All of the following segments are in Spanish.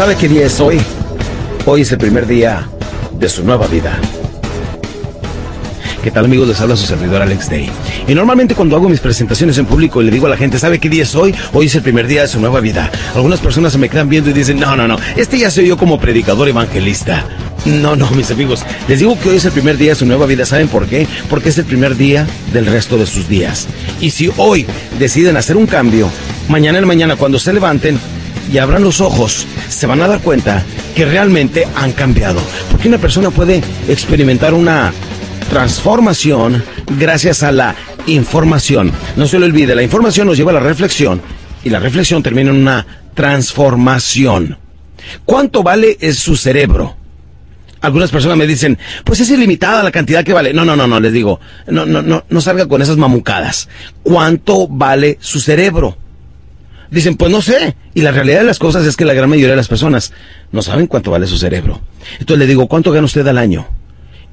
¿Sabe qué día es hoy? Hoy es el primer día de su nueva vida. ¿Qué tal amigos? Les habla su servidor Alex Day. Y normalmente cuando hago mis presentaciones en público le digo a la gente, ¿sabe qué día es hoy? Hoy es el primer día de su nueva vida. Algunas personas se me quedan viendo y dicen, no, no, no, este ya soy yo como predicador evangelista. No, no, mis amigos. Les digo que hoy es el primer día de su nueva vida. ¿Saben por qué? Porque es el primer día del resto de sus días. Y si hoy deciden hacer un cambio, mañana en mañana cuando se levanten, y abran los ojos, se van a dar cuenta que realmente han cambiado. Porque una persona puede experimentar una transformación gracias a la información. No se lo olvide, la información nos lleva a la reflexión y la reflexión termina en una transformación. ¿Cuánto vale su cerebro? Algunas personas me dicen, pues es ilimitada la cantidad que vale. No, no, no, no, les digo, no, no, no, no salga con esas mamucadas. ¿Cuánto vale su cerebro? Dicen, pues no sé. Y la realidad de las cosas es que la gran mayoría de las personas no saben cuánto vale su cerebro. Entonces le digo, ¿cuánto gana usted al año?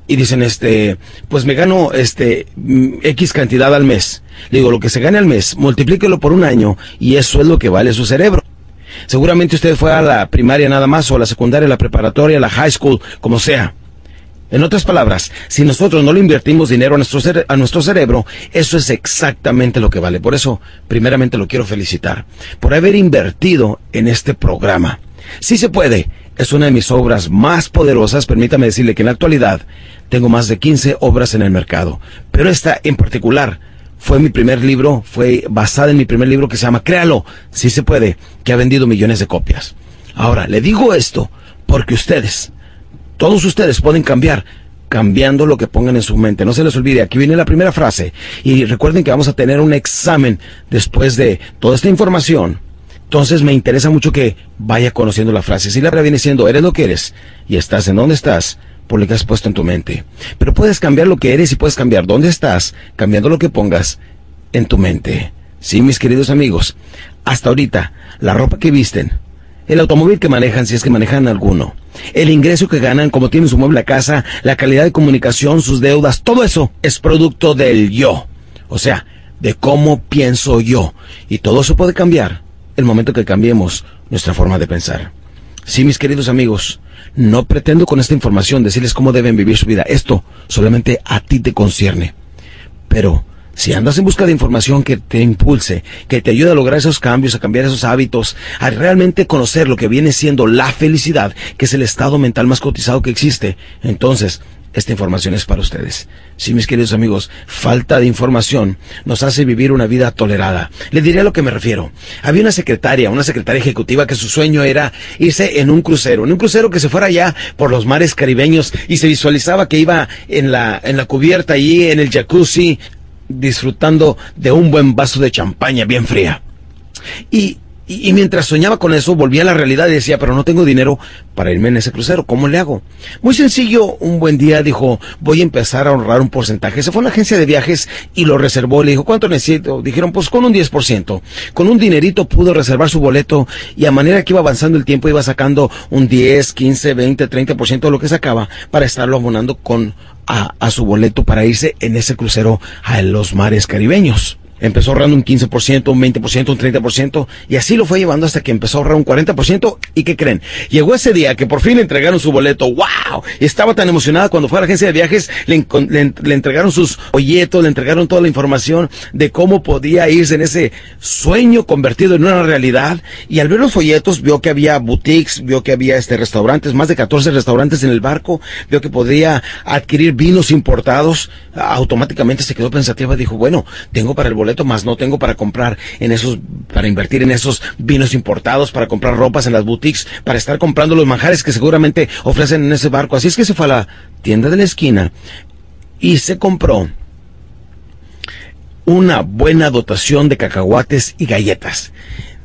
y dicen, este, pues me gano, este, mm, X cantidad al mes. Le digo, lo que se gane al mes, multiplíquelo por un año y eso es lo que vale su cerebro. Seguramente usted fue a la primaria nada más, o a la secundaria, la preparatoria, la high school, como sea. En otras palabras, si nosotros no le invertimos dinero a nuestro, a nuestro cerebro, eso es exactamente lo que vale. Por eso, primeramente lo quiero felicitar por haber invertido en este programa. Sí se puede, es una de mis obras más poderosas. Permítame decirle que en la actualidad tengo más de 15 obras en el mercado. Pero esta en particular fue mi primer libro, fue basada en mi primer libro que se llama Créalo, si se puede, que ha vendido millones de copias. Ahora, le digo esto porque ustedes, todos ustedes pueden cambiar cambiando lo que pongan en su mente. No se les olvide, aquí viene la primera frase. Y recuerden que vamos a tener un examen después de toda esta información entonces me interesa mucho que vaya conociendo la frase. Si la palabra viene siendo, eres lo que eres y estás en donde estás, por lo que has puesto en tu mente. Pero puedes cambiar lo que eres y puedes cambiar dónde estás, cambiando lo que pongas en tu mente. Sí, mis queridos amigos, hasta ahorita, la ropa que visten, el automóvil que manejan, si es que manejan alguno, el ingreso que ganan, como tienen su mueble a casa, la calidad de comunicación, sus deudas, todo eso es producto del yo. O sea, de cómo pienso yo. Y todo eso puede cambiar el momento que cambiemos nuestra forma de pensar. Sí, mis queridos amigos, no pretendo con esta información decirles cómo deben vivir su vida. Esto solamente a ti te concierne. Pero si andas en busca de información que te impulse, que te ayude a lograr esos cambios, a cambiar esos hábitos, a realmente conocer lo que viene siendo la felicidad, que es el estado mental más cotizado que existe, entonces esta información es para ustedes. Sí, mis queridos amigos, falta de información nos hace vivir una vida tolerada. Le diré a lo que me refiero. Había una secretaria, una secretaria ejecutiva que su sueño era irse en un crucero, en un crucero que se fuera allá por los mares caribeños y se visualizaba que iba en la, en la cubierta allí, en el jacuzzi, disfrutando de un buen vaso de champaña bien fría. Y y, mientras soñaba con eso, volvía a la realidad y decía, pero no tengo dinero para irme en ese crucero, ¿cómo le hago? Muy sencillo, un buen día dijo, voy a empezar a ahorrar un porcentaje. Se fue a una agencia de viajes y lo reservó. Le dijo, ¿cuánto necesito? Dijeron, pues con un 10%. Con un dinerito pudo reservar su boleto y a manera que iba avanzando el tiempo iba sacando un 10, 15, 20, 30% de lo que sacaba para estarlo abonando con a, a su boleto para irse en ese crucero a los mares caribeños. Empezó ahorrando un 15%, un 20%, un 30%, y así lo fue llevando hasta que empezó a ahorrar un 40%. ¿Y qué creen? Llegó ese día que por fin le entregaron su boleto. ¡Wow! Estaba tan emocionada cuando fue a la agencia de viajes, le, le, entregaron sus folletos, le entregaron toda la información de cómo podía irse en ese sueño convertido en una realidad. Y al ver los folletos, vio que había boutiques, vio que había este restaurantes, más de 14 restaurantes en el barco, vio que podía adquirir vinos importados. Automáticamente se quedó pensativa y dijo, bueno, tengo para el boleto más no tengo para comprar en esos, para invertir en esos vinos importados, para comprar ropas en las boutiques, para estar comprando los manjares que seguramente ofrecen en ese barco. Así es que se fue a la tienda de la esquina y se compró una buena dotación de cacahuates y galletas.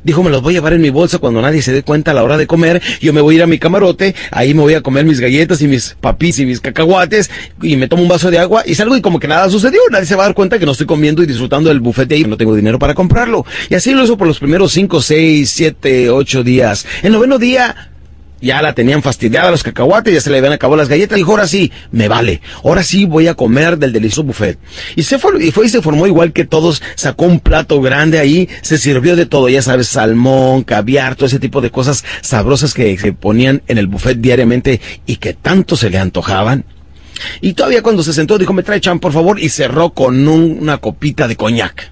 Dijo, me los voy a llevar en mi bolsa cuando nadie se dé cuenta a la hora de comer. Yo me voy a ir a mi camarote, ahí me voy a comer mis galletas y mis papis y mis cacahuates y me tomo un vaso de agua y salgo y como que nada sucedió. Nadie se va a dar cuenta que no estoy comiendo y disfrutando del bufete y no tengo dinero para comprarlo. Y así lo hizo por los primeros cinco, seis, siete, ocho días. El noveno día ya la tenían fastidiada los cacahuates, ya se le habían acabado las galletas. Dijo, ahora sí, me vale. Ahora sí voy a comer del delicioso buffet. Y se fue, y fue y se formó igual que todos. Sacó un plato grande ahí, se sirvió de todo, ya sabes, salmón, caviar, todo ese tipo de cosas sabrosas que se ponían en el buffet diariamente y que tanto se le antojaban. Y todavía cuando se sentó dijo, me trae chan, por favor, y cerró con una copita de coñac.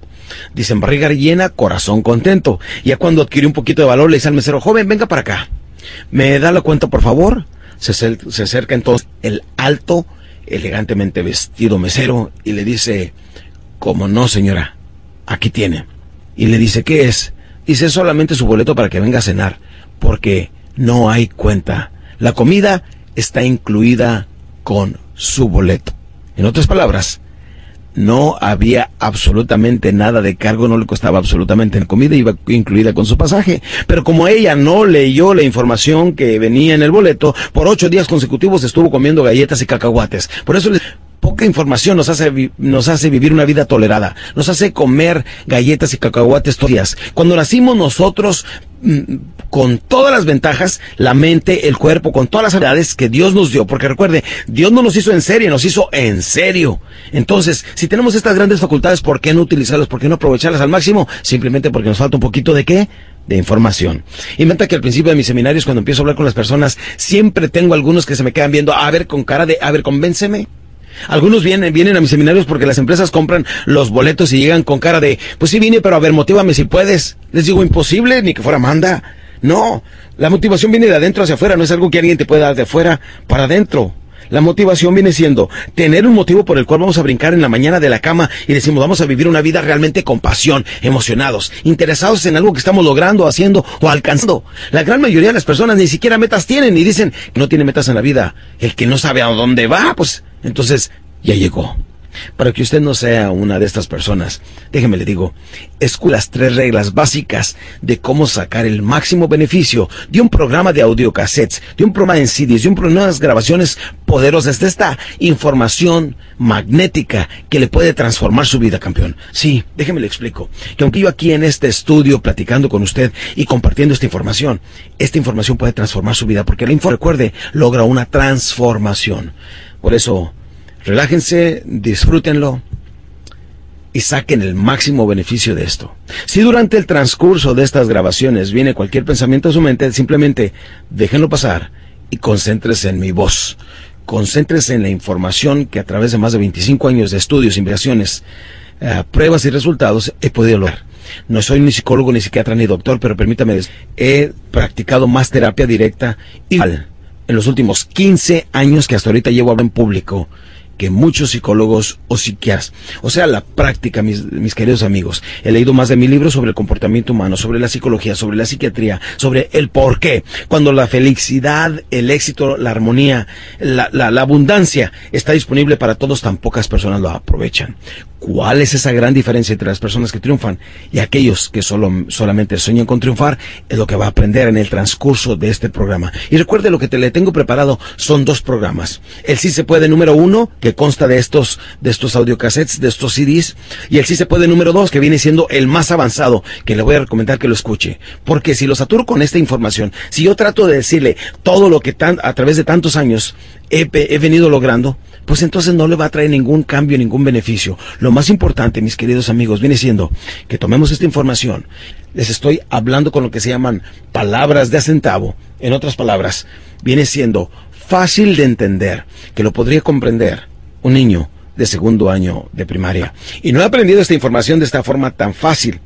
Dicen, barriga llena, corazón contento. Ya cuando adquirió un poquito de valor, le dice al mesero, joven, venga para acá. ¿Me da la cuenta, por favor? Se, se acerca entonces el alto, elegantemente vestido mesero y le dice, como no, señora, aquí tiene. Y le dice, ¿qué es? Dice, solamente su boleto para que venga a cenar, porque no hay cuenta. La comida está incluida con su boleto. En otras palabras, no había absolutamente nada de cargo, no le costaba absolutamente la comida, iba incluida con su pasaje. Pero como ella no leyó la información que venía en el boleto, por ocho días consecutivos estuvo comiendo galletas y cacahuates. Por eso poca información nos hace, nos hace vivir una vida tolerada, nos hace comer galletas y cacahuates todos los días. Cuando nacimos nosotros, mm, con todas las ventajas, la mente, el cuerpo, con todas las habilidades que Dios nos dio, porque recuerde, Dios no nos hizo en serie, nos hizo en serio. Entonces, si tenemos estas grandes facultades, ¿por qué no utilizarlas? ¿Por qué no aprovecharlas al máximo? Simplemente porque nos falta un poquito de qué? de información. Inventa que al principio de mis seminarios, cuando empiezo a hablar con las personas, siempre tengo algunos que se me quedan viendo, a ver, con cara de, a ver, convénceme. Algunos vienen, vienen a mis seminarios porque las empresas compran los boletos y llegan con cara de, pues sí vine, pero a ver, motívame si puedes. Les digo, imposible, ni que fuera manda. No, la motivación viene de adentro hacia afuera, no es algo que alguien te pueda dar de afuera para adentro. La motivación viene siendo tener un motivo por el cual vamos a brincar en la mañana de la cama y decimos vamos a vivir una vida realmente con pasión, emocionados, interesados en algo que estamos logrando, haciendo o alcanzando. La gran mayoría de las personas ni siquiera metas tienen y dicen que no tiene metas en la vida. El que no sabe a dónde va, pues entonces ya llegó. Para que usted no sea una de estas personas, déjeme le digo, escuche las tres reglas básicas de cómo sacar el máximo beneficio de un programa de audiocassettes, de un programa en CDs, de un programa de grabaciones poderosas, de esta información magnética que le puede transformar su vida, campeón. Sí, déjeme le explico, que aunque yo aquí en este estudio platicando con usted y compartiendo esta información, esta información puede transformar su vida, porque la info, recuerde, logra una transformación. Por eso, relájense, disfrútenlo y saquen el máximo beneficio de esto. Si durante el transcurso de estas grabaciones viene cualquier pensamiento a su mente, simplemente déjenlo pasar y concéntrese en mi voz. Concéntrese en la información que a través de más de 25 años de estudios, investigaciones, eh, pruebas y resultados he podido lograr. No soy ni psicólogo, ni psiquiatra, ni doctor, pero permítame decir, he practicado más terapia directa igual en los últimos 15 años que hasta ahorita llevo a hablar en público que muchos psicólogos o psiquiatras. O sea, la práctica, mis, mis, queridos amigos. He leído más de mil libros sobre el comportamiento humano, sobre la psicología, sobre la psiquiatría, sobre el por qué. Cuando la felicidad, el éxito, la armonía, la, la, abundancia está disponible para todos, tan pocas personas lo aprovechan. ¿Cuál es esa gran diferencia entre las personas que triunfan y aquellos que solo, solamente sueñan con triunfar? Es lo que va a aprender en el transcurso de este programa. Y recuerde lo que te le tengo preparado son dos programas. El sí se puede número uno, que consta de estos, de estos audiocassettes, de estos CDs, y el sí se puede número dos, que viene siendo el más avanzado, que le voy a recomendar que lo escuche. Porque si lo saturo con esta información, si yo trato de decirle todo lo que tan, a través de tantos años he, he venido logrando, pues entonces no le va a traer ningún cambio, ningún beneficio. Lo más importante, mis queridos amigos, viene siendo que tomemos esta información. Les estoy hablando con lo que se llaman palabras de acentavo. En otras palabras, viene siendo fácil de entender, que lo podría comprender un niño de segundo año de primaria. Y no he aprendido esta información de esta forma tan fácil.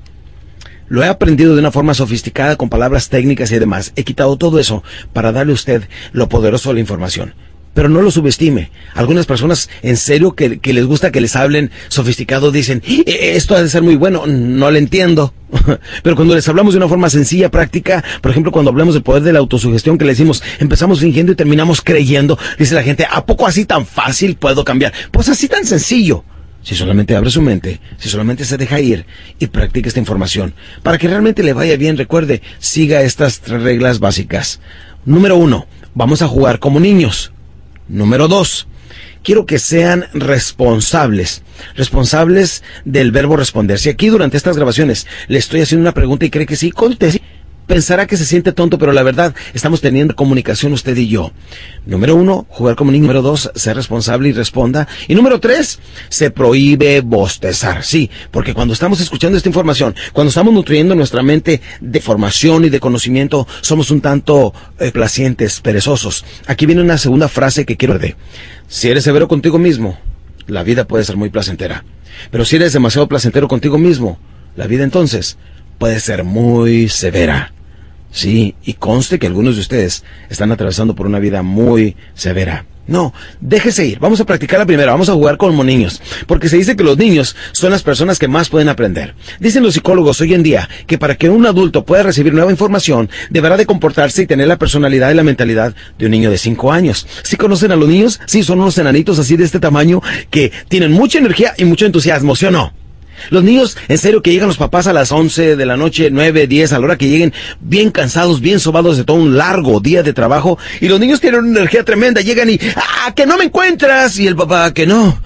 Lo he aprendido de una forma sofisticada con palabras técnicas y demás. He quitado todo eso para darle a usted lo poderoso de la información pero no lo subestime. Algunas personas, en serio, que, les gusta que les hablen sofisticado, dicen, e, e, esto ha de ser muy bueno, no lo entiendo. pero cuando les hablamos de una forma sencilla, práctica, por ejemplo, cuando hablamos del poder de la autosugestión, que le decimos, empezamos fingiendo y terminamos creyendo, dice la gente, ¿a poco así tan fácil puedo cambiar? Pues así tan sencillo. Si solamente abre su mente, si solamente se deja ir y practica esta información, para que realmente le vaya bien, recuerde, siga estas tres reglas básicas. Número uno, vamos a jugar como niños. Número dos, quiero que sean responsables, responsables del verbo responder. Si aquí durante estas grabaciones le estoy haciendo una pregunta y cree que sí, conteste. Pensará que se siente tonto, pero la verdad, estamos teniendo comunicación usted y yo. Número uno, jugar como niño. Número dos, ser responsable y responda. Y número tres, se prohíbe bostezar. Sí, porque cuando estamos escuchando esta información, cuando estamos nutriendo nuestra mente de formación y de conocimiento, somos un tanto eh, placientes, perezosos. Aquí viene una segunda frase que quiero de. Si eres severo contigo mismo, la vida puede ser muy placentera. Pero si eres demasiado placentero contigo mismo, la vida entonces puede ser muy severa. Sí, y conste que algunos de ustedes están atravesando por una vida muy severa. No, déjese ir. Vamos a practicar la primera. Vamos a jugar como niños. Porque se dice que los niños son las personas que más pueden aprender. Dicen los psicólogos hoy en día que para que un adulto pueda recibir nueva información, deberá de comportarse y tener la personalidad y la mentalidad de un niño de 5 años. ¿Sí conocen a los niños? Sí, son unos enanitos así de este tamaño que tienen mucha energía y mucho entusiasmo, ¿sí o no? Los niños, en serio, que llegan los papás a las 11 de la noche, 9, 10, a la hora que lleguen, bien cansados, bien sobados de todo un largo día de trabajo, y los niños tienen una energía tremenda, llegan y, ¡ah, que no me encuentras! Y el papá, que no.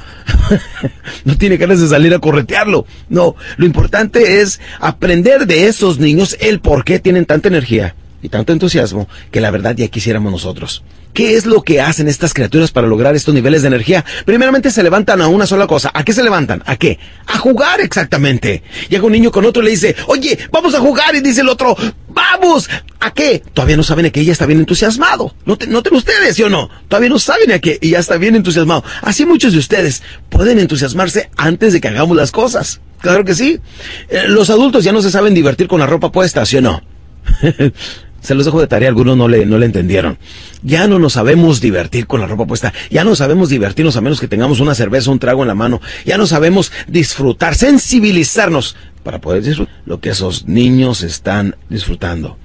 no tiene ganas de salir a corretearlo. No, lo importante es aprender de esos niños el por qué tienen tanta energía y tanto entusiasmo que la verdad ya quisiéramos nosotros. ¿Qué es lo que hacen estas criaturas para lograr estos niveles de energía? Primeramente se levantan a una sola cosa. ¿A qué se levantan? ¿A qué? A jugar exactamente. Llega un niño con otro y le dice, oye, vamos a jugar. Y dice el otro, vamos. ¿A qué? Todavía no saben a qué ella está bien entusiasmado. Noten, noten ustedes, ¿sí o no? Todavía no saben a qué y ya está bien entusiasmado. Así muchos de ustedes pueden entusiasmarse antes de que hagamos las cosas. Claro que sí. Eh, los adultos ya no se saben divertir con la ropa puesta, ¿sí o no? Se los dejo de tarea, algunos no le, no le entendieron. Ya no nos sabemos divertir con la ropa puesta, ya no sabemos divertirnos a menos que tengamos una cerveza, un trago en la mano, ya no sabemos disfrutar, sensibilizarnos para poder disfrutar lo que esos niños están disfrutando.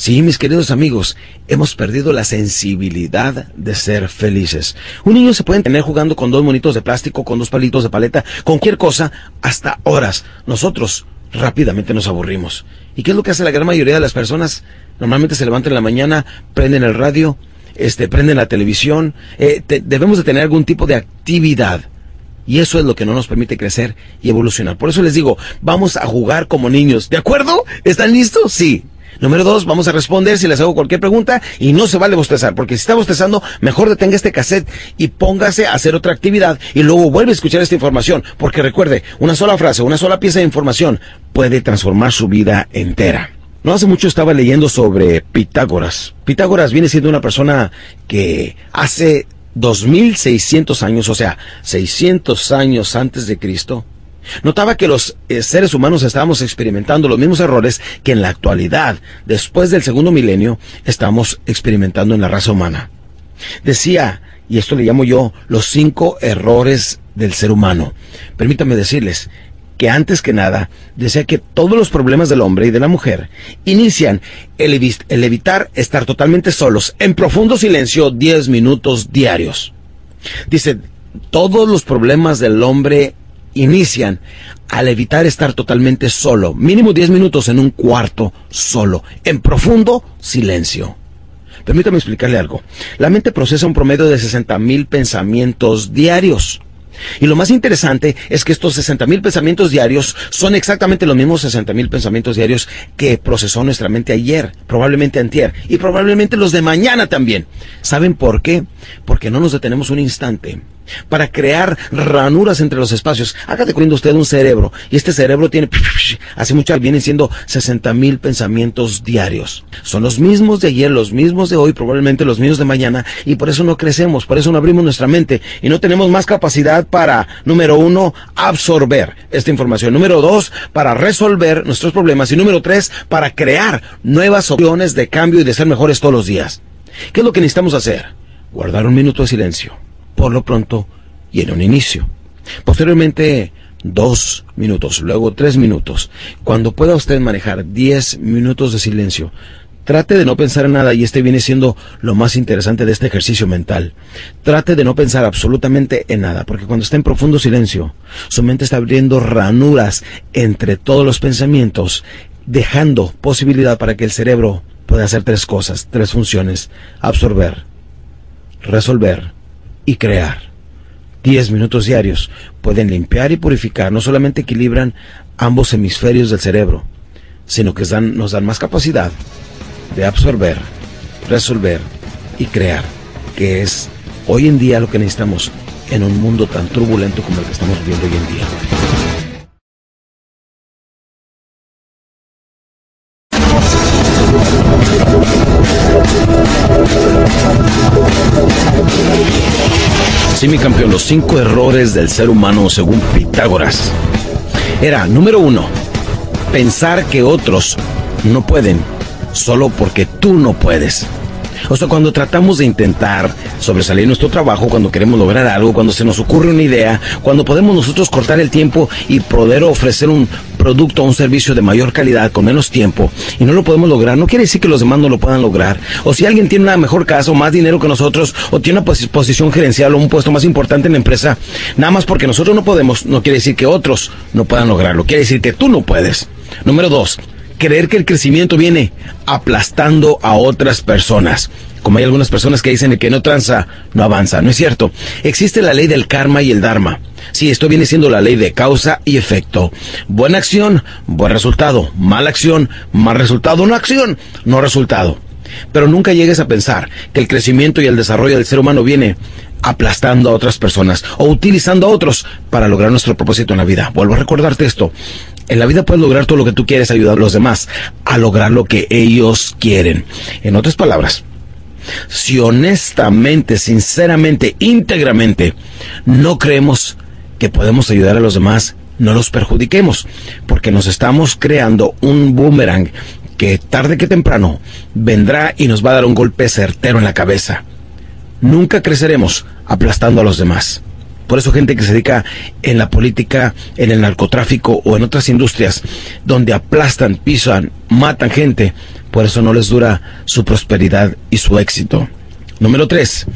Sí, mis queridos amigos, hemos perdido la sensibilidad de ser felices. Un niño se puede tener jugando con dos monitos de plástico, con dos palitos de paleta, cualquier cosa, hasta horas. Nosotros rápidamente nos aburrimos. ¿Y qué es lo que hace la gran mayoría de las personas? Normalmente se levantan en la mañana, prenden el radio, este, prenden la televisión. Eh, debemos de tener algún tipo de actividad. Y eso es lo que no nos permite crecer y evolucionar. Por eso les digo, vamos a jugar como niños. ¿De acuerdo? ¿Están listos? Sí. Número dos, vamos a responder si les hago cualquier pregunta y no se vale bostezar, porque si está bostezando, mejor detenga este cassette y póngase a hacer otra actividad y luego vuelve a escuchar esta información, porque recuerde, una sola frase, una sola pieza de información puede transformar su vida entera. No hace mucho estaba leyendo sobre Pitágoras. Pitágoras viene siendo una persona que hace 2600 años, o sea, 600 años antes de Cristo, Notaba que los eh, seres humanos estábamos experimentando los mismos errores que en la actualidad, después del segundo milenio, estamos experimentando en la raza humana. Decía, y esto le llamo yo, los cinco errores del ser humano. Permítanme decirles que antes que nada decía que todos los problemas del hombre y de la mujer inician el, el evitar estar totalmente solos, en profundo silencio, 10 minutos diarios. Dice, todos los problemas del hombre inician al evitar estar totalmente solo, mínimo 10 minutos en un cuarto solo, en profundo silencio. Permítame explicarle algo. La mente procesa un promedio de 60 mil pensamientos diarios. Y lo más interesante es que estos 60 mil pensamientos diarios son exactamente los mismos 60 mil pensamientos diarios que procesó nuestra mente ayer, probablemente antier, y probablemente los de mañana también. ¿Saben por qué? Porque no nos detenemos un instante para crear ranuras entre los espacios. Haga de cuenta usted un cerebro y este cerebro tiene, hace mucho, vienen siendo 60 mil pensamientos diarios. Son los mismos de ayer, los mismos de hoy, probablemente los mismos de mañana y por eso no crecemos, por eso no abrimos nuestra mente y no tenemos más capacidad para, número uno, absorber esta información. Número dos, para resolver nuestros problemas y número tres, para crear nuevas opciones de cambio y de ser mejores todos los días. ¿Qué es lo que necesitamos hacer? Guardar un minuto de silencio por lo pronto y en un inicio. Posteriormente, dos minutos, luego tres minutos. Cuando pueda usted manejar diez minutos de silencio, trate de no pensar en nada y este viene siendo lo más interesante de este ejercicio mental. Trate de no pensar absolutamente en nada, porque cuando está en profundo silencio, su mente está abriendo ranuras entre todos los pensamientos, dejando posibilidad para que el cerebro pueda hacer tres cosas, tres funciones, absorber, resolver y crear. Diez minutos diarios pueden limpiar y purificar, no solamente equilibran ambos hemisferios del cerebro, sino que nos dan más capacidad de absorber, resolver y crear, que es hoy en día lo que necesitamos en un mundo tan turbulento como el que estamos viviendo hoy en día. Sí, mi campeón, los cinco errores del ser humano según Pitágoras. Era, número uno, pensar que otros no pueden solo porque tú no puedes. O sea, cuando tratamos de intentar sobresalir nuestro trabajo, cuando queremos lograr algo, cuando se nos ocurre una idea, cuando podemos nosotros cortar el tiempo y poder ofrecer un producto o un servicio de mayor calidad con menos tiempo y no lo podemos lograr, no quiere decir que los demás no lo puedan lograr. O si alguien tiene una mejor casa o más dinero que nosotros o tiene una posición gerencial o un puesto más importante en la empresa, nada más porque nosotros no podemos, no quiere decir que otros no puedan lograrlo. Quiere decir que tú no puedes. Número dos, creer que el crecimiento viene aplastando a otras personas. Como hay algunas personas que dicen que no tranza, no avanza. No es cierto. Existe la ley del karma y el dharma. Sí, esto viene siendo la ley de causa y efecto. Buena acción, buen resultado. Mala acción, mal resultado. No acción, no resultado. Pero nunca llegues a pensar que el crecimiento y el desarrollo del ser humano viene aplastando a otras personas o utilizando a otros para lograr nuestro propósito en la vida. Vuelvo a recordarte esto. En la vida puedes lograr todo lo que tú quieres, ayudar a los demás a lograr lo que ellos quieren. En otras palabras, si honestamente, sinceramente, íntegramente, no creemos que podemos ayudar a los demás, no los perjudiquemos, porque nos estamos creando un boomerang que tarde que temprano vendrá y nos va a dar un golpe certero en la cabeza. Nunca creceremos aplastando a los demás. Por eso gente que se dedica en la política, en el narcotráfico o en otras industrias donde aplastan, pisan, matan gente, por eso no les dura su prosperidad y su éxito. Número tres,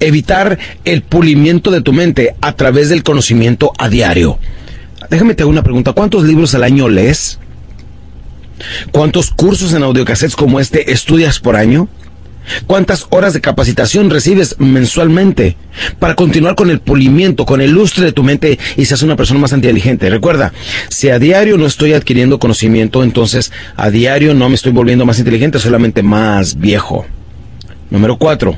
evitar el pulimiento de tu mente a través del conocimiento a diario. Déjame te hago una pregunta. ¿Cuántos libros al año lees? ¿Cuántos cursos en audiocassettes como este estudias por año? ¿Cuántas horas de capacitación recibes mensualmente para continuar con el pulimiento, con el lustre de tu mente y seas una persona más inteligente? Recuerda, si a diario no estoy adquiriendo conocimiento, entonces a diario no me estoy volviendo más inteligente, solamente más viejo. Número cuatro,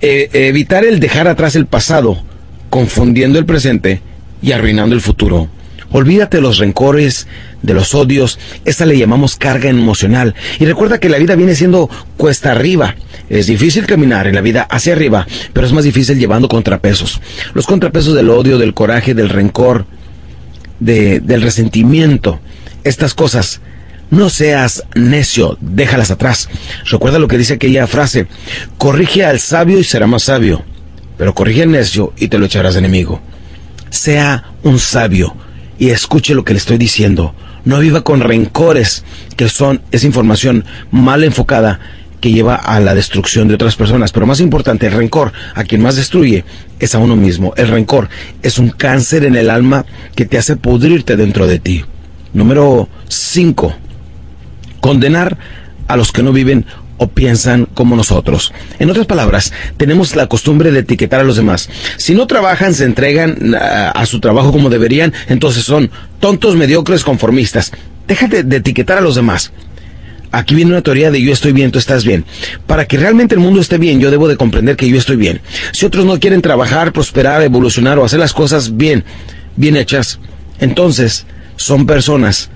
e, evitar el dejar atrás el pasado, confundiendo el presente y arruinando el futuro. Olvídate de los rencores, de los odios. Esta le llamamos carga emocional. Y recuerda que la vida viene siendo cuesta arriba. Es difícil caminar en la vida hacia arriba, pero es más difícil llevando contrapesos. Los contrapesos del odio, del coraje, del rencor, del resentimiento. Estas cosas. No seas necio, déjalas atrás. Recuerda lo que dice aquella frase. Corrige al sabio y será más sabio. Pero corrige al necio y te lo echarás enemigo. Sea un sabio y escuche lo que le estoy diciendo. No viva con rencores, que son esa información mal enfocada que lleva a la destrucción de otras personas. Pero más importante, el rencor a quien más destruye es a uno mismo. El rencor es un cáncer en el alma que te hace pudrirte dentro de ti. Número 5. Condenar a los que no viven o piensan como nosotros. En otras palabras, tenemos la costumbre de etiquetar a los demás. Si no trabajan, se entregan a, su trabajo como deberían, entonces son tontos, mediocres, conformistas. Déjate de etiquetar a los demás. Aquí viene una teoría de yo estoy bien, tú estás bien. Para que realmente el mundo esté bien, yo debo de comprender que yo estoy bien. Si otros no quieren trabajar, prosperar, evolucionar o hacer las cosas bien, bien hechas, entonces son personas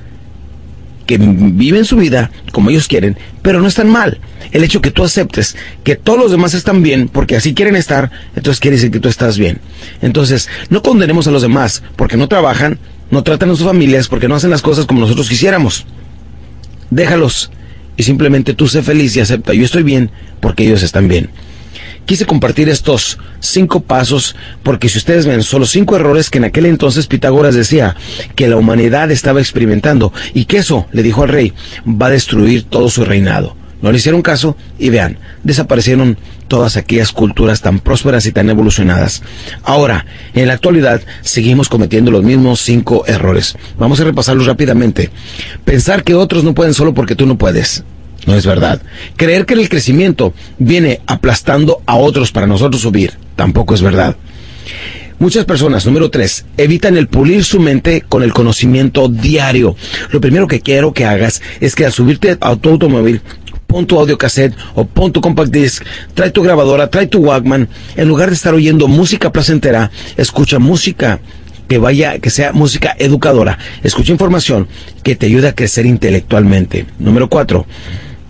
que viven su vida como ellos quieren, pero no están mal. El hecho que tú aceptes que todos los demás están bien porque así quieren estar, entonces quiere decir que tú estás bien. Entonces, no condenemos a los demás porque no trabajan, no tratan a sus familias, porque no hacen las cosas como nosotros quisiéramos. Déjalos y simplemente tú sé feliz y acepta, yo estoy bien porque ellos están bien. Quise compartir estos cinco pasos porque si ustedes ven, son los cinco errores que en aquel entonces Pitágoras decía que la humanidad estaba experimentando y que eso, le dijo al rey, va a destruir todo su reinado. No le hicieron caso y vean, desaparecieron todas aquellas culturas tan prósperas y tan evolucionadas. Ahora, en la actualidad, seguimos cometiendo los mismos cinco errores. Vamos a repasarlos rápidamente. Pensar que otros no pueden solo porque tú no puedes. No es verdad. Creer que el crecimiento viene aplastando a otros para nosotros subir, tampoco es verdad. Muchas personas, número tres, evitan el pulir su mente con el conocimiento diario. Lo primero que quiero que hagas es que al subirte a tu automóvil, pon tu audio cassette o pon tu compact disc, trae tu grabadora, trae tu Walkman, en lugar de estar oyendo música placentera, escucha música que vaya, que sea música educadora. Escucha información que te ayude a crecer intelectualmente. Número cuatro.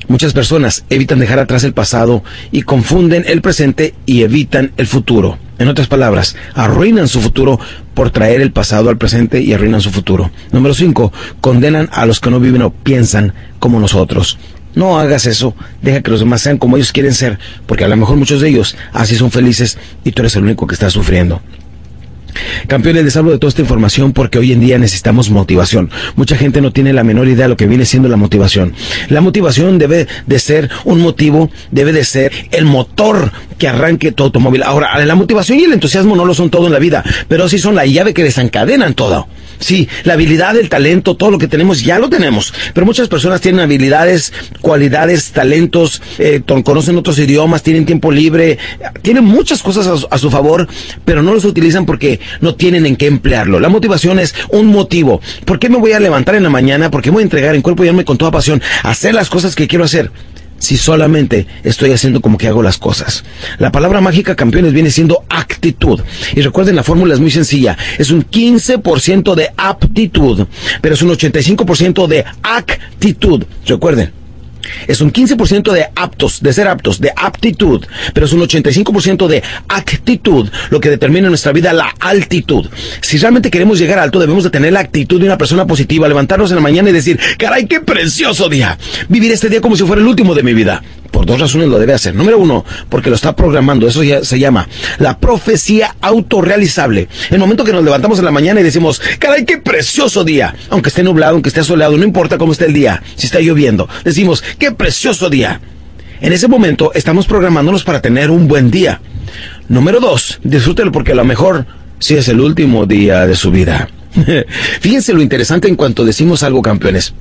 Muchas personas evitan dejar atrás el pasado y confunden el presente y evitan el futuro. En otras palabras, arruinan su futuro por traer el pasado al presente y arruinan su futuro. Número 5. Condenan a los que no viven o piensan como nosotros. No hagas eso, deja que los demás sean como ellos quieren ser, porque a lo mejor muchos de ellos así son felices y tú eres el único que está sufriendo. Campeones, les hablo de toda esta información porque hoy en día necesitamos motivación. Mucha gente no tiene la menor idea de lo que viene siendo la motivación. La motivación debe de ser un motivo, debe de ser el motor que arranque tu automóvil. Ahora, la motivación y el entusiasmo no lo son todo en la vida, pero sí son la llave que desencadenan todo. Sí, la habilidad, el talento, todo lo que tenemos ya lo tenemos. Pero muchas personas tienen habilidades, cualidades, talentos, eh, conocen otros idiomas, tienen tiempo libre, tienen muchas cosas a, a, su favor, pero no los utilizan porque no tienen en qué emplearlo. La motivación es un motivo. ¿Por qué me voy a levantar en la mañana? ¿Por qué voy a entregar en cuerpo y alma con toda pasión hacer las cosas que quiero hacer? Si solamente estoy haciendo como que hago las cosas. La palabra mágica, campeones, viene siendo actitud. Y recuerden, la fórmula es muy sencilla. Es un 15% de aptitud, pero es un 85% de actitud. Recuerden, es un 15% de aptos, de ser aptos, de aptitud, pero es un 85% de actitud lo que determina en nuestra vida la altitud. Si realmente queremos llegar alto, debemos de tener la actitud de una persona positiva, levantarnos en la mañana y decir, caray, qué precioso día. Vivir este día como si fuera el último de mi vida. Por dos razones lo debe hacer. Número uno, porque lo está programando. Eso ya se llama la profecía autorrealizable. El momento que nos levantamos en la mañana y decimos, caray, qué precioso día. Aunque esté nublado, aunque esté soleado, no importa cómo esté el día, si está lloviendo. Decimos, qué precioso día. En ese momento estamos programándonos para tener un buen día. Número dos, disfrútelo porque a lo mejor si es el último día de su vida. Fíjense lo interesante en cuanto decimos algo, campeones.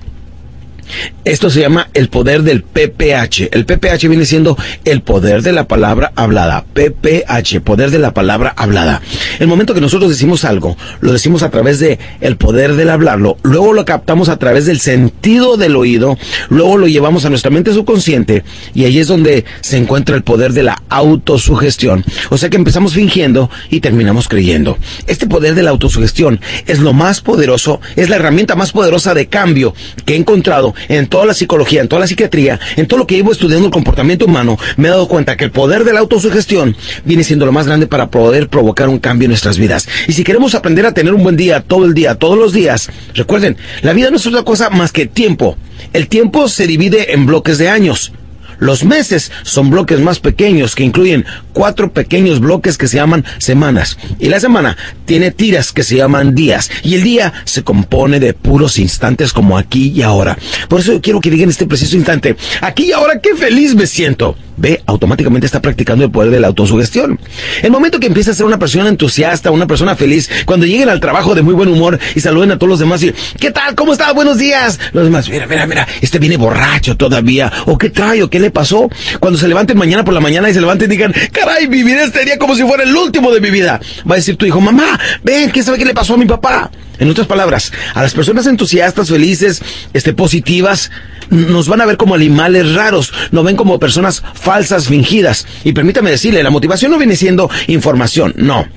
Esto se llama el poder del PPH. El PPH viene siendo el poder de la palabra hablada. PPH, poder de la palabra hablada. El momento que nosotros decimos algo, lo decimos a través de el poder del hablarlo, luego lo captamos a través del sentido del oído, luego lo llevamos a nuestra mente subconsciente y ahí es donde se encuentra el poder de la autosugestión. O sea que empezamos fingiendo y terminamos creyendo. Este poder de la autosugestión es lo más poderoso, es la herramienta más poderosa de cambio que he encontrado en toda la psicología, en toda la psiquiatría, en todo lo que llevo estudiando el comportamiento humano, me he dado cuenta que el poder de la autosugestión viene siendo lo más grande para poder provocar un cambio en nuestras vidas. Y si queremos aprender a tener un buen día todo el día, todos los días, recuerden, la vida no es otra cosa más que tiempo. El tiempo se divide en bloques de años. Los meses son bloques más pequeños que incluyen cuatro pequeños bloques que se llaman semanas. Y la semana tiene tiras que se llaman días. Y el día se compone de puros instantes como aquí y ahora. Por eso quiero que digan este preciso instante, aquí y ahora qué feliz me siento ve, automáticamente está practicando el poder de la autosugestión. El momento que empieza a ser una persona entusiasta, una persona feliz, cuando lleguen al trabajo de muy buen humor y saluden a todos los demás y, ¿qué tal? ¿Cómo está? Buenos días. Los demás, mira, mira, mira, este viene borracho todavía. ¿O qué trae? ¿O qué le pasó? Cuando se levanten mañana por la mañana y se levanten y digan, caray, vivir este día como si fuera el último de mi vida. Va a decir tu hijo, mamá, ven, ¿qué sabe qué le pasó a mi papá? En otras palabras, a las personas entusiastas, felices, este, positivas, nos van a ver como animales raros, nos ven como personas falsas, fingidas. Y permítame decirle, la motivación no viene siendo información, no.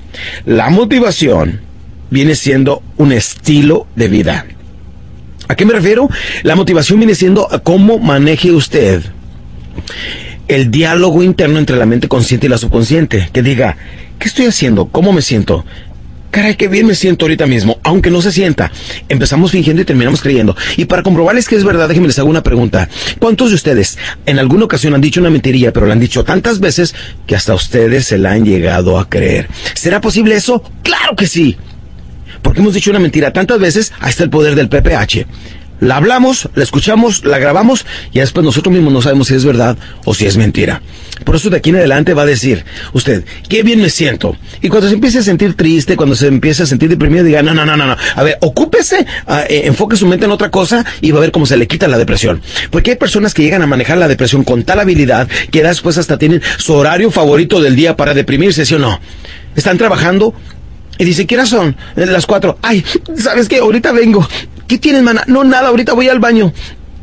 La motivación viene siendo un estilo de vida. ¿A qué me refiero? La motivación viene siendo cómo maneje usted el diálogo interno entre la mente consciente y la subconsciente. Que diga, ¿qué estoy haciendo? ¿Cómo me siento? caray, qué bien me siento ahorita mismo, aunque no se sienta. Empezamos fingiendo y terminamos creyendo. Y para comprobarles que es verdad, déjenme les hago una pregunta. ¿Cuántos de ustedes en alguna ocasión han dicho una mentirilla, pero la han dicho tantas veces que hasta ustedes se la han llegado a creer? ¿Será posible eso? Claro que sí. Porque hemos dicho una mentira tantas veces, está el poder del PPH la hablamos, la escuchamos, la grabamos y después nosotros mismos no sabemos si es verdad o si es mentira. Por eso de aquí en adelante va a decir usted, qué bien me siento. Y cuando se empiece a sentir triste, cuando se empiece a sentir deprimido, diga, no, no, no, no. A ver, ocúpese, ah, eh, enfoque su mente en otra cosa y va a ver cómo se le quita la depresión. Porque hay personas que llegan a manejar la depresión con tal habilidad que después hasta tienen su horario favorito del día para deprimirse, ¿sí o no? Están trabajando Y dice, ¿qué son? Las cuatro. Ay, ¿sabes qué? Ahorita vengo. ¿Qué tienes, mana? No, nada, ahorita voy al baño.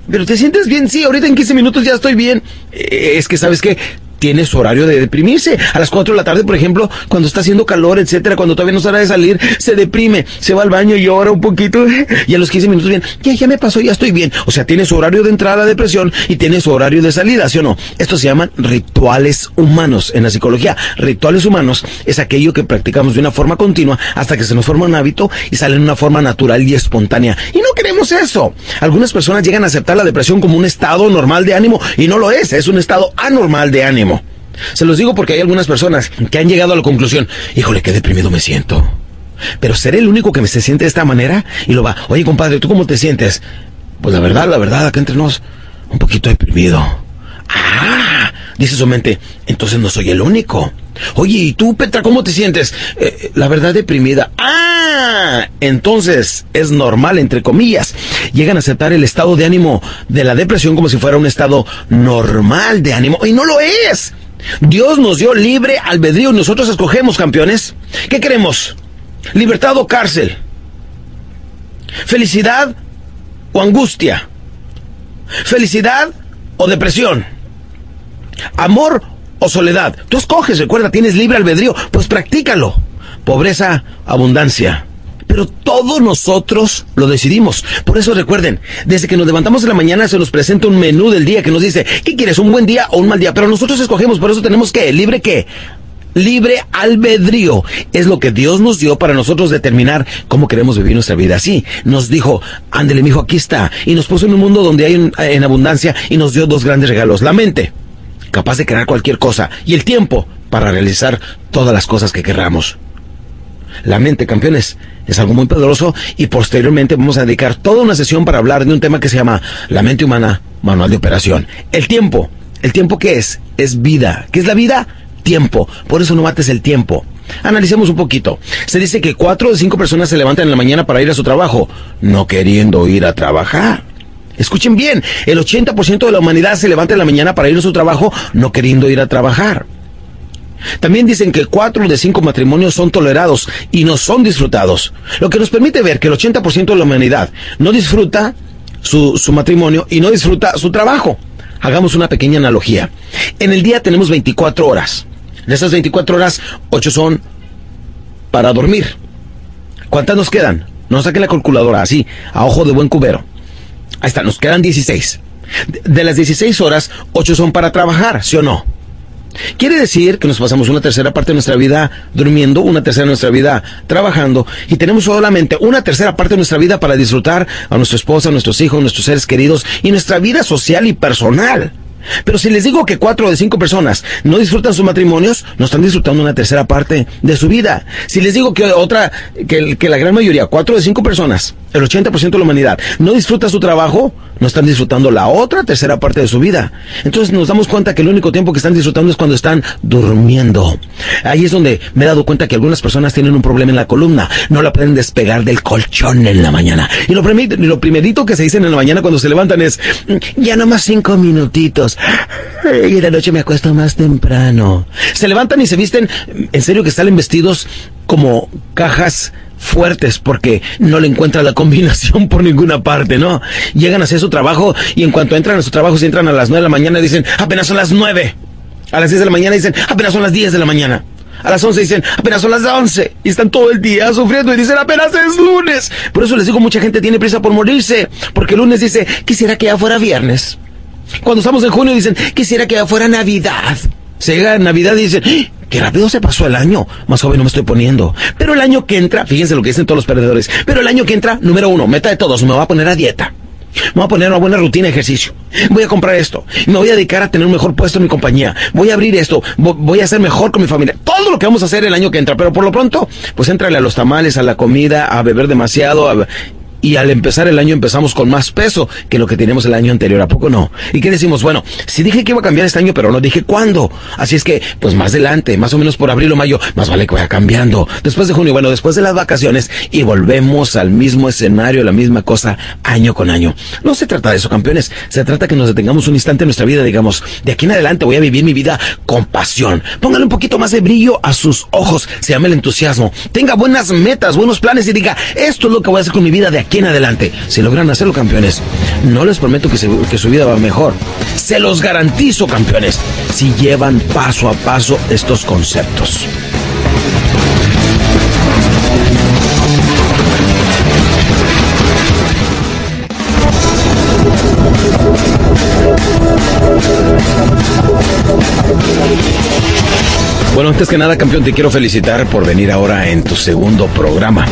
Pero te sientes bien, sí, ahorita en 15 minutos ya estoy bien. Eh, es que, ¿sabes qué? Tiene su horario de deprimirse. A las 4 de la tarde, por ejemplo, cuando está haciendo calor, etcétera, cuando todavía no sale de salir, se deprime, se va al baño y llora un poquito y a los 15 minutos bien, ya, ya me pasó, ya estoy bien. O sea, tiene su horario de entrada a depresión y tiene su horario de salida, ¿sí o no? Esto se llaman rituales humanos en la psicología. Rituales humanos es aquello que practicamos de una forma continua hasta que se nos forma un hábito y sale en una forma natural y espontánea. Y no queremos eso. Algunas personas llegan a aceptar la depresión como un estado normal de ánimo y no lo es, es un estado anormal de ánimo. Se los digo porque hay algunas personas que han llegado a la conclusión, híjole, qué deprimido me siento. Pero seré el único que me se siente de esta manera y lo va, oye compadre, ¿tú cómo te sientes? Pues la verdad, la verdad, acá entre nos, un poquito deprimido. Ah, dice su mente, entonces no soy el único. Oye, ¿y tú, Petra, cómo te sientes? Eh, la verdad, deprimida. Ah, entonces es normal, entre comillas. Llegan a aceptar el estado de ánimo de la depresión como si fuera un estado normal de ánimo. Y no lo es. Dios nos dio libre albedrío y nosotros escogemos, campeones. ¿Qué queremos? ¿Libertad o cárcel? ¿Felicidad o angustia? ¿Felicidad o depresión? ¿Amor o soledad? Tú escoges, recuerda, tienes libre albedrío, pues practícalo. Pobreza, abundancia pero todos nosotros lo decidimos. Por eso recuerden, desde que nos levantamos en la mañana se nos presenta un menú del día que nos dice, ¿qué quieres? ¿Un buen día o un mal día? Pero nosotros escogemos, por eso tenemos que, libre qué? Libre albedrío es lo que Dios nos dio para nosotros determinar cómo queremos vivir nuestra vida. Así nos dijo, ándele, mijo, aquí está. Y nos puso en un mundo donde hay en abundancia y nos dio dos grandes regalos. La mente, capaz de crear cualquier cosa, y el tiempo para realizar todas las cosas que querramos. La mente, campeones, es algo muy poderoso y posteriormente vamos a dedicar toda una sesión para hablar de un tema que se llama La mente humana, manual de operación. El tiempo. ¿El tiempo qué es? Es vida. ¿Qué es la vida? Tiempo. Por eso no mates el tiempo. Analicemos un poquito. Se dice que cuatro de cinco personas se levantan en la mañana para ir a su trabajo, no queriendo ir a trabajar. Escuchen bien, el 80% de la humanidad se levanta en la mañana para ir a su trabajo, no queriendo ir a trabajar. También dicen que cuatro de cinco matrimonios son tolerados y no son disfrutados, lo que nos permite ver que el 80% de la humanidad no disfruta su, su matrimonio y no disfruta su trabajo. Hagamos una pequeña analogía. En el día tenemos 24 horas. De esas 24 horas, 8 son para dormir. ¿Cuántas nos quedan? No saquen la calculadora así, a ojo de buen cubero. Ahí está, nos quedan 16. De las 16 horas, 8 son para trabajar, ¿sí o no? Quiere decir que nos pasamos una tercera parte de nuestra vida durmiendo, una tercera de nuestra vida trabajando y tenemos solamente una tercera parte de nuestra vida para disfrutar a nuestra esposa, a nuestros hijos, a nuestros seres queridos y nuestra vida social y personal. Pero si les digo que cuatro de cinco personas no disfrutan sus matrimonios, no están disfrutando una tercera parte de su vida. Si les digo que otra, que, la gran mayoría, cuatro de cinco personas, el 80% de la humanidad, no disfruta su trabajo, no están disfrutando la otra tercera parte de su vida. Entonces nos damos cuenta que el único tiempo que están disfrutando es cuando están durmiendo. Ahí es donde me he dado cuenta que algunas personas tienen un problema en la columna, no la pueden despegar del colchón en la mañana. Y lo, lo primerito que se dicen en la mañana cuando se levantan es, ya no más cinco minutitos. Y en la noche me acuesto más temprano. Se levantan y se visten, en serio que salen vestidos como cajas fuertes porque no le encuentran la combinación por ninguna parte, ¿no? Llegan a hacer su trabajo y en cuanto entran a su trabajo, si entran a las 9 de la mañana, dicen, apenas son las 9. A las 10 de la mañana dicen, apenas son las 10 de la mañana. A las 11 dicen, apenas son las 11. Y están todo el día sufriendo y dicen, apenas es lunes. Por eso les digo, mucha gente tiene prisa por morirse. Porque lunes dice, quisiera que ya fuera viernes. Cuando estamos en junio dicen, quisiera que fuera Navidad. Se llega Navidad y dicen, Qué rápido se pasó el año. Más joven no me estoy poniendo. Pero el año que entra, fíjense lo que dicen todos los perdedores. Pero el año que entra, número uno, meta de todos, me voy a poner a dieta. Me voy a poner una buena rutina de ejercicio. Voy a comprar esto. Me voy a dedicar a tener un mejor puesto en mi compañía. Voy a abrir esto. Voy a ser mejor con mi familia. Todo lo que vamos a hacer el año que entra. Pero por lo pronto, pues entrale a los tamales, a la comida, a beber demasiado. Y al empezar el año empezamos con más peso que lo que teníamos el año anterior, ¿a poco no? ¿Y qué decimos? Bueno, si dije que iba a cambiar este año, pero no dije cuándo. Así es que, pues más adelante, más o menos por abril o mayo, más vale que vaya cambiando. Después de junio, bueno, después de las vacaciones y volvemos al mismo escenario, la misma cosa, año con año. No se trata de eso, campeones. Se trata que nos detengamos un instante en nuestra vida, digamos, de aquí en adelante voy a vivir mi vida con pasión. Póngale un poquito más de brillo a sus ojos, se llama el entusiasmo. Tenga buenas metas, buenos planes y diga, esto es lo que voy a hacer con mi vida de aquí en adelante. Si logran hacerlo, campeones, no les prometo que su vida va mejor. Se los garantizo, campeones, si llevan paso a paso estos conceptos. Antes que nada, campeón, te quiero felicitar por venir ahora en tu segundo programa.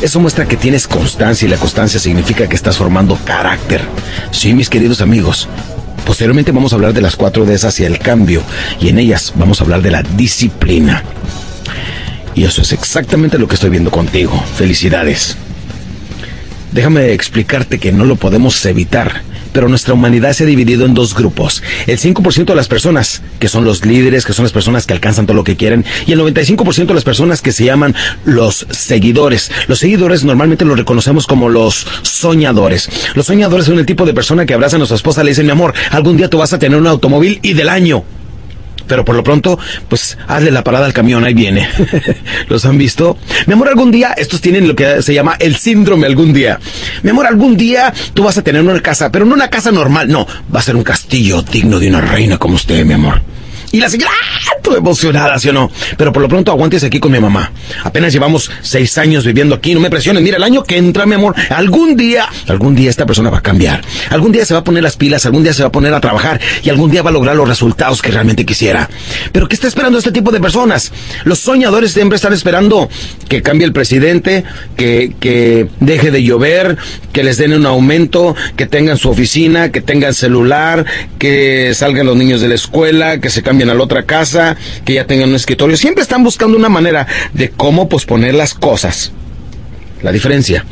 Eso muestra que tienes constancia y la constancia significa que estás formando carácter. Sí, mis queridos amigos. Posteriormente vamos a hablar de las cuatro de esas y el cambio, y en ellas vamos a hablar de la disciplina. Y eso es exactamente lo que estoy viendo contigo. Felicidades. Déjame explicarte que no lo podemos evitar pero nuestra humanidad se ha dividido en dos grupos. El 5% de las personas, que son los líderes, que son las personas que alcanzan todo lo que quieren, y el 95% de las personas que se llaman los seguidores. Los seguidores normalmente los reconocemos como los soñadores. Los soñadores son el tipo de persona que abrazan a su esposa y le dicen, mi amor, algún día tú vas a tener un automóvil y del año pero por lo pronto, pues hazle la parada al camión, ahí viene. ¿Los han visto? Mi amor, algún día, estos tienen lo que se llama el síndrome algún día. Mi amor, algún día tú vas a tener una casa, pero no una casa normal, no, va a ser un castillo digno de una reina como usted, mi amor. Y la señora, ¡ah! Emocionada, ¿sí o no? Pero por lo pronto aguántese aquí con mi mamá. Apenas llevamos seis años viviendo aquí, no me presiones. Mira, el año que entra, mi amor, algún día, algún día esta persona va a cambiar. Algún día se va a poner las pilas, algún día se va a poner a trabajar y algún día va a lograr los resultados que realmente quisiera. Pero ¿qué está esperando este tipo de personas? Los soñadores siempre están esperando que cambie el presidente, que, que deje de llover, que les den un aumento, que tengan su oficina, que tengan celular, que salgan los niños de la escuela, que se cambien a la otra casa, que ya tengan un escritorio. Siempre están buscando una manera de cómo posponer las cosas. La diferencia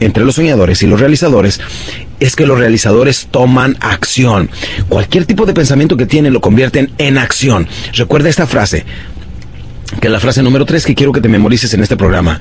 entre los soñadores y los realizadores es que los realizadores toman acción. Cualquier tipo de pensamiento que tienen lo convierten en acción. Recuerda esta frase, que es la frase número 3 que quiero que te memorices en este programa.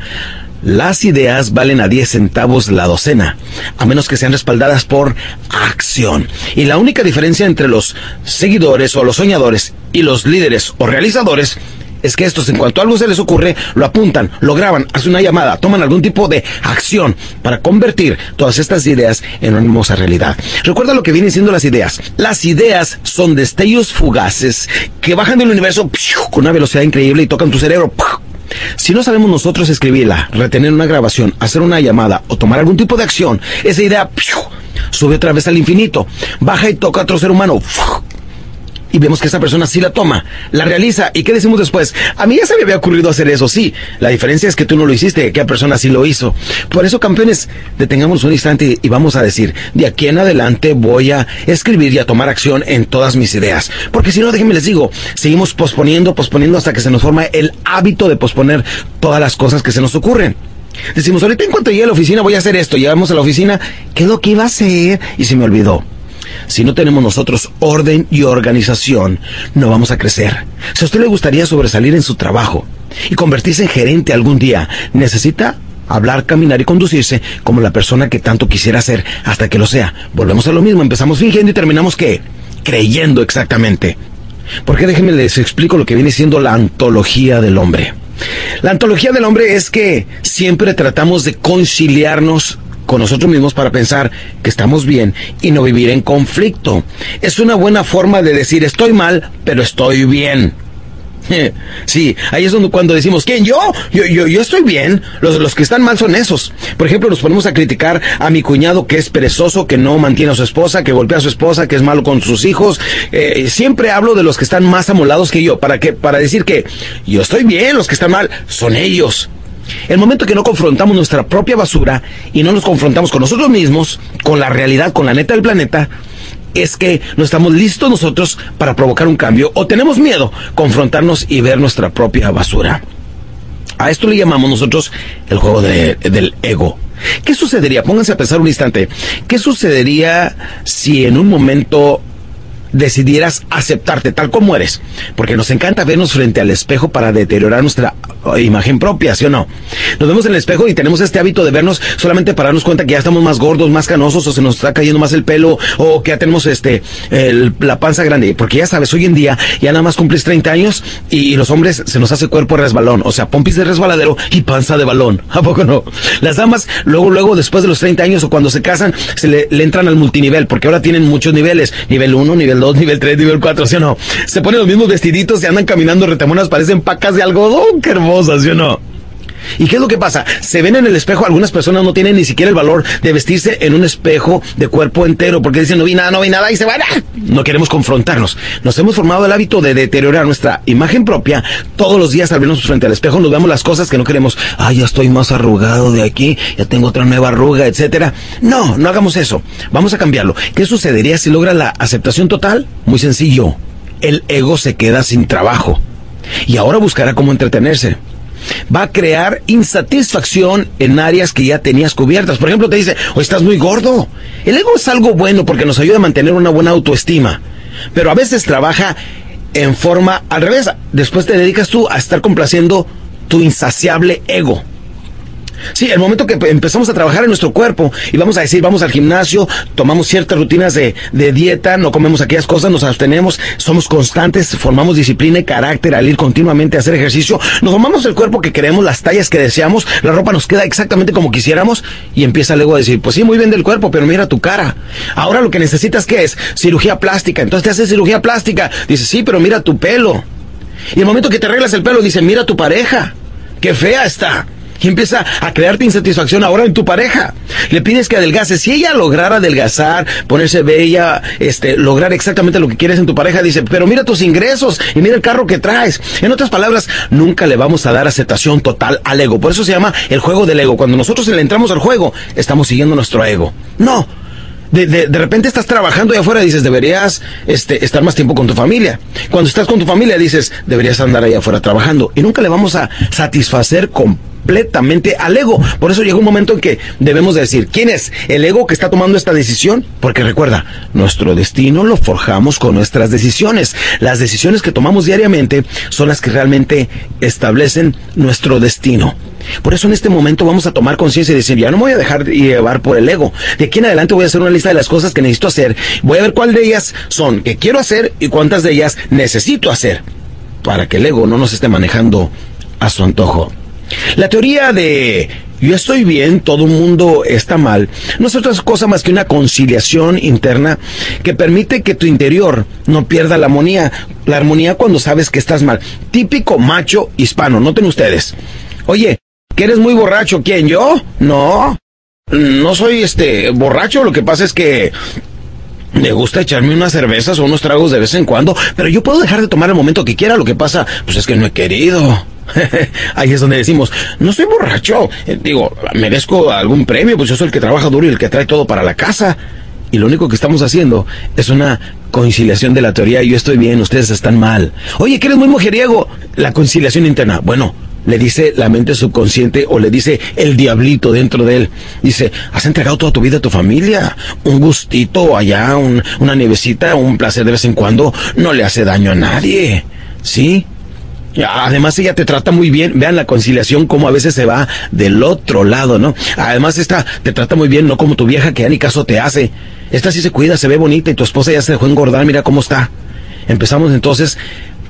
Las ideas valen a 10 centavos la docena, a menos que sean respaldadas por acción. Y la única diferencia entre los seguidores o los soñadores y los líderes o realizadores es que estos, en cuanto algo se les ocurre, lo apuntan, lo graban, hacen una llamada, toman algún tipo de acción para convertir todas estas ideas en una hermosa realidad. Recuerda lo que vienen siendo las ideas. Las ideas son destellos fugaces que bajan del universo con una velocidad increíble y tocan tu cerebro si no sabemos nosotros escribirla, retener una grabación, hacer una llamada o tomar algún tipo de acción, esa idea sube otra vez al infinito, baja y toca a otro ser humano y vemos que esa persona sí la toma, la realiza. ¿Y qué decimos después? A mí ya se me había ocurrido hacer eso, sí. La diferencia es que tú no lo hiciste, que aquella persona sí lo hizo. Por eso, campeones, detengamos un instante y vamos a decir, de aquí en adelante voy a escribir y a tomar acción en todas mis ideas. Porque si no, déjenme les digo, seguimos posponiendo, posponiendo hasta que se nos forma el hábito de posponer todas las cosas que se nos ocurren. Decimos, ahorita en cuanto llegue a la oficina voy a hacer esto. Llegamos a la oficina, ¿qué es lo que iba a hacer? Y se me olvidó. Si no tenemos nosotros orden y organización, no vamos a crecer. Si a usted le gustaría sobresalir en su trabajo y convertirse en gerente algún día, necesita hablar, caminar y conducirse como la persona que tanto quisiera ser hasta que lo sea. Volvemos a lo mismo, empezamos fingiendo y terminamos qué? Creyendo exactamente. Porque déjenme les explico lo que viene siendo la antología del hombre. La antología del hombre es que siempre tratamos de conciliarnos con nosotros mismos para pensar que estamos bien y no vivir en conflicto. Es una buena forma de decir estoy mal, pero estoy bien. Sí, ahí es donde cuando decimos, ¿quién? ¿Yo? Yo, yo, yo estoy bien. Los, los que están mal son esos. Por ejemplo, nos ponemos a criticar a mi cuñado que es perezoso, que no mantiene a su esposa, que golpea a su esposa, que es malo con sus hijos. Eh, siempre hablo de los que están más amolados que yo, para que, para decir que yo estoy bien, los que están mal son ellos. El momento que no confrontamos nuestra propia basura y no nos confrontamos con nosotros mismos, con la realidad, con la neta del planeta, es que no estamos listos nosotros para provocar un cambio o tenemos miedo confrontarnos y ver nuestra propia basura. A esto le llamamos nosotros el juego del ego. ¿Qué sucedería? Pónganse a pensar un instante. ¿Qué sucedería si en un momento decidieras aceptarte tal como eres, porque nos encanta vernos frente al espejo para deteriorar nuestra eh, imagen propia, ¿sí o no? Nos vemos en el espejo y tenemos este hábito de vernos solamente para darnos cuenta que ya estamos más gordos, más canosos, o se nos está cayendo más el pelo, o que ya tenemos este la panza grande, porque ya sabes, hoy en día ya nada más cumples 30 años y, los hombres se nos hace cuerpo resbalón, o sea, pompis de resbaladero y panza de balón, ¿a poco no? Las damas, luego, luego, después de los 30 años o cuando se casan, se le, le entran al multinivel, porque ahora tienen muchos niveles, nivel 1, nivel 2, nivel 3, nivel 4, ¿sí o no? Se ponen los mismos vestiditos y andan caminando retemonas, parecen pacas de algodón, qué hermosas, ¿sí o no? ¿Y qué es lo que pasa? Se ven en el espejo, algunas personas no tienen ni siquiera el valor de vestirse en un espejo de cuerpo entero, porque dicen no vi nada, no vi nada y se van. No queremos confrontarnos. Nos hemos formado el hábito de deteriorar nuestra imagen propia todos los días al vernos frente al espejo, nos vemos las cosas que no queremos. Ah, ya estoy más arrugado de aquí, ya tengo otra nueva arruga, etcétera. No, no hagamos eso. Vamos a cambiarlo. ¿Qué sucedería si logra la aceptación total? Muy sencillo. El ego se queda sin trabajo. Y ahora buscará cómo entretenerse va a crear insatisfacción en áreas que ya tenías cubiertas. Por ejemplo, te dice, o estás muy gordo. El ego es algo bueno porque nos ayuda a mantener una buena autoestima, pero a veces trabaja en forma al revés. Después te dedicas tú a estar complaciendo tu insaciable ego. Sí, el momento que empezamos a trabajar en nuestro cuerpo y vamos a decir, vamos al gimnasio, tomamos ciertas rutinas de, de, dieta, no comemos aquellas cosas, nos abstenemos, somos constantes, formamos disciplina y carácter al ir continuamente a hacer ejercicio, nos tomamos el cuerpo que queremos, las tallas que deseamos, la ropa nos queda exactamente como quisiéramos y empieza luego a decir, pues sí, muy bien del cuerpo, pero mira tu cara. Ahora lo que necesitas que es cirugía plástica, entonces te haces cirugía plástica, dices, sí, pero mira tu pelo. Y el momento que te arreglas el pelo, dice, mira tu pareja, qué fea está y empieza a crearte insatisfacción ahora en tu pareja. Le pides que adelgace. Si ella lograra adelgazar, ponerse bella, este, lograr exactamente lo que quieres en tu pareja, dice, pero mira tus ingresos y mira el carro que traes. En otras palabras, nunca le vamos a dar aceptación total al ego. Por eso se llama el juego del ego. Cuando nosotros le entramos al juego, estamos siguiendo nuestro ego. No, de, de, de, repente estás trabajando y afuera dices, deberías este, estar más tiempo con tu familia. Cuando estás con tu familia dices, deberías andar ahí afuera trabajando. Y nunca le vamos a satisfacer completamente al ego. Por eso llega un momento en que debemos decir, ¿quién es el ego que está tomando esta decisión? Porque recuerda, nuestro destino lo forjamos con nuestras decisiones. Las decisiones que tomamos diariamente son las que realmente establecen nuestro destino. Por eso en este momento vamos a tomar conciencia y decir, ya no me voy a dejar llevar por el ego. De aquí en adelante voy a hacer una lista de las cosas que necesito hacer. Voy a ver cuál de ellas son que quiero hacer y cuántas de ellas necesito hacer para que el ego no nos esté manejando a su antojo. La teoría de yo estoy bien, todo el mundo está mal, no es otra cosa más que una conciliación interna que permite que tu interior no pierda la armonía, la armonía cuando sabes que estás mal. Típico macho hispano, noten ustedes. Oye, ¿Que eres muy borracho? ¿Quién? ¿Yo? No. No soy este borracho, lo que pasa es que me gusta echarme unas cervezas o unos tragos de vez en cuando, pero yo puedo dejar de tomar el momento que quiera, lo que pasa, pues es que no he querido. Ahí es donde decimos, no soy borracho, eh, digo, merezco algún premio, pues yo soy el que trabaja duro y el que trae todo para la casa. Y lo único que estamos haciendo es una conciliación de la teoría, yo estoy bien, ustedes están mal. Oye, que eres muy mujeriego. La conciliación interna. Bueno, le dice la mente subconsciente o le dice el diablito dentro de él. Dice, has entregado toda tu vida a tu familia. Un gustito allá, una nievecita, un placer de vez en cuando, no le hace daño a nadie. ¿Sí? Además ella te trata muy bien. Vean la conciliación como a veces se va del otro lado, ¿no? Además esta te trata muy bien, no como tu vieja que ya ni caso te hace. Esta sí se cuida, se ve bonita y tu esposa ya se dejó engordar, mira cómo está. Empezamos entonces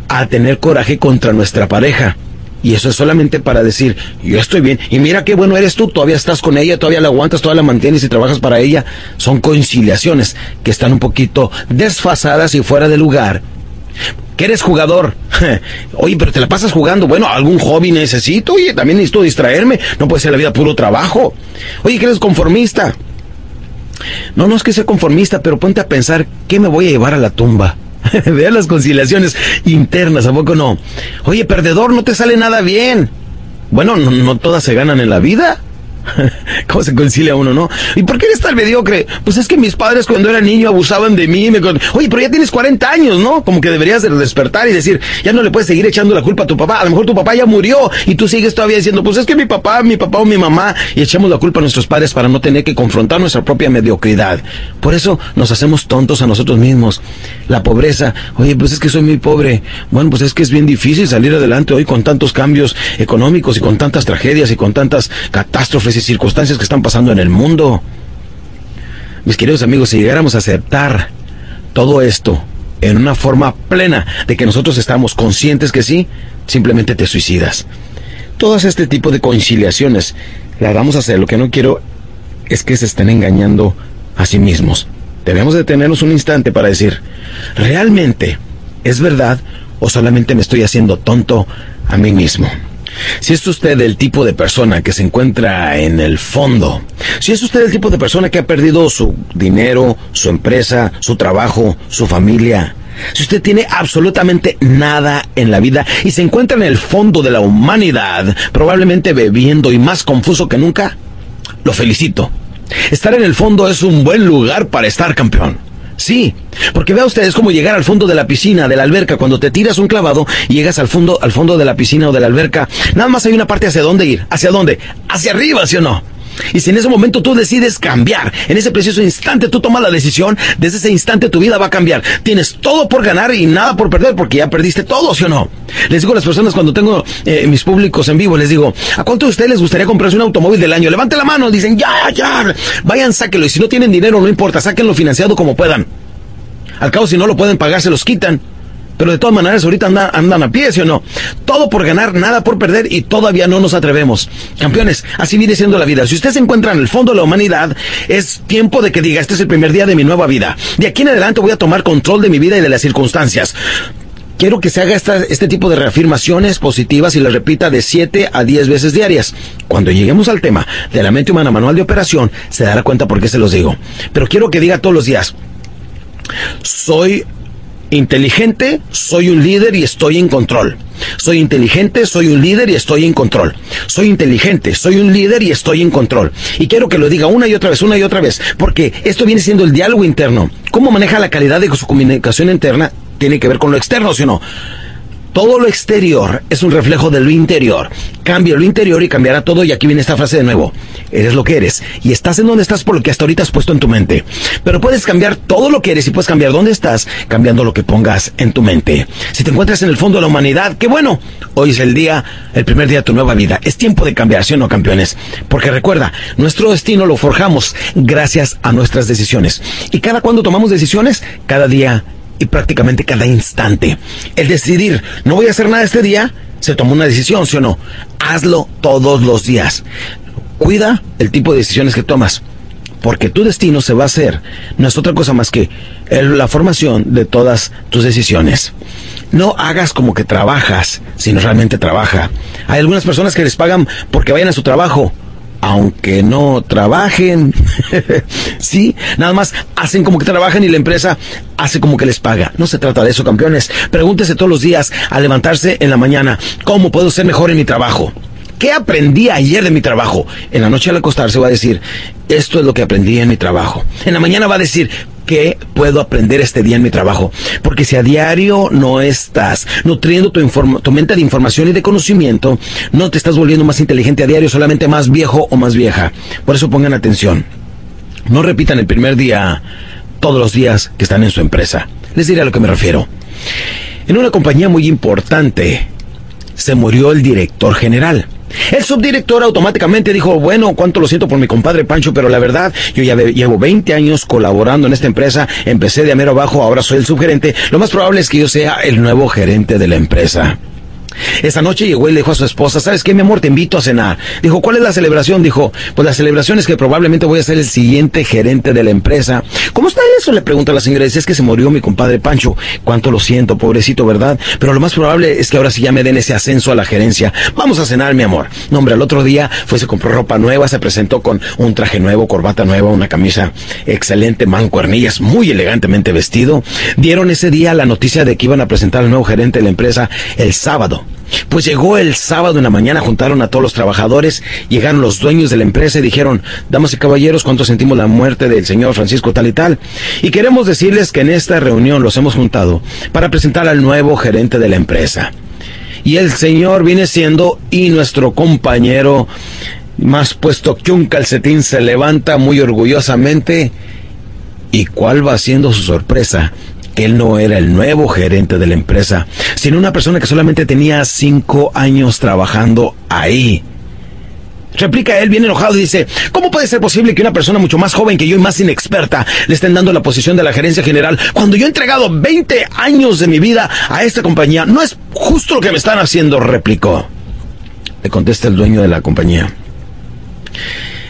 a tener coraje contra nuestra pareja. Y eso es solamente para decir, yo estoy bien. Y mira qué bueno eres tú, todavía estás con ella, todavía la aguantas, todavía la mantienes y trabajas para ella. Son conciliaciones que están un poquito desfasadas y fuera de lugar. ¿Que eres jugador? Oye, pero te la pasas jugando. Bueno, algún hobby necesito. Oye, también necesito distraerme. No puede ser la vida puro trabajo. Oye, que eres conformista. No, no es que sea conformista, pero ponte a pensar, ¿qué me voy a llevar a la tumba? Vean las conciliaciones internas, ¿a poco no? Oye, perdedor, no te sale nada bien. Bueno, no, todas se ganan en la vida. ¿Cómo se concilia uno, no? ¿Y por qué eres tan mediocre? Pues es que mis padres cuando era niño abusaban de mí. Me... Oye, pero ya tienes 40 años, ¿no? Como que deberías de despertar y decir, ya no le puedes seguir echando la culpa a tu papá. A lo mejor tu papá ya murió y tú sigues todavía diciendo, pues es que mi papá, mi papá o mi mamá, y echamos la culpa a nuestros padres para no tener que confrontar nuestra propia mediocridad. Por eso nos hacemos tontos a nosotros mismos. La pobreza, oye, pues es que soy muy pobre. Bueno, pues es que es bien difícil salir adelante hoy con tantos cambios económicos y con tantas tragedias y con tantas catástrofes y circunstancias que están pasando en el mundo. Mis queridos amigos, si llegáramos a aceptar todo esto en una forma plena de que nosotros estamos conscientes que sí, simplemente te suicidas. Todas este tipo de conciliaciones las vamos a hacer. Lo que no quiero es que se estén engañando a sí mismos. Debemos detenernos un instante para decir, ¿realmente es verdad o solamente me estoy haciendo tonto a mí mismo? Si es usted el tipo de persona que se encuentra en el fondo, si es usted el tipo de persona que ha perdido su dinero, su empresa, su trabajo, su familia, si usted tiene absolutamente nada en la vida y se encuentra en el fondo de la humanidad, probablemente bebiendo y más confuso que nunca, lo felicito. Estar en el fondo es un buen lugar para estar campeón. Sí, porque vea usted, es como llegar al fondo de la piscina, de la alberca, cuando te tiras un clavado llegas al fondo, al fondo de la piscina o de la alberca, nada más hay una parte hacia dónde ir, hacia dónde, hacia arriba, ¿sí o no? Y si en ese momento tú decides cambiar, en ese preciso instante tú tomas la decisión, desde ese instante tu vida va a cambiar. Tienes todo por ganar y nada por perder porque ya perdiste todo, ¿sí o no? Les digo a las personas cuando tengo eh, mis públicos en vivo, les digo, ¿a cuánto de ustedes les gustaría comprarse un automóvil del año? Levante la mano, dicen, ya, ya, vayan, sáquenlo. Y si no tienen dinero, no importa, sáquenlo financiado como puedan. Al cabo, si no lo pueden pagar, se los quitan. Pero de todas maneras, ahorita andan, a pie, ¿sí o no? Todo por ganar, nada por perder y todavía no nos atrevemos. Campeones, así viene siendo la vida. Si usted se encuentra en el fondo de la humanidad, es tiempo de que diga, este es el primer día de mi nueva vida. De aquí en adelante voy a tomar control de mi vida y de las circunstancias. Quiero que se haga este tipo de reafirmaciones positivas y las repita de 7 a 10 veces diarias. Cuando lleguemos al tema de la mente humana manual de operación, se dará cuenta por qué se los digo. Pero quiero que diga todos los días, soy inteligente, soy un líder y estoy en control. Soy inteligente, soy un líder y estoy en control. Soy inteligente, soy un líder y estoy en control. Y quiero que lo diga una y otra vez, una y otra vez, porque esto viene siendo el diálogo interno. ¿Cómo maneja la calidad de su comunicación interna? Tiene que ver con lo externo, ¿sí o no? Todo lo exterior es un reflejo de lo interior. Cambia lo interior y cambiará todo. Y aquí viene esta frase de nuevo. Eres lo que eres. Y estás en donde estás por lo que hasta ahorita has puesto en tu mente. Pero puedes cambiar todo lo que eres y puedes cambiar dónde estás cambiando lo que pongas en tu mente. Si te encuentras en el fondo de la humanidad, qué bueno. Hoy es el día, el primer día de tu nueva vida. Es tiempo de cambiar, ¿sí o no, campeones? Porque recuerda, nuestro destino lo forjamos gracias a nuestras decisiones. Y cada cuando tomamos decisiones, cada día y prácticamente cada instante. El decidir, no voy a hacer nada este día, se tomó una decisión, ¿sí o no? Hazlo todos los días. Cuida el tipo de decisiones que tomas, porque tu destino se va a hacer, no es otra cosa más que la formación de todas tus decisiones. No hagas como que trabajas, sino realmente trabaja. Hay algunas personas que les pagan porque vayan a su trabajo, aunque no trabajen, sí, nada más hacen como que trabajan y la empresa hace como que les paga. No se trata de eso, campeones. Pregúntese todos los días al levantarse en la mañana, ¿cómo puedo ser mejor en mi trabajo? ¿Qué aprendí ayer de mi trabajo? En la noche al acostarse va a decir, esto es lo que aprendí en mi trabajo. En la mañana va a decir, ¿qué puedo aprender este día en mi trabajo? Porque si a diario no estás nutriendo tu, tu mente de información y de conocimiento, no te estás volviendo más inteligente a diario, solamente más viejo o más vieja. Por eso pongan atención. No repitan el primer día todos los días que están en su empresa. Les diré a lo que me refiero. En una compañía muy importante se murió el director general. El subdirector automáticamente dijo, bueno, cuánto lo siento por mi compadre Pancho, pero la verdad, yo ya llevo 20 años colaborando en esta empresa, empecé de amero abajo, ahora soy el subgerente, lo más probable es que yo sea el nuevo gerente de la empresa. Esa noche llegó y le dijo a su esposa, ¿sabes qué, mi amor? Te invito a cenar. Dijo, ¿cuál es la celebración? Dijo, pues la celebración es que probablemente voy a ser el siguiente gerente de la empresa. ¿Cómo está eso? Le pregunta la señora. Dice, es que se murió mi compadre Pancho. Cuánto lo siento, pobrecito, ¿verdad? Pero lo más probable es que ahora sí ya me den ese ascenso a la gerencia. Vamos a cenar, mi amor. No, hombre, al otro día fue, se compró ropa nueva, se presentó con un traje nuevo, corbata nueva, una camisa excelente, mancuernillas, muy elegantemente vestido. Dieron ese día la noticia de que iban a presentar al nuevo gerente de la empresa el sábado Pues llegó el sábado en la mañana, juntaron a todos los trabajadores, llegaron los dueños de la empresa y dijeron, damas y caballeros, ¿cuánto sentimos la muerte del señor Francisco tal y tal? Y queremos decirles que en esta reunión los hemos juntado para presentar al nuevo gerente de la empresa. Y el señor viene siendo, y nuestro compañero, más puesto que un calcetín, se levanta muy orgullosamente. ¿Y cuál va siendo su sorpresa? Él no era el nuevo gerente de la empresa, sino una persona que solamente tenía cinco años trabajando ahí. Replica él bien enojado y dice, ¿cómo puede ser posible que una persona mucho más joven que yo y más inexperta le estén dando la posición de la gerencia general cuando yo he entregado 20 años de mi vida a esta compañía? No es justo lo que me están haciendo, replicó. Le contesta el dueño de la compañía.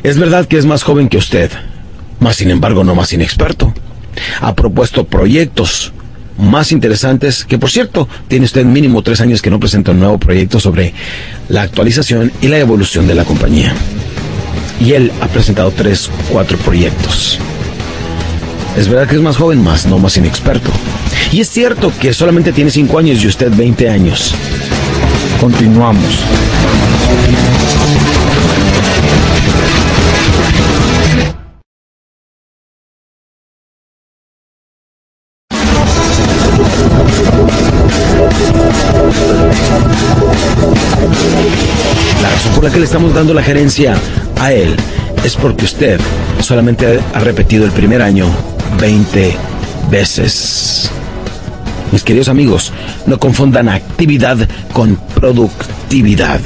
Es verdad que es más joven que usted, más sin embargo no más inexperto ha propuesto proyectos más interesantes, que por cierto, tiene usted mínimo tres años que no presenta un nuevo proyecto sobre la actualización y la evolución de la compañía. Y él ha presentado tres, cuatro proyectos. Es verdad que es más joven, más, no más inexperto. Y es cierto que solamente tiene cinco años y usted 20 años. Continuamos. Estamos dando la gerencia a él es porque usted solamente ha repetido el primer año 20 veces. Mis queridos amigos, no confundan actividad con productividad.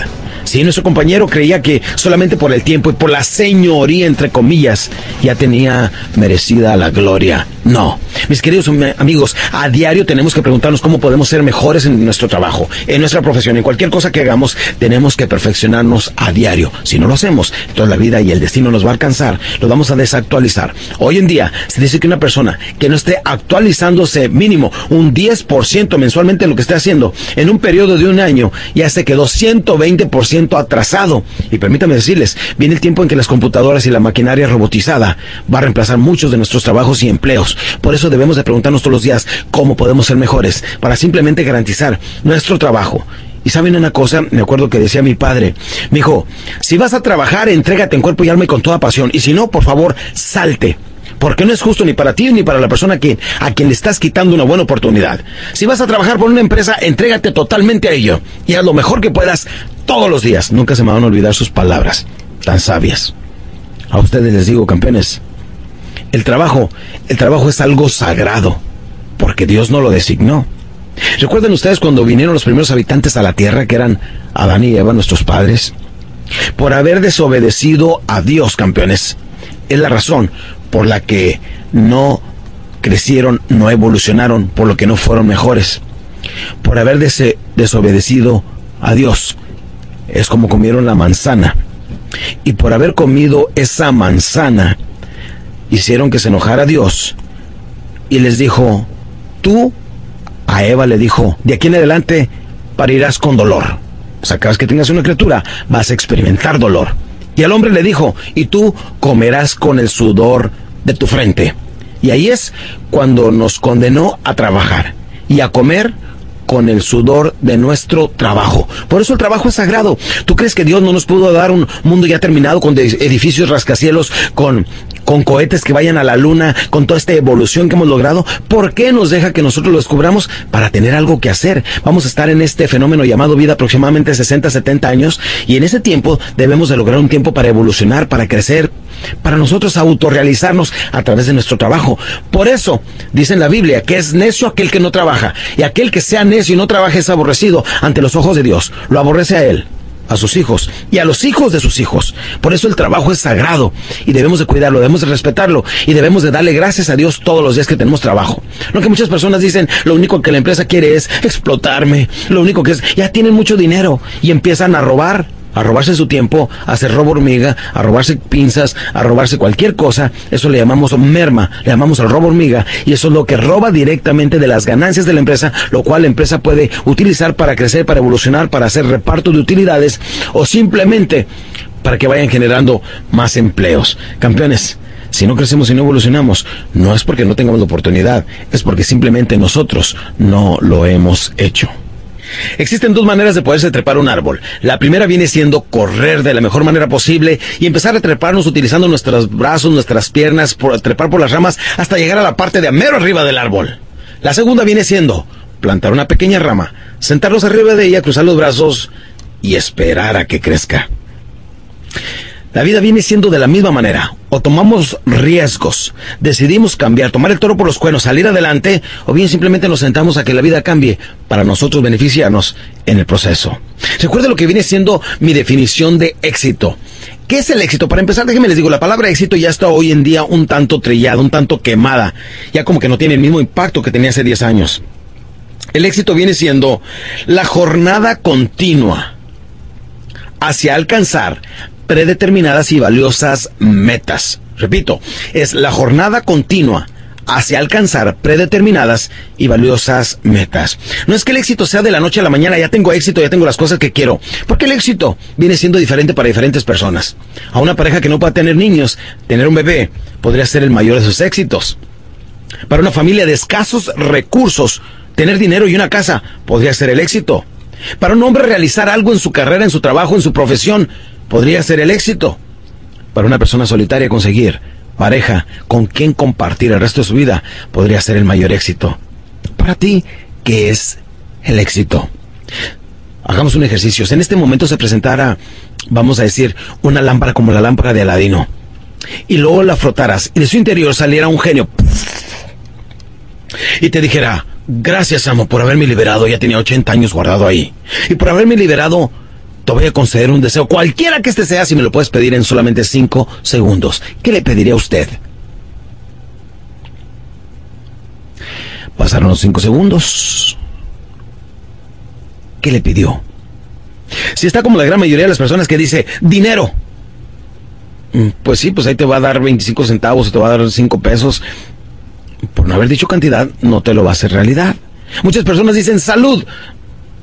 Si nuestro compañero creía que solamente por el tiempo y por la señoría, entre comillas, ya tenía merecida la gloria. No, mis queridos amigos, a diario tenemos que preguntarnos cómo podemos ser mejores en nuestro trabajo, en nuestra profesión, en cualquier cosa que hagamos, tenemos que perfeccionarnos a diario. Si no lo hacemos, toda la vida y el destino nos va a alcanzar, lo vamos a desactualizar. Hoy en día se dice que una persona que no esté actualizándose mínimo un 10% mensualmente en lo que esté haciendo en un periodo de un año, ya se quedó 120% atrasado. Y permítame decirles, viene el tiempo en que las computadoras y la maquinaria robotizada va a reemplazar muchos de nuestros trabajos y empleos. Por eso debemos de preguntarnos todos los días cómo podemos ser mejores para simplemente garantizar nuestro trabajo. Y saben una cosa, me acuerdo que decía mi padre, me si vas a trabajar, entrégate en cuerpo y alma y con toda pasión. Y si no, por favor, salte porque no es justo ni para ti ni para la persona que, a quien le estás quitando una buena oportunidad. Si vas a trabajar por una empresa, entrégate totalmente a ello y haz lo mejor que puedas todos los días. Nunca se me van a olvidar sus palabras tan sabias. A ustedes les digo, campeones, el trabajo, el trabajo es algo sagrado, porque Dios no lo designó. ¿Recuerdan ustedes cuando vinieron los primeros habitantes a la tierra, que eran Adán y Eva, nuestros padres? Por haber desobedecido a Dios, campeones. Es la razón por la que no crecieron, no evolucionaron, por lo que no fueron mejores. Por haber desobedecido a Dios. Es como comieron la manzana. Y por haber comido esa manzana, hicieron que se enojara Dios y les dijo, tú a Eva le dijo, de aquí en adelante parirás con dolor. O sea, cada vez que tengas una criatura vas a experimentar dolor. Y al hombre le dijo, y tú comerás con el sudor de tu frente. Y ahí es cuando nos condenó a trabajar y a comer con el sudor de nuestro trabajo. Por eso el trabajo es sagrado. ¿Tú crees que Dios no nos pudo dar un mundo ya terminado con edificios rascacielos, con, con cohetes que vayan a la luna, con toda esta evolución que hemos logrado? ¿Por qué nos deja que nosotros lo descubramos? Para tener algo que hacer. Vamos a estar en este fenómeno llamado vida aproximadamente 60, 70 años y en ese tiempo debemos de lograr un tiempo para evolucionar, para crecer, para nosotros autorrealizarnos a través de nuestro trabajo. Por eso, dice en la Biblia, que es necio aquel que no trabaja, y aquel que sea necio y no trabaja es aborrecido ante los ojos de Dios. Lo aborrece a él a sus hijos y a los hijos de sus hijos. Por eso el trabajo es sagrado y debemos de cuidarlo, debemos de respetarlo y debemos de darle gracias a Dios todos los días que tenemos trabajo. Lo que muchas personas dicen, lo único que la empresa quiere es explotarme, lo único que es, ya tienen mucho dinero y empiezan a robar a robarse su tiempo, a hacer robo hormiga, a robarse pinzas, a robarse cualquier cosa, eso le llamamos merma, le llamamos al robo hormiga, y eso es lo que roba directamente de las ganancias de la empresa, lo cual la empresa puede utilizar para crecer, para evolucionar, para hacer reparto de utilidades, o simplemente para que vayan generando más empleos. Campeones, si no crecemos y no evolucionamos, no es porque no tengamos la oportunidad, es porque simplemente nosotros no lo hemos hecho. Existen dos maneras de poderse trepar un árbol. La primera viene siendo correr de la mejor manera posible y empezar a treparnos utilizando nuestros brazos, nuestras piernas, por, trepar por las ramas hasta llegar a la parte de mero arriba del árbol. La segunda viene siendo plantar una pequeña rama, sentarnos arriba de ella, cruzar los brazos y esperar a que crezca. La vida viene siendo de la misma manera. O tomamos riesgos, decidimos cambiar, tomar el toro por los cuernos, salir adelante, o bien simplemente nos sentamos a que la vida cambie para nosotros beneficiarnos en el proceso. Recuerde lo que viene siendo mi definición de éxito. ¿Qué es el éxito? Para empezar, déjenme les digo, la palabra éxito ya está hoy en día un tanto trillada, un tanto quemada. Ya como que no tiene el mismo impacto que tenía hace 10 años. El éxito viene siendo la jornada continua hacia alcanzar predeterminadas y valiosas metas. Repito, es la jornada continua hacia alcanzar predeterminadas y valiosas metas. No es que el éxito sea de la noche a la mañana, ya tengo éxito, ya tengo las cosas que quiero, porque el éxito viene siendo diferente para diferentes personas. A una pareja que no pueda tener niños, tener un bebé podría ser el mayor de sus éxitos. Para una familia de escasos recursos, tener dinero y una casa podría ser el éxito. Para un hombre realizar algo en su carrera, en su trabajo, en su profesión, podría ser el éxito. Para una persona solitaria conseguir pareja con quien compartir el resto de su vida podría ser el mayor éxito. Para ti, ¿qué es el éxito? Hagamos un ejercicio. Si en este momento se presentara, vamos a decir, una lámpara como la lámpara de Aladino, y luego la frotaras y de su interior saliera un genio y te dijera, gracias amo por haberme liberado, ya tenía 80 años guardado ahí, y por haberme liberado te voy a conceder un deseo, cualquiera que este sea, si me lo puedes pedir en solamente cinco segundos. ¿Qué le pediría a usted? Pasaron los cinco segundos. ¿Qué le pidió? Si está como la gran mayoría de las personas que dice dinero. Mm, pues sí, pues ahí te va a dar 25 centavos te va a dar 5 pesos. Por no haber dicho cantidad, no te lo va a hacer realidad. Muchas personas dicen salud.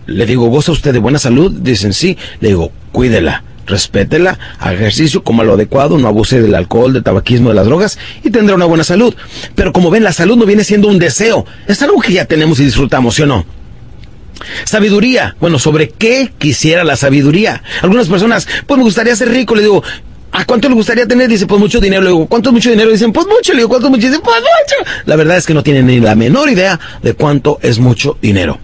Le digo, ¿goza usted de buena salud? Dicen, sí. Le digo, cuídela, respétela, haga ejercicio, coma lo adecuado, no abuse del alcohol, del tabaquismo, de las drogas y tendrá una buena salud. Pero como ven, la salud no viene siendo un deseo, es algo que ya tenemos y disfrutamos, ¿sí o no? Sabiduría. Bueno, ¿sobre qué quisiera la sabiduría? Algunas personas, pues me gustaría ser rico, le digo, ¿A cuánto le gustaría tener? Dice, pues mucho dinero. Le digo, ¿cuánto es mucho dinero? Dicen, pues mucho. Le digo, ¿cuánto es mucho? Dicen, pues mucho. La verdad es que no tienen ni la menor idea de cuánto es mucho dinero.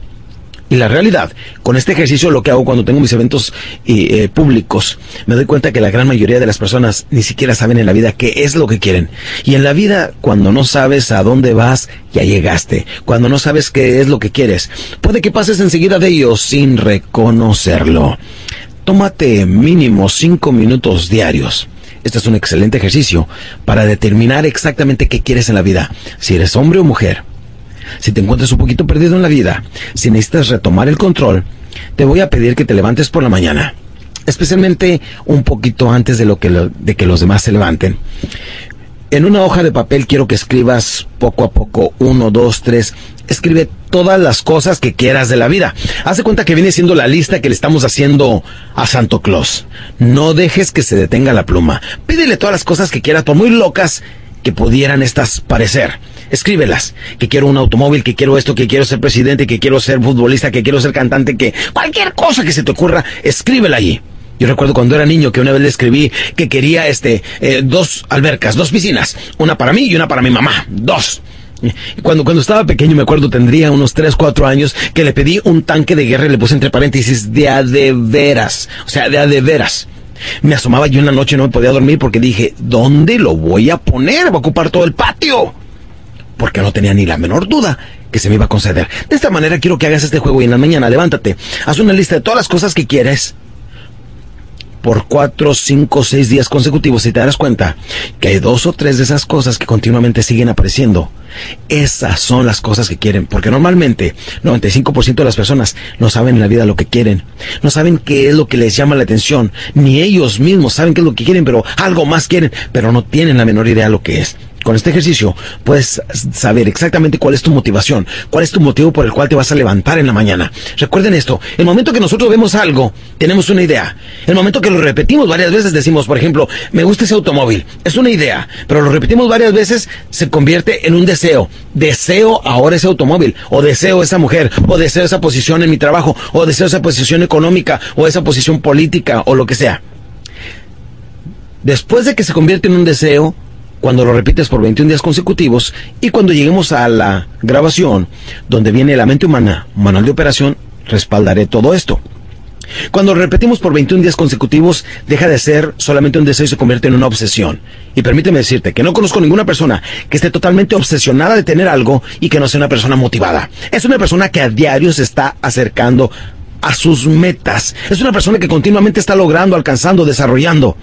Y la realidad, con este ejercicio lo que hago cuando tengo mis eventos eh, públicos, me doy cuenta que la gran mayoría de las personas ni siquiera saben en la vida qué es lo que quieren. Y en la vida, cuando no sabes a dónde vas, ya llegaste. Cuando no sabes qué es lo que quieres, puede que pases enseguida de ellos sin reconocerlo. Tómate mínimo cinco minutos diarios. Este es un excelente ejercicio para determinar exactamente qué quieres en la vida, si eres hombre o mujer si te encuentras un poquito perdido en la vida, si necesitas retomar el control, te voy a pedir que te levantes por la mañana, especialmente un poquito antes de, lo que de que los demás se levanten. En una hoja de papel quiero que escribas poco a poco, uno, dos, tres, escribe todas las cosas que quieras de la vida. Haz de cuenta que viene siendo la lista que le estamos haciendo a Santo Claus. No dejes que se detenga la pluma. Pídele todas las cosas que quieras, por muy locas que pudieran estas parecer escríbelas. Que quiero un automóvil, que quiero esto, que quiero ser presidente, que quiero ser futbolista, que quiero ser cantante, que cualquier cosa que se te ocurra, escríbela allí. Yo recuerdo cuando era niño que una vez le escribí que quería este eh, dos albercas, dos piscinas, una para mí y una para mi mamá, dos. Cuando, cuando estaba pequeño, me acuerdo, tendría unos 3, 4 años, que le pedí un tanque de guerra y le puse entre paréntesis de a de veras. O sea, de a de veras. Me asomaba yo en la noche y no me podía dormir porque dije, ¿dónde lo voy a poner? Va a ocupar todo el patio porque no tenía ni la menor duda que se me iba a conceder. De esta manera quiero que hagas este juego y en la mañana levántate, haz una lista de todas las cosas que quieres por cuatro, cinco, seis días consecutivos y te darás cuenta que hay dos o tres de esas cosas que continuamente siguen apareciendo. Esas son las cosas que quieren, porque normalmente 95% de las personas no saben en la vida lo que quieren, no saben qué es lo que les llama la atención, ni ellos mismos saben qué es lo que quieren, pero algo más quieren, pero no tienen la menor idea de lo que es. Con este ejercicio puedes saber exactamente cuál es tu motivación, cuál es tu motivo por el cual te vas a levantar en la mañana. Recuerden esto, el momento que nosotros vemos algo, tenemos una idea. El momento que lo repetimos varias veces decimos, por ejemplo, me gusta ese automóvil, es una idea, pero lo repetimos varias veces, se convierte en un deseo. Deseo ahora ese automóvil, o deseo esa mujer, o deseo esa posición en mi trabajo, o deseo esa posición económica, o esa posición política, o lo que sea. Después de que se convierte en un deseo, cuando lo repites por 21 días consecutivos y cuando lleguemos a la grabación donde viene la mente humana, manual de operación, respaldaré todo esto. Cuando repetimos por 21 días consecutivos, deja de ser solamente un deseo y se convierte en una obsesión. Y permíteme decirte que no conozco ninguna persona que esté totalmente obsesionada de tener algo y que no sea una persona motivada. Es una persona que a diario se está acercando a sus metas. Es una persona que continuamente está logrando, alcanzando, desarrollando.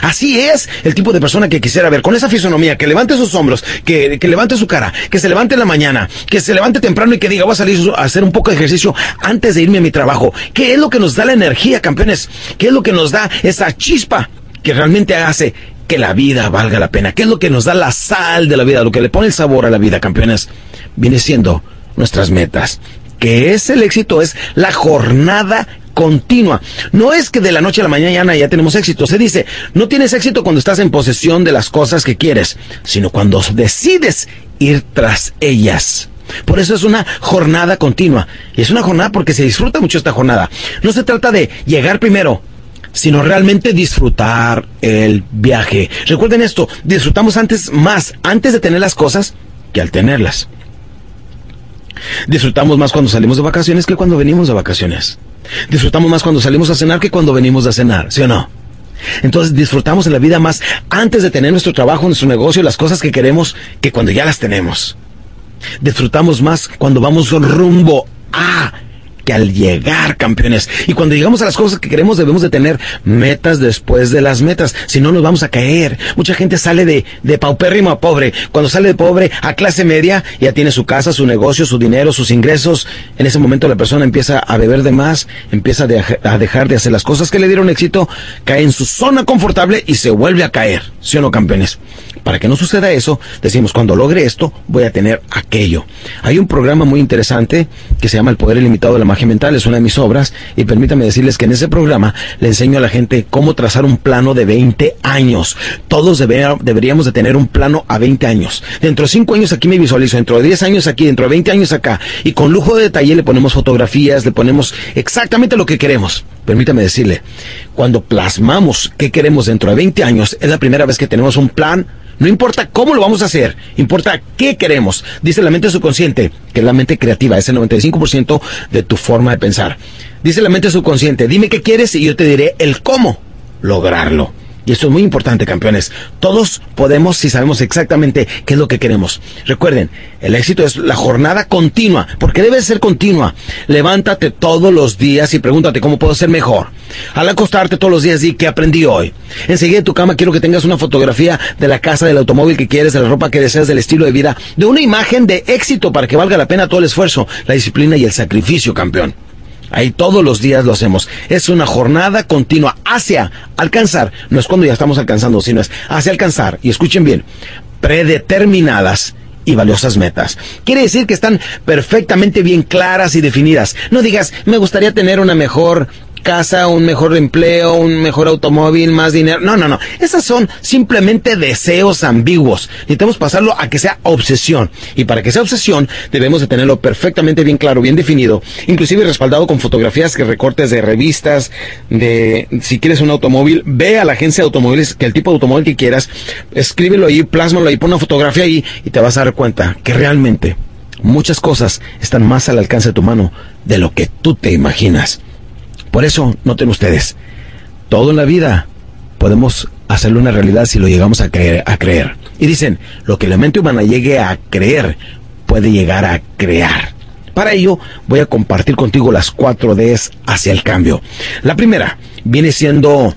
Así es el tipo de persona que quisiera ver, con esa fisonomía, que levante sus hombros, que, levante su cara, que se levante en la mañana, que se levante temprano y que diga, voy a salir a hacer un poco de ejercicio antes de irme a mi trabajo. ¿Qué es lo que nos da la energía, campeones? ¿Qué es lo que nos da esa chispa que realmente hace que la vida valga la pena? ¿Qué es lo que nos da la sal de la vida, lo que le pone el sabor a la vida, campeones? Viene siendo nuestras metas. Que es el éxito, es la jornada continua. No es que de la noche a la mañana ya tenemos éxito. Se dice, no tienes éxito cuando estás en posesión de las cosas que quieres, sino cuando decides ir tras ellas. Por eso es una jornada continua. Y es una jornada porque se disfruta mucho esta jornada. No se trata de llegar primero, sino realmente disfrutar el viaje. Recuerden esto, disfrutamos antes más, antes de tener las cosas, que al tenerlas. Disfrutamos más cuando salimos de vacaciones que cuando venimos de vacaciones. Disfrutamos más cuando salimos a cenar que cuando venimos a cenar, ¿sí o no? Entonces disfrutamos de la vida más antes de tener nuestro trabajo, nuestro negocio, las cosas que queremos, que cuando ya las tenemos. Disfrutamos más cuando vamos rumbo a que al llegar, campeones. Y cuando llegamos a las cosas que queremos debemos de tener metas después de las metas, si no nos vamos a caer. Mucha gente sale de, de paupérrimo a pobre. Cuando sale de pobre a clase media, ya tiene su casa, su negocio, su dinero, sus ingresos. En ese momento la persona empieza a beber de más, empieza a dejar de hacer las cosas que le dieron éxito, cae en su zona confortable y se vuelve a caer. ¿Sí o no, campeones? Para que no suceda eso, decimos, cuando logre esto, voy a tener aquello. Hay un programa muy interesante que se llama El Poder Ilimitado de la Mental, es una de mis obras, y permítame decirles que en ese programa le enseño a la gente cómo trazar un plano de 20 años. Todos deberíamos de tener un plano a 20 años. Dentro de 5 años aquí me visualizo, dentro de 10 años aquí, dentro de 20 años acá, y con lujo de detalle le ponemos fotografías, le ponemos exactamente lo que queremos. Permítame decirle, cuando plasmamos qué queremos dentro de 20 años, es la primera vez que tenemos un plan no importa cómo lo vamos a hacer, importa qué queremos. Dice la mente subconsciente, que es la mente creativa, es el 95% de tu forma de pensar. Dice la mente subconsciente, dime qué quieres y yo te diré el cómo lograrlo. Y esto es muy importante, campeones. Todos podemos si sabemos exactamente qué es lo que queremos. Recuerden, el éxito es la jornada continua, porque debe ser continua. Levántate todos los días y pregúntate cómo puedo ser mejor. Al acostarte todos los días, di qué aprendí hoy. Enseguida de tu cama quiero que tengas una fotografía de la casa, del automóvil que quieres, de la ropa que deseas, del estilo de vida, de una imagen de éxito para que valga la pena todo el esfuerzo, la disciplina y el sacrificio, campeón. Ahí todos los días lo hacemos. Es una jornada continua hacia alcanzar. No es cuando ya estamos alcanzando, sino es hacia alcanzar. Y escuchen bien, predeterminadas y valiosas metas. Quiere decir que están perfectamente bien claras y definidas. No digas, me gustaría tener una mejor casa, un mejor empleo, un mejor automóvil, más dinero. No, no, no. Esas son simplemente deseos ambiguos. Necesitamos pasarlo a que sea obsesión. Y para que sea obsesión, debemos de tenerlo perfectamente bien claro, bien definido, inclusive respaldado con fotografías que recortes de revistas, de si quieres un automóvil, ve a la agencia de automóviles, que el tipo de automóvil que quieras, escríbelo ahí, plásmalo ahí, pon una fotografía ahí y te vas a dar cuenta que realmente muchas cosas están más al alcance de tu mano de lo que tú te imaginas. Por eso, noten ustedes, todo en la vida podemos hacerlo una realidad si lo llegamos a creer, a creer. Y dicen, lo que la mente humana llegue a creer puede llegar a crear. Para ello voy a compartir contigo las cuatro Ds hacia el cambio. La primera viene siendo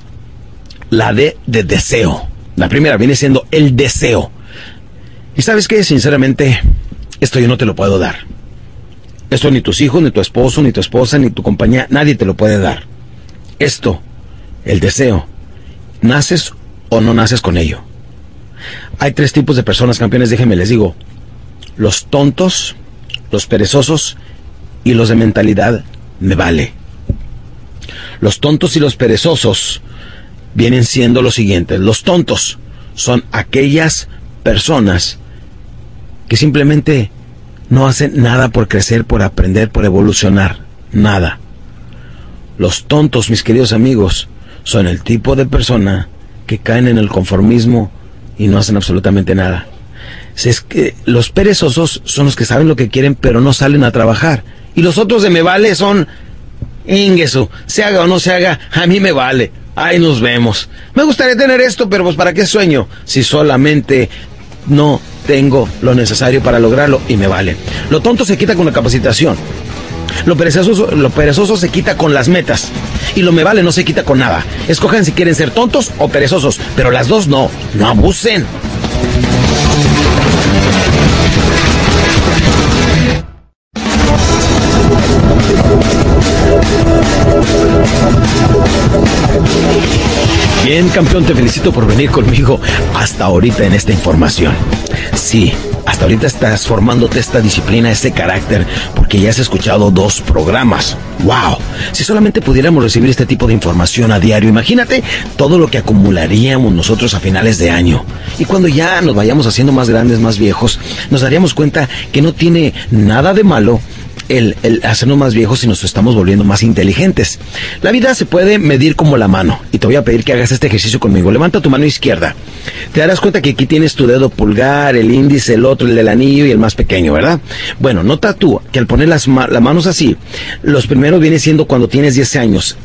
la D de deseo. La primera viene siendo el deseo. Y sabes que, sinceramente, esto yo no te lo puedo dar. Esto ni tus hijos, ni tu esposo, ni tu esposa, ni tu compañía, nadie te lo puede dar. Esto, el deseo, naces o no naces con ello. Hay tres tipos de personas, campeones, déjenme les digo. Los tontos, los perezosos y los de mentalidad me vale. Los tontos y los perezosos vienen siendo los siguientes. Los tontos son aquellas personas que simplemente no hacen nada por crecer, por aprender, por evolucionar. Nada. Los tontos, mis queridos amigos, son el tipo de persona que caen en el conformismo y no hacen absolutamente nada. Es que los perezosos son los que saben lo que quieren pero no salen a trabajar. Y los otros de me vale son Ingesu, se haga o no se haga, a mí me vale. Ahí nos vemos. Me gustaría tener esto, pero pues ¿para qué sueño? Si solamente no tengo lo necesario para lograrlo y me vale. Lo tonto se quita con la capacitación. Lo perezoso, lo perezoso se quita con las metas. Y lo me vale no se quita con nada. Escojan si quieren ser tontos o perezosos, pero las dos no. No abusen. Bien, campeón, te felicito por venir conmigo hasta ahorita en esta información. Sí, hasta ahorita estás formándote esta disciplina, este carácter, porque ya has escuchado dos programas. ¡Wow! Si solamente pudiéramos recibir este tipo de información a diario, imagínate todo lo que acumularíamos nosotros a finales de año. Y cuando ya nos vayamos haciendo más grandes, más viejos, nos daríamos cuenta que no tiene nada de malo el, hacernos más viejos y nos estamos volviendo más inteligentes. La vida se puede medir como la mano. Y te voy a pedir que hagas este ejercicio conmigo. Levanta tu mano izquierda. Te darás cuenta que aquí tienes tu dedo pulgar, el índice, el otro, el del anillo y el más pequeño, ¿verdad? Bueno, nota tú que al poner las, las manos así, los primeros vienen siendo cuando tienes 10 años.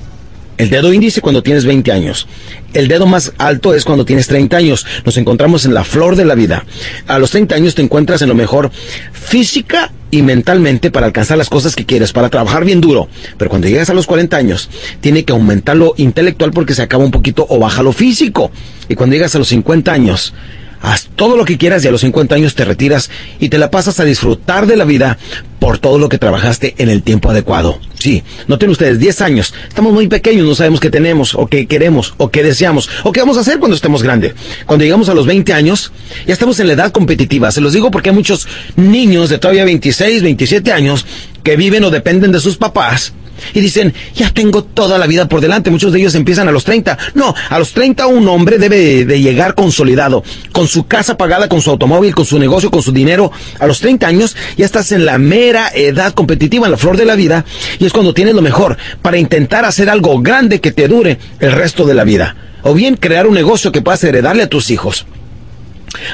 El dedo índice cuando tienes 20 años. El dedo más alto es cuando tienes 30 años. Nos encontramos en la flor de la vida. A los 30 años te encuentras en lo mejor física y mentalmente para alcanzar las cosas que quieres, para trabajar bien duro. Pero cuando llegas a los 40 años, tiene que aumentar lo intelectual porque se acaba un poquito o baja lo físico. Y cuando llegas a los 50 años, haz todo lo que quieras y a los 50 años te retiras y te la pasas a disfrutar de la vida por todo lo que trabajaste en el tiempo adecuado. Sí, noten ustedes, 10 años, estamos muy pequeños, no sabemos qué tenemos, o qué queremos, o qué deseamos, o qué vamos a hacer cuando estemos grandes. Cuando llegamos a los 20 años, ya estamos en la edad competitiva. Se los digo porque hay muchos niños de todavía 26, 27 años que viven o dependen de sus papás y dicen, ya tengo toda la vida por delante. Muchos de ellos empiezan a los 30. No, a los 30 un hombre debe de llegar consolidado, con su casa pagada, con su automóvil, con su negocio, con su dinero. A los 30 años ya estás en la mera edad competitiva, en la flor de la vida, y es cuando tienes lo mejor para intentar hacer algo grande que te dure el resto de la vida. O bien crear un negocio que puedas heredarle a tus hijos.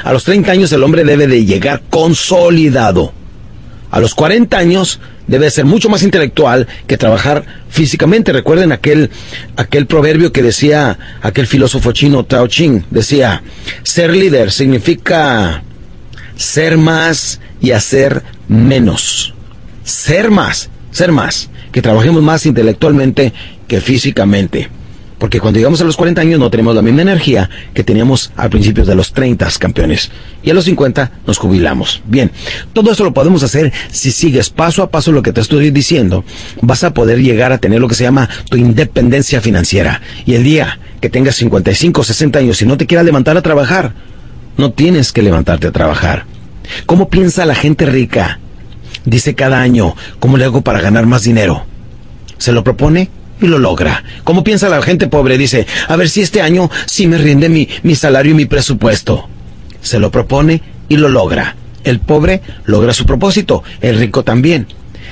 A los 30 años el hombre debe de llegar consolidado. A los 40 años debe ser mucho más intelectual que trabajar físicamente. Recuerden aquel, aquel proverbio que decía aquel filósofo chino Tao Ching, decía, ser líder significa ser más y hacer menos. Ser más, ser más, que trabajemos más intelectualmente que físicamente. Porque cuando llegamos a los 40 años no tenemos la misma energía que teníamos a principios de los 30 campeones. Y a los 50 nos jubilamos. Bien, todo esto lo podemos hacer si sigues paso a paso lo que te estoy diciendo. Vas a poder llegar a tener lo que se llama tu independencia financiera. Y el día que tengas 55, 60 años y no te quieras levantar a trabajar, no tienes que levantarte a trabajar. ¿Cómo piensa la gente rica? Dice cada año, ¿cómo le hago para ganar más dinero? ¿Se lo propone? Y lo logra. ¿Cómo piensa la gente pobre? Dice, a ver si este año sí me rinde mi, mi salario y mi presupuesto. Se lo propone y lo logra. El pobre logra su propósito, el rico también.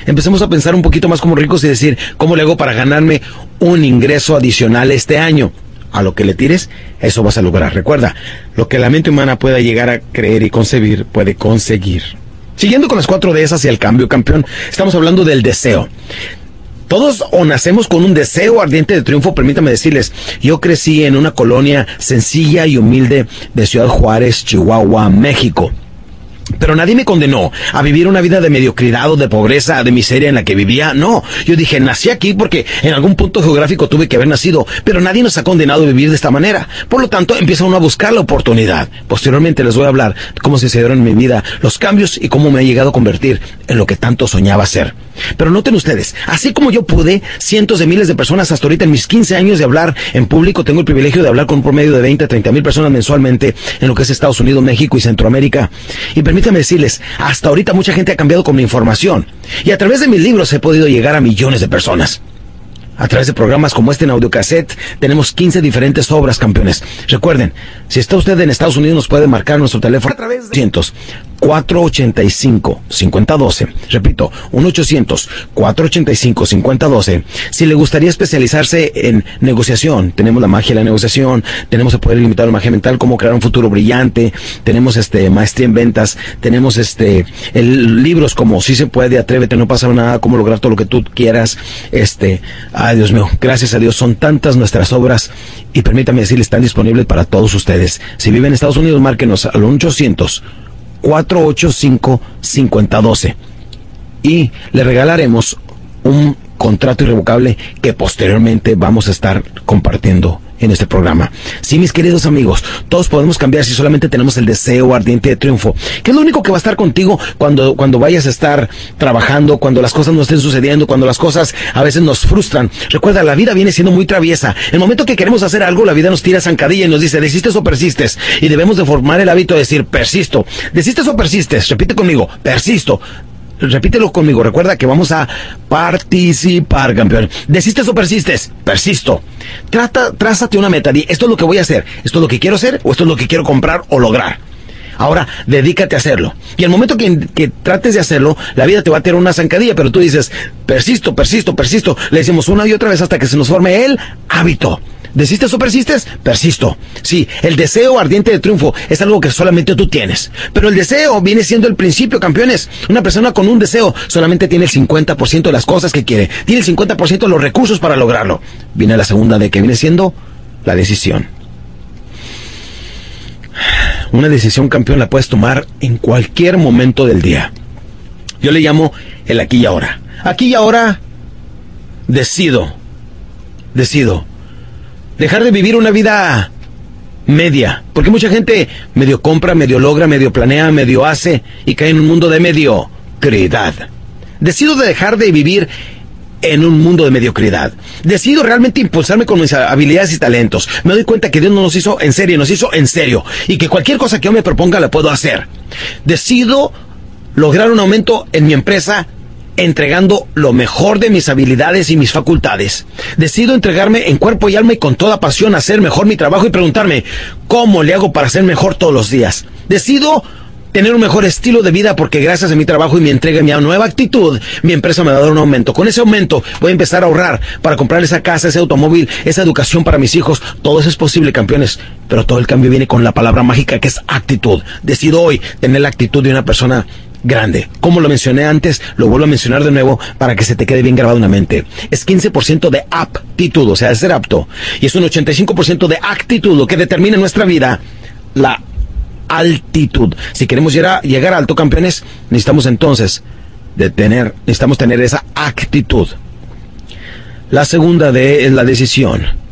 Empecemos a pensar un poquito más como ricos y decir, ¿cómo le hago para ganarme un ingreso adicional este año? A lo que le tires, eso vas a lograr. Recuerda, lo que la mente humana pueda llegar a creer y concebir, puede conseguir. Siguiendo con las cuatro de esas y el cambio, campeón, estamos hablando del deseo. Todos o nacemos con un deseo ardiente de triunfo, permítame decirles, yo crecí en una colonia sencilla y humilde de Ciudad Juárez, Chihuahua, México. Pero nadie me condenó a vivir una vida de mediocridad o de pobreza, de miseria en la que vivía. No, yo dije, nací aquí porque en algún punto geográfico tuve que haber nacido, pero nadie nos ha condenado a vivir de esta manera. Por lo tanto, empieza uno a buscar la oportunidad. Posteriormente les voy a hablar cómo se sucedieron en mi vida los cambios y cómo me he llegado a convertir en lo que tanto soñaba ser. Pero noten ustedes, así como yo pude, cientos de miles de personas hasta ahorita en mis 15 años de hablar en público, tengo el privilegio de hablar con un promedio de 20 a 30 mil personas mensualmente en lo que es Estados Unidos, México y Centroamérica. Y decirles, hasta ahorita mucha gente ha cambiado con mi información. Y a través de mis libros he podido llegar a millones de personas. A través de programas como este en audiocassette tenemos 15 diferentes obras, campeones. Recuerden, si está usted en Estados Unidos nos puede marcar nuestro teléfono a través de 485-5012. Repito, 1-800-485-5012. Si le gustaría especializarse en negociación, tenemos la magia de la negociación, tenemos el poder limitar la magia mental, cómo crear un futuro brillante, tenemos este maestría en ventas, tenemos este libros como Si se puede, atrévete, no pasa nada, cómo lograr todo lo que tú quieras. Este, ay Dios mío, gracias a Dios, son tantas nuestras obras y permítame decirles, están disponibles para todos ustedes. Si viven en Estados Unidos, márquenos al 1 800 485-5012. Y le regalaremos un contrato irrevocable que posteriormente vamos a estar compartiendo en este programa. Sí, mis queridos amigos, todos podemos cambiar si solamente tenemos el deseo ardiente de triunfo, que es lo único que va a estar contigo cuando, cuando vayas a estar trabajando, cuando las cosas no estén sucediendo, cuando las cosas a veces nos frustran. Recuerda, la vida viene siendo muy traviesa. El momento que queremos hacer algo, la vida nos tira zancadilla y nos dice, desistes o persistes. Y debemos de formar el hábito de decir, persisto. Desistes o persistes. Repite conmigo, persisto repítelo conmigo, recuerda que vamos a participar, campeón. ¿Desistes o persistes? Persisto. Trata, trázate una meta, di, esto es lo que voy a hacer, esto es lo que quiero hacer, o esto es lo que quiero comprar o lograr. Ahora, dedícate a hacerlo. Y el momento que, que, trates de hacerlo, la vida te va a tirar una zancadilla, pero tú dices, persisto, persisto, persisto. Le decimos una y otra vez hasta que se nos forme el hábito. ¿Desistes o persistes? Persisto. Sí, el deseo ardiente de triunfo es algo que solamente tú tienes. Pero el deseo viene siendo el principio, campeones. Una persona con un deseo solamente tiene el 50% de las cosas que quiere. Tiene el 50% de los recursos para lograrlo. Viene la segunda de que viene siendo la decisión. Una decisión, campeón, la puedes tomar en cualquier momento del día. Yo le llamo el aquí y ahora. Aquí y ahora decido. Decido dejar de vivir una vida media, porque mucha gente medio compra, medio logra, medio planea, medio hace y cae en un mundo de mediocridad. Decido dejar de vivir en un mundo de mediocridad. Decido realmente impulsarme con mis habilidades y talentos. Me doy cuenta que Dios no nos hizo en serio, nos hizo en serio y que cualquier cosa que yo me proponga la puedo hacer. Decido lograr un aumento en mi empresa entregando lo mejor de mis habilidades y mis facultades. Decido entregarme en cuerpo y alma y con toda pasión a hacer mejor mi trabajo y preguntarme cómo le hago para ser mejor todos los días. Decido tener un mejor estilo de vida porque gracias a mi trabajo y mi entrega y mi nueva actitud, mi empresa me va a dar un aumento. Con ese aumento voy a empezar a ahorrar para comprar esa casa, ese automóvil, esa educación para mis hijos. Todo eso es posible, campeones. Pero todo el cambio viene con la palabra mágica que es actitud. Decido hoy tener la actitud de una persona grande. Como lo mencioné antes, lo vuelvo a mencionar de nuevo para que se te quede bien grabado en la mente. Es 15% de aptitud, o sea, es ser apto. Y es un 85% de actitud, lo que determina nuestra vida la altitud. Si queremos llegar, llegar a alto, campeones, necesitamos entonces de tener, necesitamos tener esa actitud. La segunda D es la decisión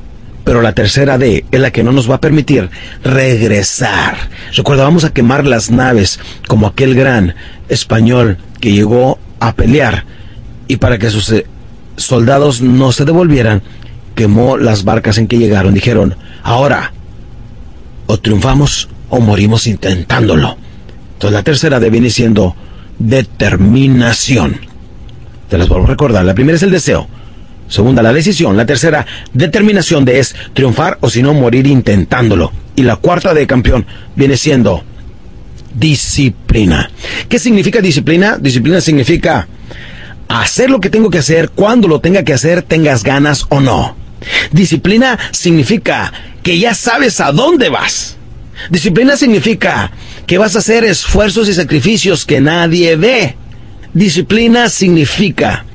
pero la tercera D es la que no nos va a permitir regresar. Recuerda, vamos a quemar las naves como aquel gran español que llegó a pelear y para que sus eh, soldados no se devolvieran, quemó las barcas en que llegaron. Dijeron, ahora, o triunfamos o morimos intentándolo. Entonces la tercera D viene siendo determinación. Te las vuelvo a recordar. La primera es el deseo. Segunda, la decisión. La tercera, determinación de es triunfar o si no morir intentándolo. Y la cuarta de campeón viene siendo disciplina. ¿Qué significa disciplina? Disciplina significa hacer lo que tengo que hacer cuando lo tenga que hacer, tengas ganas o no. Disciplina significa que ya sabes a dónde vas. Disciplina significa que vas a hacer esfuerzos y sacrificios que nadie ve. Disciplina significa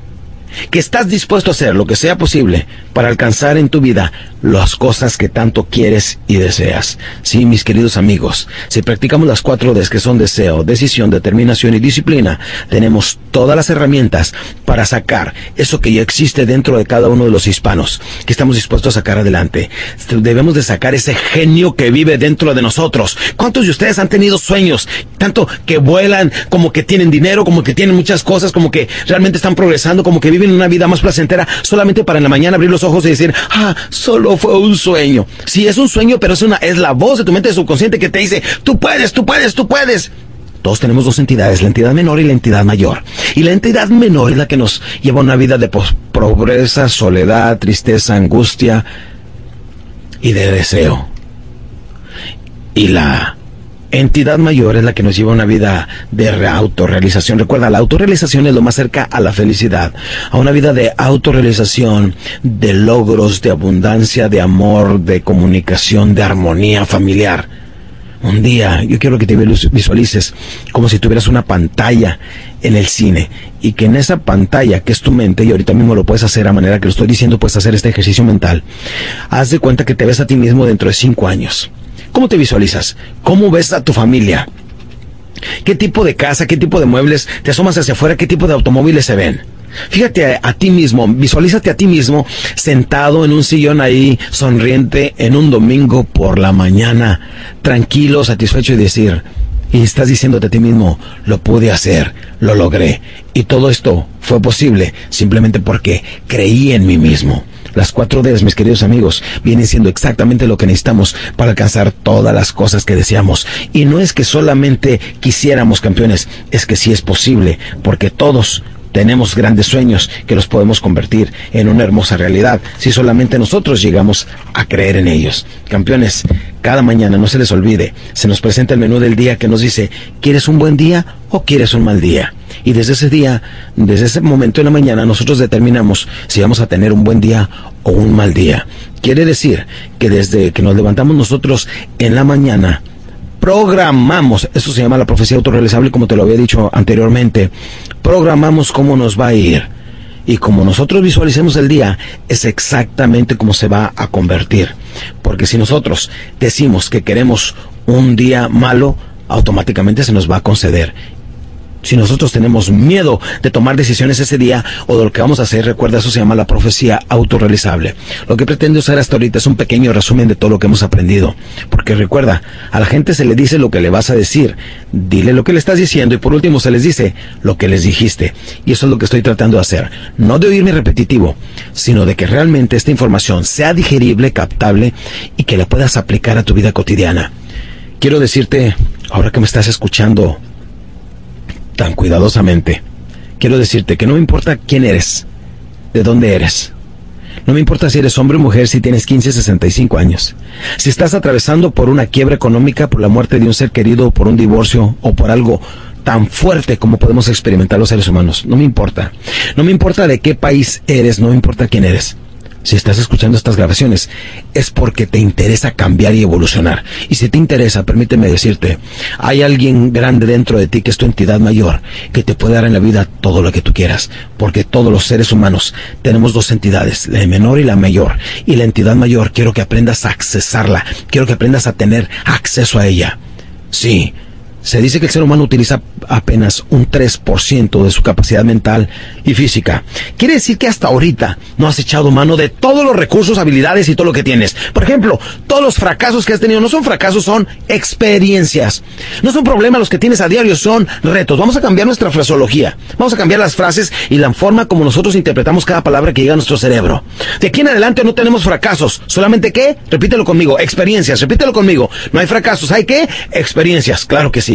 que estás dispuesto a hacer lo que sea posible para alcanzar en tu vida las cosas que tanto quieres y deseas. Sí, mis queridos amigos, si practicamos las cuatro Ds que son deseo, decisión, determinación y disciplina, tenemos todas las herramientas para sacar eso que ya existe dentro de cada uno de los hispanos, que estamos dispuestos a sacar adelante. Debemos de sacar ese genio que vive dentro de nosotros. ¿Cuántos de ustedes han tenido sueños, tanto que vuelan, como que tienen dinero, como que tienen muchas cosas, como que realmente están progresando, como que viven una vida más placentera, solamente para en la mañana abrir los ojos y decir, ah, solo fue un sueño. Sí, es un sueño, pero es una, es la voz de tu mente subconsciente que te dice, tú puedes, tú puedes, tú puedes. Todos tenemos dos entidades, la entidad menor y la entidad mayor. Y la entidad menor es la que nos lleva a una vida de pobreza, soledad, tristeza, angustia y de deseo. Y la entidad mayor es la que nos lleva a una vida de autorrealización. Recuerda, la autorrealización es lo más cerca a la felicidad, a una vida de autorrealización, de logros, de abundancia, de amor, de comunicación, de armonía familiar. Un día yo quiero que te visualices como si tuvieras una pantalla en el cine y que en esa pantalla que es tu mente y ahorita mismo lo puedes hacer a manera que lo estoy diciendo puedes hacer este ejercicio mental haz de cuenta que te ves a ti mismo dentro de cinco años ¿Cómo te visualizas? ¿Cómo ves a tu familia? ¿Qué tipo de casa, qué tipo de muebles? Te asomas hacia afuera, ¿qué tipo de automóviles se ven? Fíjate a, ti mismo, visualízate a ti mismo sentado en un sillón ahí, sonriente, en un domingo por la mañana, tranquilo, satisfecho y decir, y estás diciéndote a ti mismo, lo pude hacer, lo logré. Y todo esto fue posible simplemente porque creí en mí mismo. Las cuatro Ds, mis queridos amigos, vienen siendo exactamente lo que necesitamos para alcanzar todas las cosas que deseamos. Y no es que solamente quisiéramos campeones, es que sí es posible, porque todos tenemos grandes sueños que los podemos convertir en una hermosa realidad si solamente nosotros llegamos a creer en ellos. Campeones, cada mañana no se les olvide, se nos presenta el menú del día que nos dice, ¿quieres un buen día o quieres un mal día? Y desde ese día, desde ese momento en la mañana, nosotros determinamos si vamos a tener un buen día o un mal día. Quiere decir que desde que nos levantamos nosotros en la mañana, programamos, eso se llama la profecía autorrealizable como te lo había dicho anteriormente, programamos cómo nos va a ir. Y como nosotros visualicemos el día, es exactamente como se va a convertir. Porque si nosotros decimos que queremos un día malo, automáticamente se nos va a conceder. Si nosotros tenemos miedo de tomar decisiones ese día o de lo que vamos a hacer, recuerda, eso se llama la profecía autorrealizable. Lo que pretendo hacer hasta ahorita es un pequeño resumen de todo lo que hemos aprendido. Porque recuerda, a la gente se le dice lo que le vas a decir. Dile lo que le estás diciendo y por último se les dice lo que les dijiste. Y eso es lo que estoy tratando de hacer. No de oírme repetitivo, sino de que realmente esta información sea digerible, captable y que la puedas aplicar a tu vida cotidiana. Quiero decirte, ahora que me estás escuchando, tan cuidadosamente, quiero decirte que no me importa quién eres, de dónde eres. No me importa si eres hombre o mujer, si tienes 15, 65 años. Si estás atravesando por una quiebra económica, por la muerte de un ser querido, por un divorcio o por algo tan fuerte como podemos experimentar los seres humanos. No me importa. No me importa de qué país eres, no me importa quién eres si estás escuchando estas grabaciones, es porque te interesa cambiar y evolucionar. Y si te interesa, permíteme decirte, hay alguien grande dentro de ti que es tu entidad mayor, que te puede dar en la vida todo lo que tú quieras, porque todos los seres humanos tenemos dos entidades, la menor y la mayor. Y la entidad mayor quiero que aprendas a accesarla, quiero que aprendas a tener acceso a ella. Sí, se dice que el ser humano utiliza apenas un 3% de su capacidad mental y física. Quiere decir que hasta ahorita no has echado mano de todos los recursos, habilidades y todo lo que tienes. Por ejemplo, todos los fracasos que has tenido no son fracasos, son experiencias. No son problemas los que tienes a diario, son retos. Vamos a cambiar nuestra fraseología. Vamos a cambiar las frases y la forma como nosotros interpretamos cada palabra que llega a nuestro cerebro. De aquí en adelante no tenemos fracasos. Solamente qué? Repítelo conmigo. Experiencias. Repítelo conmigo. No hay fracasos. ¿Hay qué? Experiencias. Claro que sí.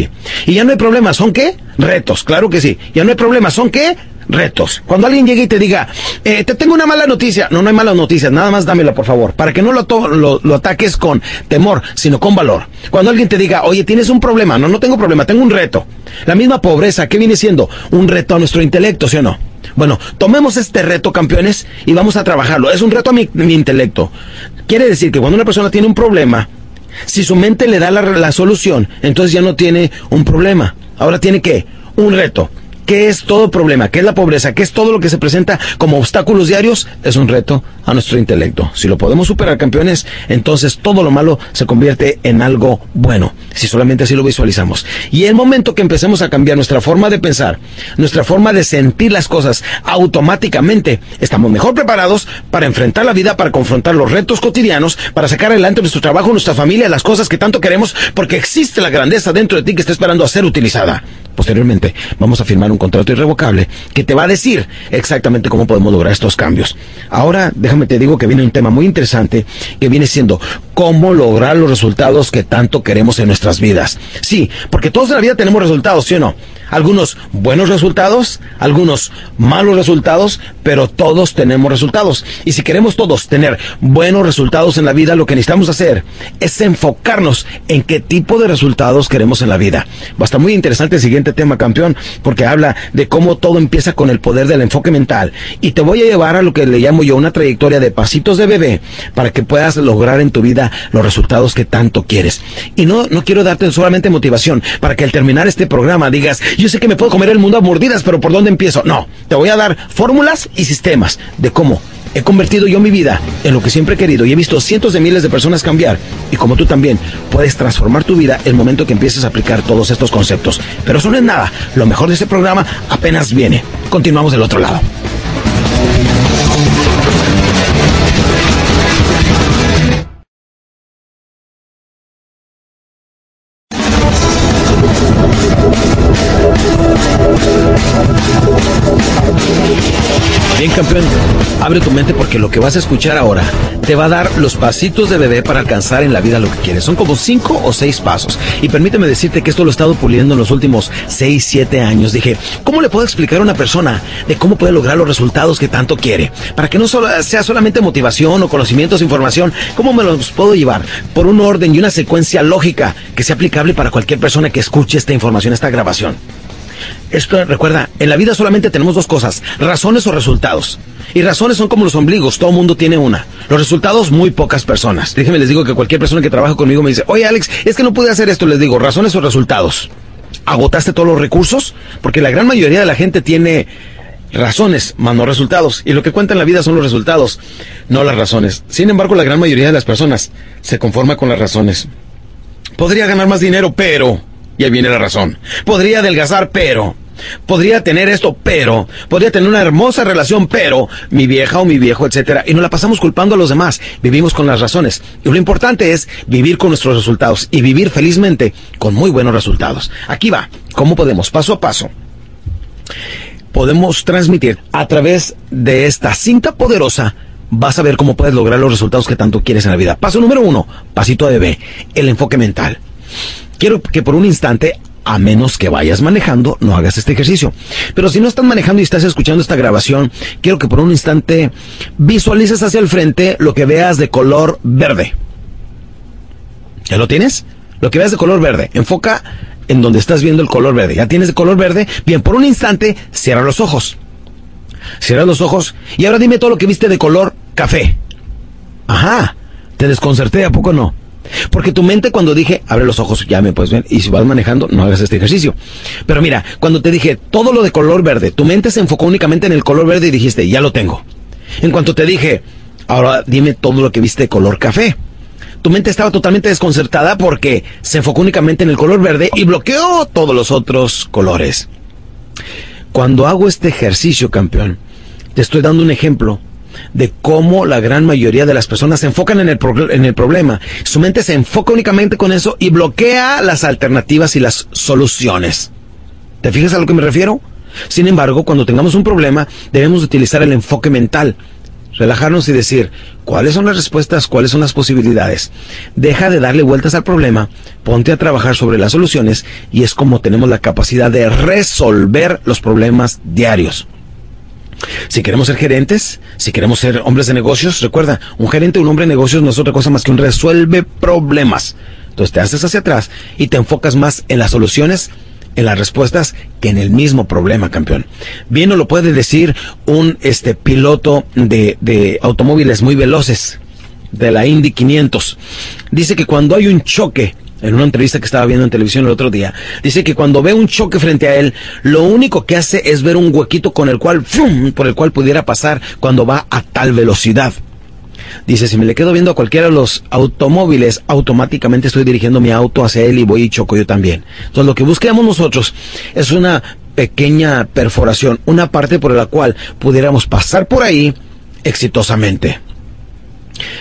Y ya no hay problemas, ¿son qué? Retos, claro que sí. Ya no hay problemas, ¿son qué? Retos. Cuando alguien llegue y te diga, eh, te tengo una mala noticia. No, no hay malas noticias, nada más dámela, por favor. Para que no lo, lo, lo, ataques con temor, sino con valor. Cuando alguien te diga, oye, tienes un problema. No, no tengo problema, tengo un reto. La misma pobreza, ¿qué viene siendo? Un reto a nuestro intelecto, ¿sí o no? Bueno, tomemos este reto, campeones, y vamos a trabajarlo. Es un reto a mi intelecto. Quiere decir que cuando una persona tiene un problema, si su mente le da la, solución, entonces ya no tiene un problema. Ahora tiene que un reto. ¿Qué es todo problema? ¿Qué es la pobreza? ¿Qué es todo lo que se presenta como obstáculos diarios? Es un reto a nuestro intelecto. Si lo podemos superar, campeones, entonces todo lo malo se convierte en algo bueno, si solamente así lo visualizamos. Y el momento que empecemos a cambiar nuestra forma de pensar, nuestra forma de sentir las cosas, automáticamente estamos mejor preparados para enfrentar la vida, para confrontar los retos cotidianos, para sacar adelante nuestro trabajo, nuestra familia, las cosas que tanto queremos, porque existe la grandeza dentro de ti que está esperando a ser utilizada. Posteriormente vamos a firmar un contrato irrevocable que te va a decir exactamente cómo podemos lograr estos cambios. Ahora déjame te digo que viene un tema muy interesante que viene siendo cómo lograr los resultados que tanto queremos en nuestras vidas. Sí, porque todos en la vida tenemos resultados, ¿sí o no? Algunos buenos resultados, algunos malos resultados, pero todos tenemos resultados. Y si queremos todos tener buenos resultados en la vida, lo que necesitamos hacer es enfocarnos en qué tipo de resultados queremos en la vida. Va a estar muy interesante el siguiente tema, campeón, porque habla de cómo todo empieza con el poder del enfoque mental. Y te voy a llevar a lo que le llamo yo una trayectoria de pasitos de bebé para que puedas lograr en tu vida los resultados que tanto quieres. Y no, no quiero darte solamente motivación para que al terminar este programa digas, yo sé que me puedo comer el mundo a mordidas, pero ¿por dónde empiezo? No, te voy a dar fórmulas y sistemas de cómo he convertido yo mi vida en lo que siempre he querido y he visto cientos de miles de personas cambiar. Y como tú también puedes transformar tu vida el momento que empieces a aplicar todos estos conceptos. Pero eso no es nada. Lo mejor de este programa apenas viene. Continuamos del otro lado. Campeón, abre tu mente porque lo que vas a escuchar ahora te va a dar los pasitos de bebé para alcanzar en la vida lo que quieres. Son como cinco o seis pasos. Y permíteme decirte que esto lo he estado puliendo en los últimos seis, siete años. Dije, ¿cómo le puedo explicar a una persona de cómo puede lograr los resultados que tanto quiere? Para que no sea solamente motivación o conocimientos, información, ¿cómo me los puedo llevar? Por un orden y una secuencia lógica que sea aplicable para cualquier persona que escuche esta información, esta grabación. Esto recuerda, en la vida solamente tenemos dos cosas, razones o resultados. Y razones son como los ombligos, todo mundo tiene una. Los resultados, muy pocas personas. Déjenme les digo que cualquier persona que trabaja conmigo me dice, oye Alex, es que no pude hacer esto, les digo, razones o resultados. ¿Agotaste todos los recursos? Porque la gran mayoría de la gente tiene razones, más no resultados. Y lo que cuenta en la vida son los resultados, no las razones. Sin embargo, la gran mayoría de las personas se conforma con las razones. Podría ganar más dinero, pero y ahí viene la razón. Podría adelgazar, pero. Podría tener esto, pero. Podría tener una hermosa relación, pero. Mi vieja o mi viejo, etcétera. Y no la pasamos culpando a los demás. Vivimos con las razones. Y lo importante es vivir con nuestros resultados. Y vivir felizmente con muy buenos resultados. Aquí va. ¿Cómo podemos? Paso a paso. Podemos transmitir a través de esta cinta poderosa vas a ver cómo puedes lograr los resultados que tanto quieres en la vida. Paso número uno, pasito de bebé, el enfoque mental quiero que por un instante, a menos que vayas manejando, no hagas este ejercicio. Pero si no estás manejando y estás escuchando esta grabación, quiero que por un instante visualices hacia el frente lo que veas de color verde. ¿Ya lo tienes? Lo que veas de color verde. Enfoca en donde estás viendo el color verde. ¿Ya tienes de color verde? Bien, por un instante, cierra los ojos. Cierra los ojos y ahora dime todo lo que viste de color café. Ajá, te desconcerté, ¿a poco no? Porque tu mente cuando dije, abre los ojos, ya me puedes ver, y si vas manejando, no hagas este ejercicio. Pero mira, cuando te dije todo lo de color verde, tu mente se enfocó únicamente en el color verde y dijiste, ya lo tengo. En cuanto te dije, ahora dime todo lo que viste de color café. Tu mente estaba totalmente desconcertada porque se enfocó únicamente en el color verde y bloqueó todos los otros colores. Cuando hago este ejercicio, campeón, te estoy dando un ejemplo de cómo la gran mayoría de las personas se enfocan en el, en el problema. Su mente se enfoca únicamente con eso y bloquea las alternativas y las soluciones. ¿Te fijas a lo que me refiero? Sin embargo, cuando tengamos un problema, debemos utilizar el enfoque mental. Relajarnos y decir, ¿cuáles son las respuestas? ¿Cuáles son las posibilidades? Deja de darle vueltas al problema, ponte a trabajar sobre las soluciones y es como tenemos la capacidad de resolver los problemas diarios. Si queremos ser gerentes, si queremos ser hombres de negocios, recuerda, un gerente, un hombre de negocios no es otra cosa más que un resuelve problemas. Entonces te haces hacia atrás y te enfocas más en las soluciones, en las respuestas, que en el mismo problema, campeón. Bien no lo puede decir un este piloto de, de automóviles muy veloces de la Indy 500. Dice que cuando hay un choque en una entrevista que estaba viendo en televisión el otro día, dice que cuando ve un choque frente a él, lo único que hace es ver un huequito con el cual, por el cual pudiera pasar cuando va a tal velocidad. Dice, si me le quedo viendo a cualquiera de los automóviles, automáticamente estoy dirigiendo mi auto hacia él y voy y choco yo también. Entonces lo que buscamos nosotros es una pequeña perforación, una parte por la cual pudiéramos pasar por ahí exitosamente.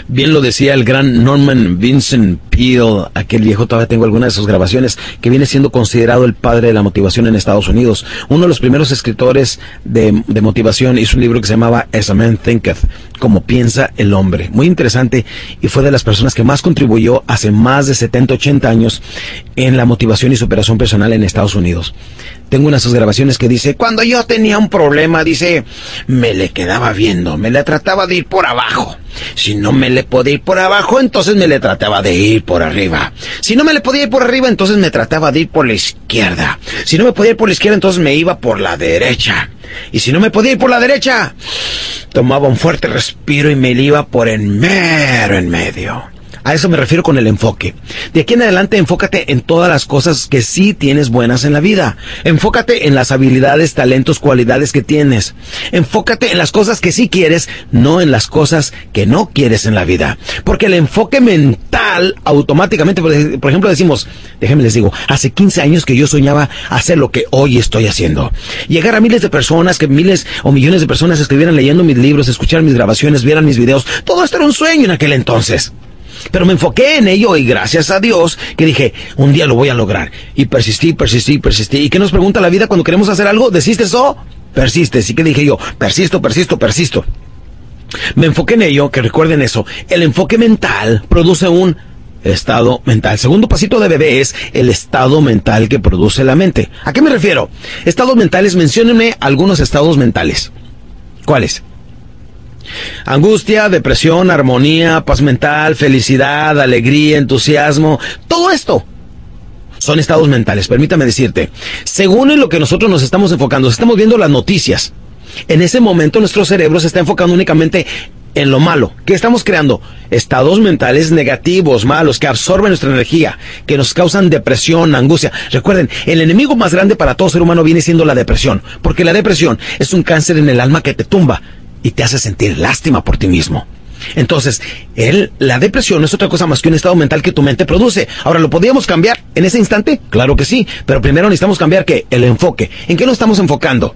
Bien lo decía el gran Norman Vincent Peale, aquel viejo, todavía tengo algunas de sus grabaciones, que viene siendo considerado el padre de la motivación en Estados Unidos. Uno de los primeros escritores de, de motivación hizo un libro que se llamaba As a Man Thinketh, como piensa el hombre. Muy interesante y fue de las personas que más contribuyó hace más de 70, 80 años en la motivación y superación personal en Estados Unidos. Tengo una de sus grabaciones que dice, cuando yo tenía un problema, dice, me le quedaba viendo, me le trataba de ir por abajo. Si no me le podía ir por abajo, entonces me le trataba de ir por arriba. Si no me le podía ir por arriba, entonces me trataba de ir por la izquierda. Si no me podía ir por la izquierda, entonces me iba por la derecha. Y si no me podía ir por la derecha, tomaba un fuerte respiro y me iba por en mero en medio. A eso me refiero con el enfoque. De aquí en adelante enfócate en todas las cosas que sí tienes buenas en la vida. Enfócate en las habilidades, talentos, cualidades que tienes. Enfócate en las cosas que sí quieres, no en las cosas que no quieres en la vida. Porque el enfoque mental automáticamente, por ejemplo, decimos, déjenme les digo, hace 15 años que yo soñaba hacer lo que hoy estoy haciendo. Llegar a miles de personas, que miles o millones de personas estuvieran leyendo mis libros, escucharan mis grabaciones, vieran mis videos. Todo esto era un sueño en aquel entonces. Pero me enfoqué en ello y gracias a Dios que dije, un día lo voy a lograr. Y persistí, persistí, persistí. ¿Y qué nos pregunta la vida cuando queremos hacer algo? ¿Desistes o persistes? ¿Y qué dije yo? Persisto, persisto, persisto. Me enfoqué en ello, que recuerden eso. El enfoque mental produce un estado mental. Segundo pasito de bebé es el estado mental que produce la mente. ¿A qué me refiero? Estados mentales, menciónenme algunos estados mentales. ¿Cuáles? Angustia, depresión, armonía, paz mental, felicidad, alegría, entusiasmo, todo esto son estados mentales. Permítame decirte, según en lo que nosotros nos estamos enfocando, estamos viendo las noticias. En ese momento nuestro cerebro se está enfocando únicamente en lo malo. ¿Qué estamos creando? Estados mentales negativos, malos, que absorben nuestra energía, que nos causan depresión, angustia. Recuerden, el enemigo más grande para todo ser humano viene siendo la depresión, porque la depresión es un cáncer en el alma que te tumba, y te hace sentir lástima por ti mismo. Entonces, el, la depresión no es otra cosa más que un estado mental que tu mente produce. Ahora, ¿lo podríamos cambiar en ese instante? Claro que sí, pero primero necesitamos cambiar ¿qué? el enfoque. ¿En qué nos estamos enfocando?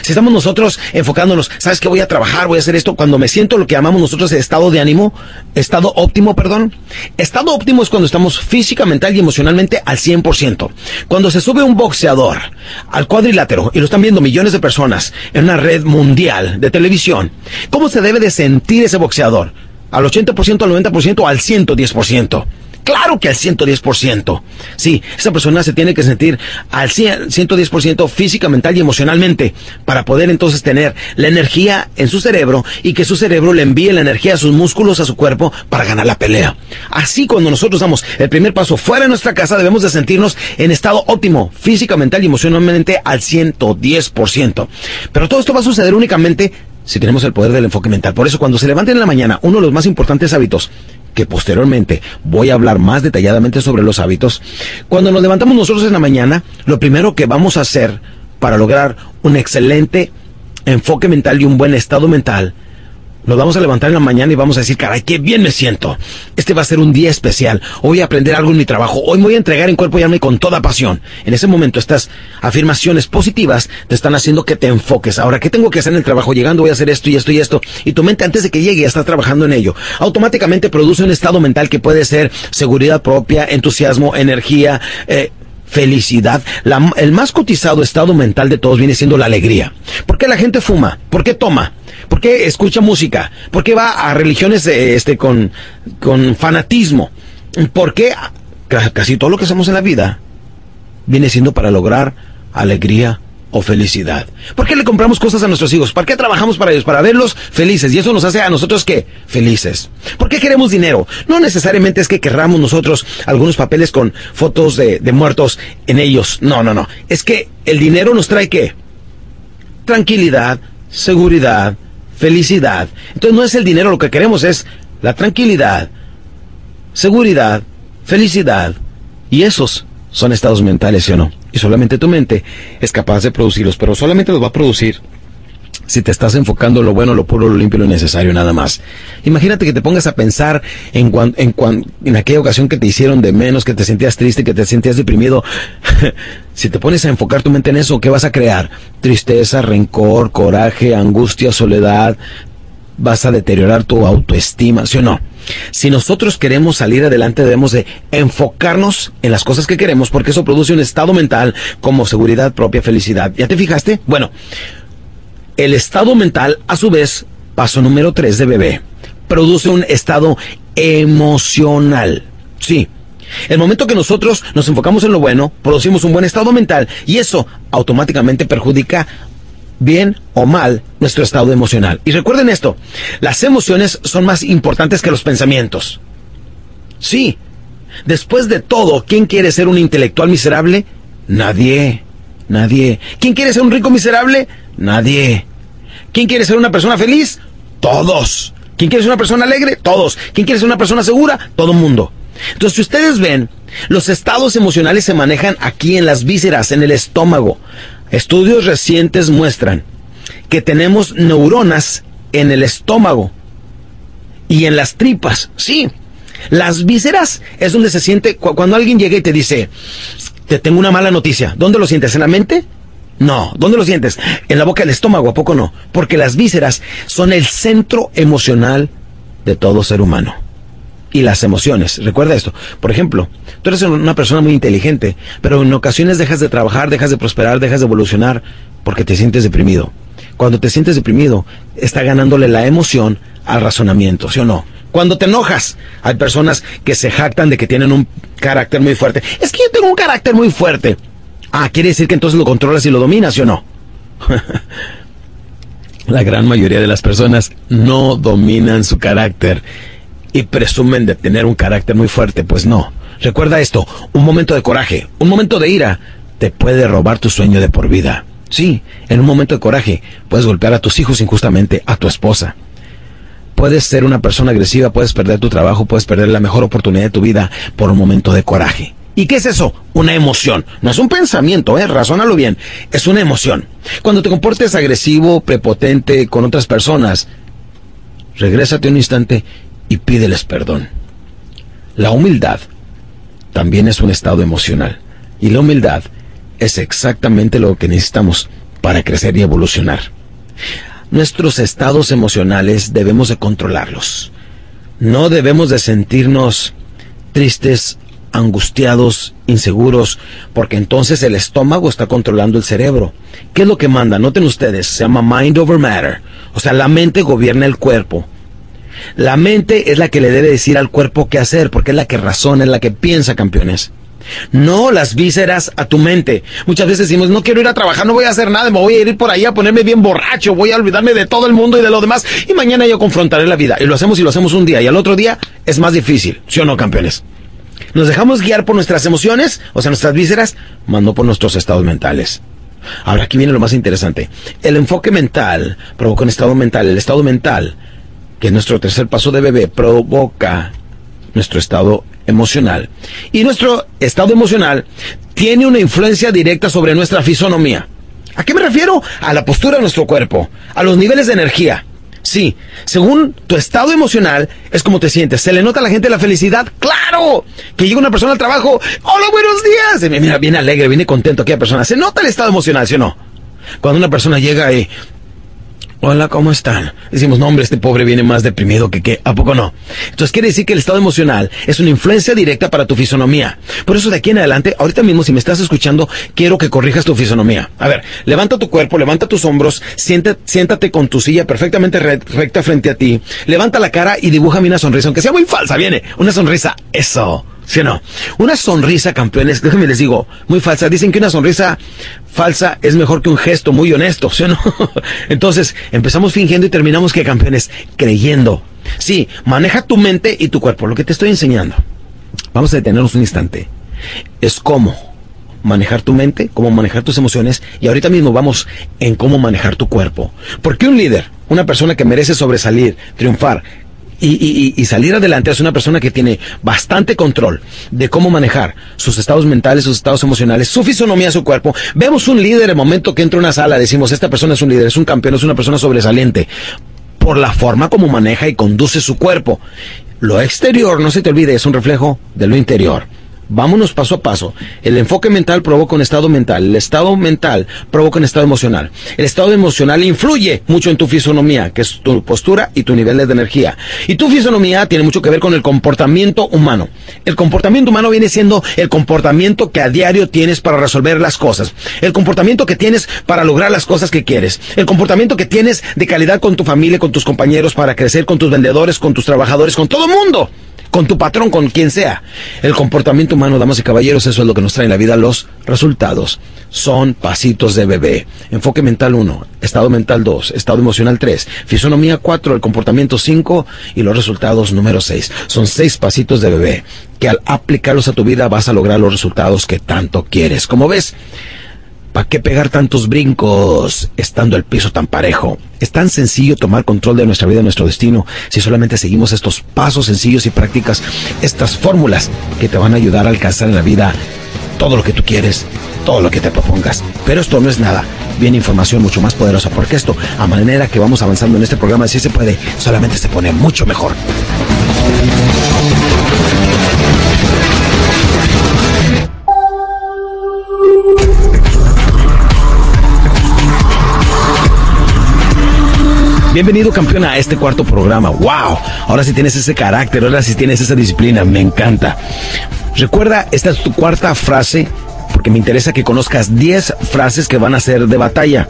Si estamos nosotros enfocándonos, ¿sabes qué? Voy a trabajar, voy a hacer esto. Cuando me siento lo que llamamos nosotros estado de ánimo, estado óptimo, perdón. Estado óptimo es cuando estamos física, mental y emocionalmente al 100%. Cuando se sube un boxeador al cuadrilátero y lo están viendo millones de personas en una red mundial de televisión, ¿cómo se debe de sentir ese boxeador? ¿Al 80%, al 90% o al 110%? Claro que al 110%. Sí, esa persona se tiene que sentir al 110% física, mental y emocionalmente para poder entonces tener la energía en su cerebro y que su cerebro le envíe la energía a sus músculos, a su cuerpo para ganar la pelea. Así cuando nosotros damos el primer paso fuera de nuestra casa debemos de sentirnos en estado óptimo, física, mental y emocionalmente al 110%. Pero todo esto va a suceder únicamente si tenemos el poder del enfoque mental. Por eso cuando se levanten en la mañana, uno de los más importantes hábitos que posteriormente voy a hablar más detalladamente sobre los hábitos, cuando nos levantamos nosotros en la mañana, lo primero que vamos a hacer para lograr un excelente enfoque mental y un buen estado mental nos vamos a levantar en la mañana y vamos a decir, caray, qué bien me siento. Este va a ser un día especial. Hoy voy a aprender algo en mi trabajo. Hoy me voy a entregar en cuerpo y alma y con toda pasión. En ese momento estas afirmaciones positivas te están haciendo que te enfoques. Ahora, ¿qué tengo que hacer en el trabajo? Llegando voy a hacer esto y esto y esto. Y tu mente antes de que llegue ya está trabajando en ello. Automáticamente produce un estado mental que puede ser seguridad propia, entusiasmo, energía, eh, felicidad. el más cotizado estado mental de todos viene siendo la alegría. ¿Por qué la gente fuma? ¿Por qué toma? ¿Por qué escucha música? ¿Por qué va a religiones eh, este, con, con fanatismo? ¿Por qué casi todo lo que hacemos en la vida viene siendo para lograr alegría o felicidad? ¿Por qué le compramos cosas a nuestros hijos? ¿Para qué trabajamos para ellos? Para verlos felices. Y eso nos hace a nosotros que felices. ¿Por qué queremos dinero? No necesariamente es que querramos nosotros algunos papeles con fotos de muertos en ellos. No, no, no. Es que el dinero nos trae qué? Tranquilidad, seguridad, felicidad. Entonces no es el dinero lo que queremos, es la tranquilidad, seguridad, felicidad Y esos son estados mentales, ¿sí o no? Y solamente tu mente es capaz de producirlos, pero solamente los va a producir si te estás enfocando en lo bueno, lo puro, lo limpio, lo necesario, nada más. Imagínate que te pongas a pensar en, en, en aquella ocasión que te hicieron de menos, que te sentías triste, que te sentías deprimido. si te pones a enfocar tu mente en eso, ¿qué vas a crear? Tristeza, rencor, coraje, angustia, soledad. Vas a deteriorar tu autoestima, ¿sí o no? Si nosotros queremos salir adelante, debemos de enfocarnos en las cosas que queremos, porque eso produce un estado mental como seguridad propia, felicidad. ¿Ya te fijaste? Bueno, el estado mental, a su vez, paso número 3 de bebé, produce un estado emocional. Sí. El momento que nosotros nos enfocamos en lo bueno, producimos un buen estado mental y eso automáticamente perjudica bien o mal nuestro estado emocional. Y recuerden esto, las emociones son más importantes que los pensamientos. Sí. Después de todo, ¿quién quiere ser un intelectual miserable? Nadie. Nadie. ¿Quién quiere ser un rico miserable? Nadie. ¿Quién quiere ser una persona feliz? Todos. ¿Quién quiere ser una persona alegre? Todos. ¿Quién quiere ser una persona segura? Todo el mundo. Entonces, si ustedes ven, los estados emocionales se manejan aquí en las vísceras, en el estómago. Estudios recientes muestran que tenemos neuronas en el estómago y en las tripas. Sí, las vísceras es donde se siente cuando alguien llega y te dice, te tengo una mala noticia. ¿Dónde lo sientes? ¿En la mente? No. ¿Dónde lo sientes? En la boca del estómago, ¿a poco no? Porque las vísceras son el centro emocional de todo ser humano. Y las emociones, recuerda esto. Por ejemplo, tú eres una persona muy inteligente, pero en ocasiones dejas de trabajar, dejas de prosperar, dejas de evolucionar porque te sientes deprimido. Cuando te sientes deprimido, está ganándole la emoción al razonamiento, ¿sí o no? Cuando te enojas, hay personas que se jactan de que tienen un carácter muy fuerte. Es que yo tengo un carácter muy fuerte. Ah, quiere decir que entonces lo controlas y lo dominas, ¿sí o no? La gran mayoría de las personas no dominan su carácter y presumen de tener un carácter muy fuerte. Pues no. Recuerda esto, un momento de coraje, un momento de ira, te puede robar tu sueño de por vida. Sí, en un momento de coraje puedes golpear a tus hijos injustamente, a tu esposa. Puedes ser una persona agresiva, puedes perder tu trabajo, puedes perder la mejor oportunidad de tu vida por un momento de coraje. ¿Y qué es eso? Una emoción. No es un pensamiento, ¿eh? Razónalo bien. Es una emoción. Cuando te comportes agresivo, prepotente con otras personas, regrésate un instante y pídeles perdón. La humildad también es un estado emocional. Y la humildad es exactamente lo que necesitamos para crecer y evolucionar. Nuestros estados emocionales debemos de controlarlos. No debemos de sentirnos tristes angustiados, inseguros, porque entonces el estómago está controlando el cerebro. ¿Qué es lo que manda? Noten ustedes, se llama mind over matter. O sea, la mente gobierna el cuerpo. La mente es la que le debe decir al cuerpo qué hacer, porque es la que razona, es la que piensa, campeones. No las vísceras a tu mente. Muchas veces decimos, no quiero ir a trabajar, no voy a hacer nada, me voy a ir por ahí a ponerme bien borracho, voy a olvidarme de todo el mundo y de lo demás, y mañana yo confrontaré la vida. Y lo hacemos y lo hacemos un día, y al otro día es más difícil, ¿sí o no, campeones? Nos dejamos guiar por nuestras emociones, o sea, nuestras vísceras, más no por nuestros estados mentales. Ahora aquí viene lo más interesante. El enfoque mental provoca un estado mental. El estado mental, que es nuestro tercer paso de bebé, provoca nuestro estado emocional. Y nuestro estado emocional tiene una influencia directa sobre nuestra fisonomía. ¿A qué me refiero? A la postura de nuestro cuerpo, a los niveles de energía. Sí, según tu estado emocional es como te sientes. ¿Se le nota a la gente la felicidad? ¡Claro! Que llega una persona al trabajo, ¡Hola, buenos días! mira, viene alegre, viene contento aquella persona. ¿Se nota el estado emocional, sí o no? Cuando una persona llega y Hola, ¿cómo están? Decimos, no, hombre, este pobre viene más deprimido que qué. ¿A poco no? Entonces quiere decir que el estado emocional es una influencia directa para tu fisonomía. Por eso de aquí en adelante, ahorita mismo, si me estás escuchando, quiero que corrijas tu fisonomía. A ver, levanta tu cuerpo, levanta tus hombros, siéntate, siéntate con tu silla perfectamente recta frente a ti, levanta la cara y dibújame una sonrisa, aunque sea muy falsa, viene, una sonrisa. Eso. ¿Sí o no? Una sonrisa, campeones, déjenme les digo, muy falsa. Dicen que una sonrisa falsa es mejor que un gesto muy honesto, ¿sí o no? Entonces, empezamos fingiendo y terminamos que campeones, creyendo. Sí, maneja tu mente y tu cuerpo, lo que te estoy enseñando. Vamos a detenernos un instante. Es cómo manejar tu mente, cómo manejar tus emociones y ahorita mismo vamos en cómo manejar tu cuerpo. Porque un líder, una persona que merece sobresalir, triunfar, y, salir adelante es una persona que tiene bastante control de cómo manejar sus estados mentales, sus estados emocionales, su fisonomía, su cuerpo. Vemos un líder, el momento que entra a una sala, decimos, esta persona es un líder, es un campeón, es una persona sobresaliente, por la forma como maneja y conduce su cuerpo. Lo exterior, no se te olvide, es un reflejo de lo interior. Vámonos paso a paso. El enfoque mental provoca un estado mental. El estado mental provoca un estado emocional. El estado emocional influye mucho en tu fisonomía, que es tu postura y tu nivel de energía. Y tu fisonomía tiene mucho que ver con el comportamiento humano. El comportamiento humano viene siendo el comportamiento que a diario tienes para resolver las cosas. El comportamiento que tienes para lograr las cosas que quieres. El comportamiento que tienes de calidad con tu familia, con tus compañeros, para crecer con tus vendedores, con tus trabajadores, con todo el mundo con tu patrón, con quien sea. El comportamiento humano, damas y caballeros, eso es lo que nos trae en la vida. Los resultados son pasitos de bebé. Enfoque mental 1, estado mental 2, estado emocional 3, fisonomía 4, el comportamiento 5 y los resultados número 6. Son seis pasitos de bebé que al aplicarlos a tu vida vas a lograr los resultados que tanto quieres. Como ves, ¿Para qué pegar tantos brincos estando el piso tan parejo? Es tan sencillo tomar control de nuestra vida, nuestro destino, si solamente seguimos estos pasos sencillos y prácticas, estas fórmulas que te van a ayudar a alcanzar en la vida todo lo que tú quieres, todo lo que te propongas. Pero esto no es nada. Viene información mucho más poderosa porque esto, a manera que vamos avanzando en este programa, si se puede, solamente se pone mucho mejor. Bienvenido campeón a este cuarto programa. ¡Wow! Ahora sí tienes ese carácter, ahora sí tienes esa disciplina, me encanta. Recuerda, esta es tu cuarta frase, porque me interesa que conozcas 10 frases que van a ser de batalla.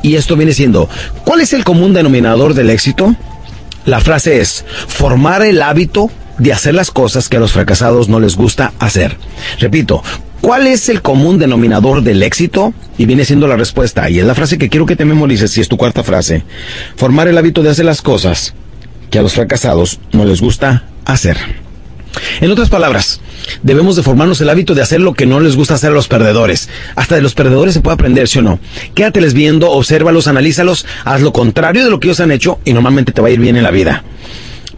Y esto viene siendo, ¿cuál es el común denominador del éxito? La frase es, formar el hábito de hacer las cosas que a los fracasados no les gusta hacer. Repito, ¿Cuál es el común denominador del éxito? Y viene siendo la respuesta, y es la frase que quiero que te memorices, si es tu cuarta frase. Formar el hábito de hacer las cosas que a los fracasados no les gusta hacer. En otras palabras, debemos de formarnos el hábito de hacer lo que no les gusta hacer a los perdedores. Hasta de los perdedores se puede aprender, ¿sí o no? Quédateles viendo, obsérvalos, analízalos, haz lo contrario de lo que ellos han hecho y normalmente te va a ir bien en la vida.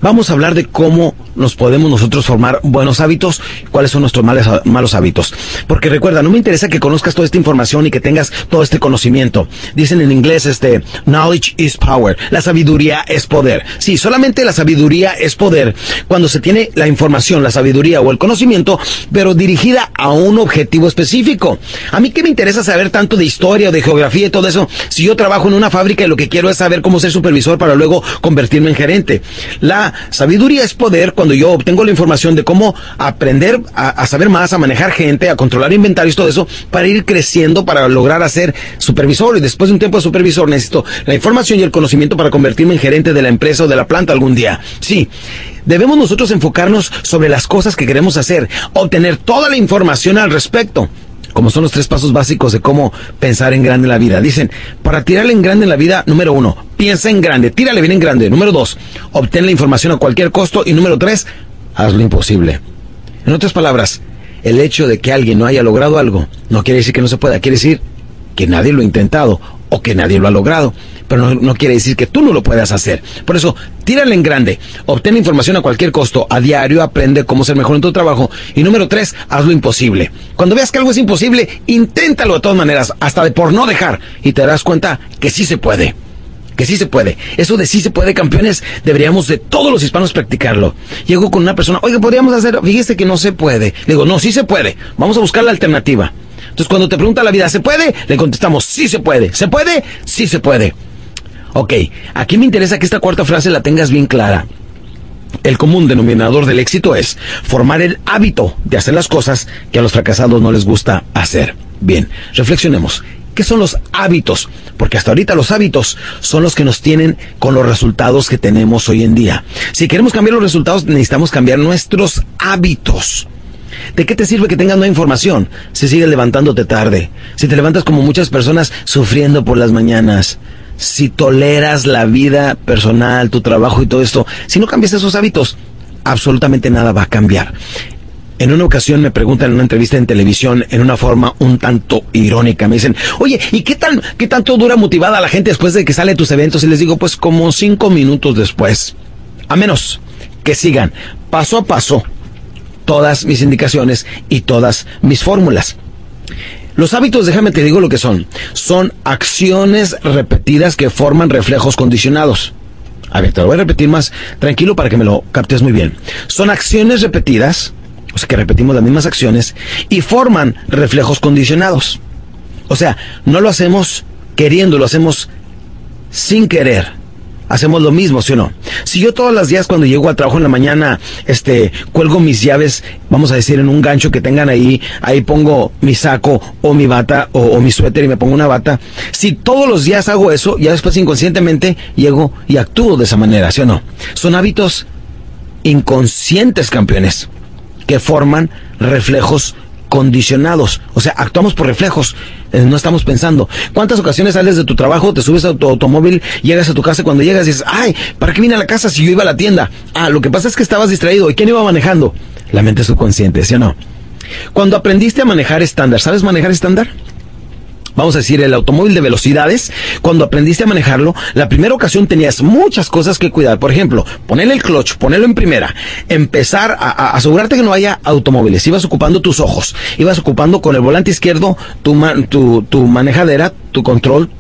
Vamos a hablar de cómo nos podemos nosotros formar buenos hábitos, cuáles son nuestros males, malos hábitos. Porque recuerda, no me interesa que conozcas toda esta información y que tengas todo este conocimiento. Dicen en inglés, este, knowledge is power. La sabiduría es poder. Sí, solamente la sabiduría es poder cuando se tiene la información, la sabiduría o el conocimiento, pero dirigida a un objetivo específico. A mí qué me interesa saber tanto de historia o de geografía y todo eso, si yo trabajo en una fábrica y lo que quiero es saber cómo ser supervisor para luego convertirme en gerente. La sabiduría es poder cuando yo obtengo la información de cómo aprender a, saber más, a manejar gente, a controlar inventarios, todo eso, para ir creciendo, para lograr hacer supervisor. Y después de un tiempo de supervisor necesito la información y el conocimiento para convertirme en gerente de la empresa o de la planta algún día. Sí. Debemos nosotros enfocarnos sobre las cosas que queremos hacer, obtener toda la información al respecto como son los tres pasos básicos de cómo pensar en grande en la vida. Dicen, para tirarle en grande en la vida, número uno, piensa en grande, tírale bien en grande. Número dos, obtén la información a cualquier costo. Y número tres, haz lo imposible. En otras palabras, el hecho de que alguien no haya logrado algo no quiere decir que no se pueda, quiere decir que nadie lo ha intentado que nadie lo ha logrado pero no, quiere decir que tú no lo puedas hacer. Por eso, tírale en grande, obtén información a cualquier costo, a diario aprende cómo ser mejor en tu trabajo. Y número tres, haz lo imposible. Cuando veas que algo es imposible, inténtalo de todas maneras, hasta de por no dejar, y te darás cuenta que sí se puede que sí se puede. Eso de sí se puede, campeones, deberíamos de todos los hispanos practicarlo. Llego con una persona, oiga, podríamos hacer, fíjese que no se puede. Le digo, no, sí se puede. Vamos a buscar la alternativa. Entonces, cuando te pregunta la vida, ¿se puede? Le contestamos, sí se puede. ¿Se puede? Sí se puede. Ok, aquí me interesa que esta cuarta frase la tengas bien clara. El común denominador del éxito es formar el hábito de hacer las cosas que a los fracasados no les gusta hacer. Bien, reflexionemos. ¿Qué son los hábitos? Porque hasta ahorita los hábitos son los que nos tienen con los resultados que tenemos hoy en día. Si queremos cambiar los resultados, necesitamos cambiar nuestros hábitos. ¿De qué te sirve que tengas nueva información si sigues levantándote tarde? Si te levantas como muchas personas sufriendo por las mañanas si toleras la vida personal, tu trabajo y todo esto, si no cambias esos hábitos, absolutamente nada va a cambiar. En una ocasión me preguntan en una entrevista en televisión, en una forma un tanto irónica, me dicen, oye, ¿y qué tal, qué tanto dura motivada la gente después de que sale tus eventos? Y les digo, pues como cinco minutos después. A menos que sigan paso a paso todas mis indicaciones y todas mis fórmulas. Los hábitos, déjame te digo lo que son. Son acciones repetidas que forman reflejos condicionados. A ver, te lo voy a repetir más tranquilo para que me lo captes muy bien. Son acciones repetidas, o sea que repetimos las mismas acciones, y forman reflejos condicionados. O sea, no lo hacemos queriendo, lo hacemos sin querer hacemos lo mismo, ¿sí o no? Si yo todos los días cuando llego al trabajo en la mañana, este, cuelgo mis llaves, vamos a decir, en un gancho que tengan ahí, ahí pongo mi saco o mi bata o, o mi suéter y me pongo una bata. Si todos los días hago eso, ya después inconscientemente llego y actúo de esa manera, ¿sí o no? Son hábitos inconscientes, campeones, que forman reflejos condicionados. O sea, actuamos por reflejos. Eh, no estamos pensando. ¿Cuántas ocasiones sales de tu trabajo, te subes a tu automóvil, llegas a tu casa, cuando llegas dices, ay, ¿para qué vine a la casa si yo iba a la tienda? Ah, lo que pasa es que estabas distraído. ¿Y quién iba manejando? La mente subconsciente, ¿sí o no? Cuando aprendiste a manejar estándar, ¿sabes manejar estándar? Vamos a decir, el automóvil de velocidades, cuando aprendiste a manejarlo, la primera ocasión tenías muchas cosas que cuidar. Por ejemplo, ponerle el clutch, ponerlo en primera, empezar a, asegurarte que no haya automóviles. Ibas ocupando tus ojos, ibas ocupando con el volante izquierdo tu, tu, tu manejadera, tu control,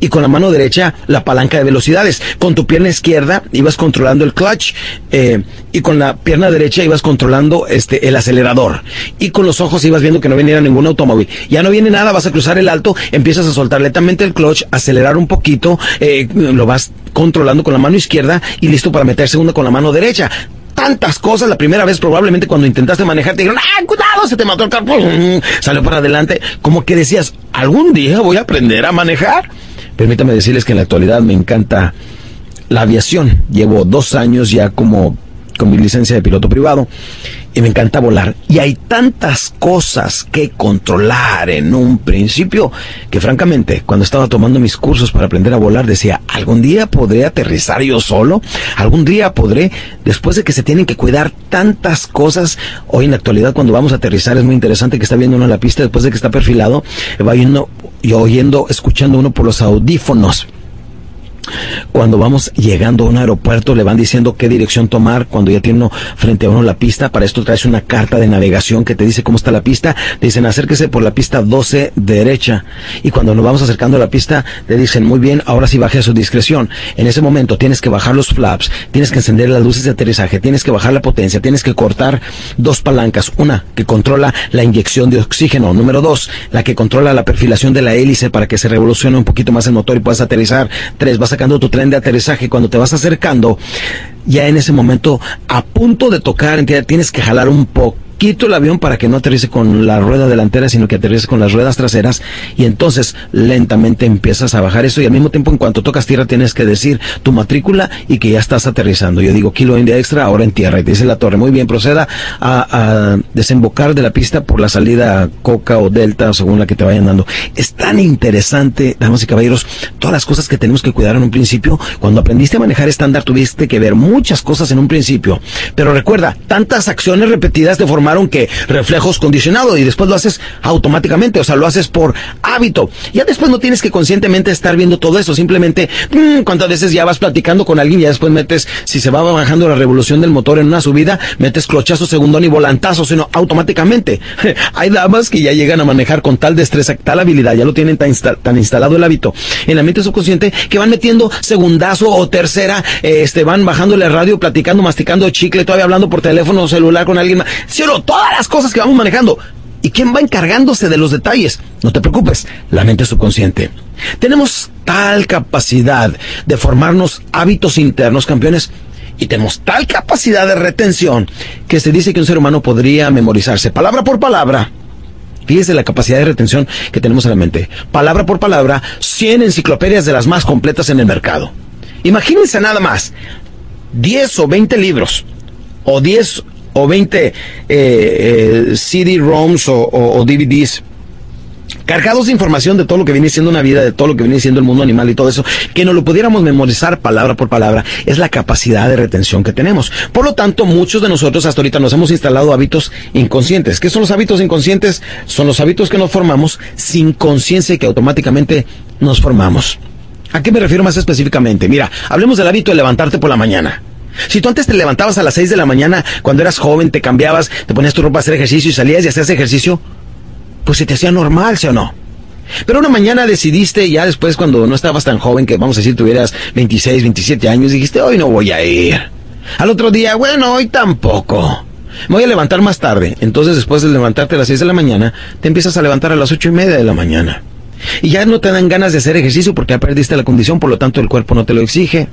y con la mano derecha la palanca de velocidades. Con tu pierna izquierda ibas controlando el clutch eh, y con la pierna derecha ibas controlando este el acelerador y con los ojos ibas viendo que no viniera ningún automóvil. Ya no viene nada, vas a cruzar el alto, empiezas a soltar lentamente el clutch, acelerar un poquito, eh, lo vas controlando con la mano izquierda y listo para meter segunda con la mano derecha tantas cosas. La primera vez probablemente cuando intentaste manejar te dijeron, ¡ah, cuidado! Se te mató el carro. Salió para adelante. Como que decías, algún día voy a aprender a manejar. Permítame decirles que en la actualidad me encanta la aviación. Llevo dos años ya como con mi licencia de piloto privado y me encanta volar. Y hay tantas cosas que controlar en un principio que francamente cuando estaba tomando mis cursos para aprender a volar decía, algún día podré aterrizar yo solo, algún día podré, después de que se tienen que cuidar tantas cosas, hoy en la actualidad cuando vamos a aterrizar es muy interesante que está viendo uno la pista después de que está perfilado, va yendo y oyendo, escuchando uno por los audífonos cuando vamos llegando a un aeropuerto le van diciendo qué dirección tomar cuando ya tiene uno frente a uno la pista. Para esto traes una carta de navegación que te dice cómo está la pista. dicen acérquese por la pista 12 derecha. Y cuando nos vamos acercando a la pista le dicen muy bien, ahora sí baje a su discreción. En ese momento tienes que bajar los flaps, tienes que encender las luces de aterrizaje, tienes que bajar la potencia, tienes que cortar dos palancas. Una que controla la inyección de oxígeno. Número dos, la que controla la perfilación de la hélice para que se revolucione un poquito más el motor y puedas aterrizar. Tres, vas sacando tu tren de aterrizaje, cuando te vas acercando, ya en ese momento, a punto de tocar, tienes que jalar un poco quito el avión para que no aterrice con la rueda delantera, sino que aterrice con las ruedas traseras y entonces lentamente empiezas a bajar eso y al mismo tiempo en cuanto tocas tierra tienes que decir tu matrícula y que ya estás aterrizando. Yo digo kilo India extra, ahora en tierra y te dice la torre, muy bien, proceda a, desembocar de la pista por la salida Coca o Delta, según la que te vayan dando. Es tan interesante, damas y caballeros, todas las cosas que tenemos que cuidar en un principio. Cuando aprendiste a manejar estándar tuviste que ver muchas cosas en un principio, pero recuerda, tantas acciones repetidas de forma que reflejos condicionados y después lo haces automáticamente, o sea, lo haces por hábito. Ya después no tienes que conscientemente estar viendo todo eso, simplemente mmm, cuántas veces ya vas platicando con alguien y ya después metes, si se va bajando la revolución del motor en una subida, metes clochazo, segundón y volantazo, sino automáticamente. Hay damas que ya llegan a manejar con tal destreza, tal habilidad, ya lo tienen tan, tan instalado el hábito en la mente subconsciente que van metiendo segundazo o tercera, este, van bajándole radio, platicando, masticando chicle, todavía hablando por teléfono celular con alguien más. ¿Sí todas las cosas que vamos manejando. ¿Y quién va encargándose de los detalles? No te preocupes, la mente subconsciente. Tenemos tal capacidad de formarnos hábitos internos, campeones, y tenemos tal capacidad de retención que se dice que un ser humano podría memorizarse palabra por palabra. Fíjese la capacidad de retención que tenemos en la mente. Palabra por palabra, 100 enciclopedias de las más completas en el mercado. Imagínense nada más, 10 o 20 libros, o 10 o 20 eh, eh, CD-ROMs o, DVDs cargados de información de todo lo que viene siendo una vida, de todo lo que viene siendo el mundo animal y todo eso, que no lo pudiéramos memorizar palabra por palabra, es la capacidad de retención que tenemos. Por lo tanto, muchos de nosotros hasta ahorita nos hemos instalado hábitos inconscientes. ¿Qué son los hábitos inconscientes? Son los hábitos que nos formamos sin conciencia y que automáticamente nos formamos. ¿A qué me refiero más específicamente? Mira, hablemos del hábito de levantarte por la mañana. Si tú antes te levantabas a las 6 de la mañana, cuando eras joven, te cambiabas, te ponías tu ropa a hacer ejercicio y salías y hacías ejercicio, pues se te hacía normal, ¿sí o no? Pero una mañana decidiste, ya después cuando no estabas tan joven, que vamos a decir tuvieras 26, 27 años, dijiste, hoy no voy a ir. Al otro día, bueno, hoy tampoco. Me voy a levantar más tarde. Entonces después de levantarte a las 6 de la mañana, te empiezas a levantar a las ocho y media de la mañana. Y ya no te dan ganas de hacer ejercicio porque ya perdiste la condición, por lo tanto el cuerpo no te lo exige.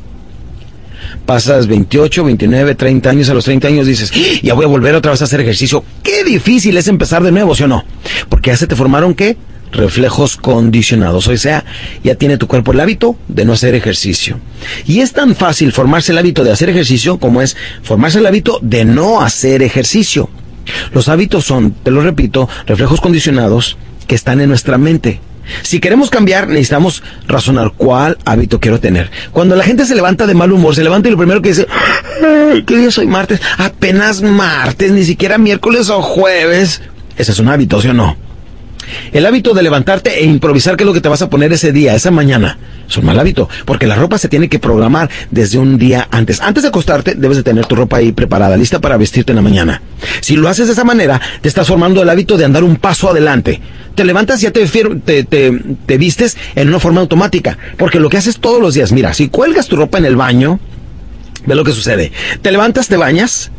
Pasas 28, 29, 30 años, a los 30 años dices, ¡Ah! ya voy a volver otra vez a hacer ejercicio. Qué difícil es empezar de nuevo, ¿sí o no? Porque ya se te formaron qué? reflejos condicionados, o sea, ya tiene tu cuerpo el hábito de no hacer ejercicio. Y es tan fácil formarse el hábito de hacer ejercicio como es formarse el hábito de no hacer ejercicio. Los hábitos son, te lo repito, reflejos condicionados que están en nuestra mente. Si queremos cambiar, necesitamos razonar cuál hábito quiero tener. Cuando la gente se levanta de mal humor, se levanta y lo primero que dice, ¿qué día soy martes? Apenas martes, ni siquiera miércoles o jueves. Ese es un hábito, ¿sí o no? El hábito de levantarte e improvisar qué es lo que te vas a poner ese día, esa mañana, es un mal hábito, porque la ropa se tiene que programar desde un día antes. Antes de acostarte, debes de tener tu ropa ahí preparada, lista para vestirte en la mañana. Si lo haces de esa manera, te estás formando el hábito de andar un paso adelante. Te levantas y ya te, te, te, te vistes en una forma automática, porque lo que haces todos los días, mira, si cuelgas tu ropa en el baño, ve lo que sucede. Te levantas, te bañas,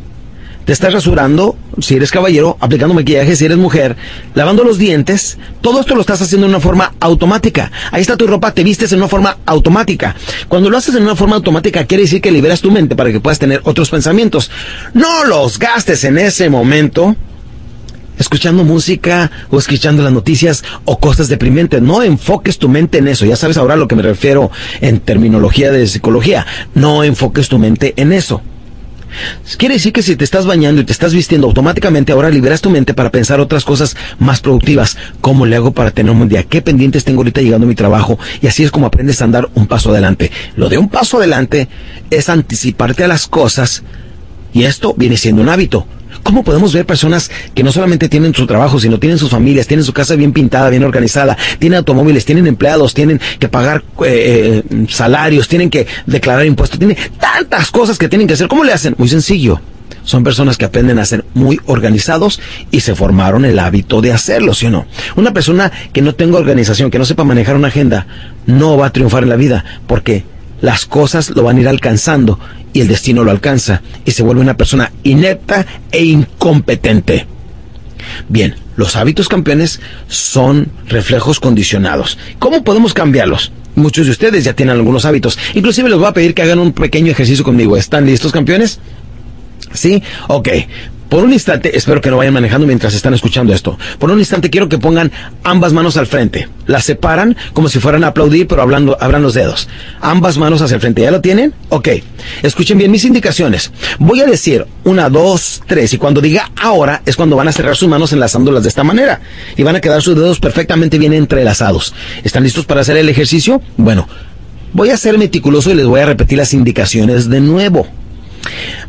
te estás rasurando, si eres caballero, aplicando maquillaje, si eres mujer, lavando los dientes, todo esto lo estás haciendo de una forma automática. Ahí está tu ropa, te vistes en una forma automática. Cuando lo haces en una forma automática, quiere decir que liberas tu mente para que puedas tener otros pensamientos. No los gastes en ese momento escuchando música o escuchando las noticias o cosas deprimentes. No enfoques tu mente en eso. Ya sabes ahora a lo que me refiero en terminología de psicología. No enfoques tu mente en eso. Quiere decir que si te estás bañando y te estás vistiendo automáticamente, ahora liberas tu mente para pensar otras cosas más productivas. ¿Cómo le hago para tener un día? ¿Qué pendientes tengo ahorita llegando a mi trabajo? Y así es como aprendes a andar un paso adelante. Lo de un paso adelante es anticiparte a las cosas y esto viene siendo un hábito. ¿Cómo podemos ver personas que no solamente tienen su trabajo, sino tienen sus familias, tienen su casa bien pintada, bien organizada, tienen automóviles, tienen empleados, tienen que pagar eh, eh, salarios, tienen que declarar impuestos, tienen tantas cosas que tienen que hacer? ¿Cómo le hacen? Muy sencillo. Son personas que aprenden a ser muy organizados y se formaron el hábito de hacerlo, ¿sí o no? Una persona que no tenga organización, que no sepa manejar una agenda, no va a triunfar en la vida porque las cosas lo van a ir alcanzando y el destino lo alcanza y se vuelve una persona inepta e incompetente. Bien, los hábitos campeones son reflejos condicionados. ¿Cómo podemos cambiarlos? Muchos de ustedes ya tienen algunos hábitos. Inclusive les voy a pedir que hagan un pequeño ejercicio conmigo. ¿Están listos, campeones? ¿Sí? Ok. Por un instante, espero que no vayan manejando mientras están escuchando esto. Por un instante quiero que pongan ambas manos al frente. Las separan como si fueran a aplaudir, pero hablando, abran los dedos. Ambas manos hacia el frente. ¿Ya lo tienen? Ok. Escuchen bien mis indicaciones. Voy a decir una, dos, tres. Y cuando diga ahora es cuando van a cerrar sus manos enlazándolas de esta manera. Y van a quedar sus dedos perfectamente bien entrelazados. ¿Están listos para hacer el ejercicio? Bueno, voy a ser meticuloso y les voy a repetir las indicaciones de nuevo.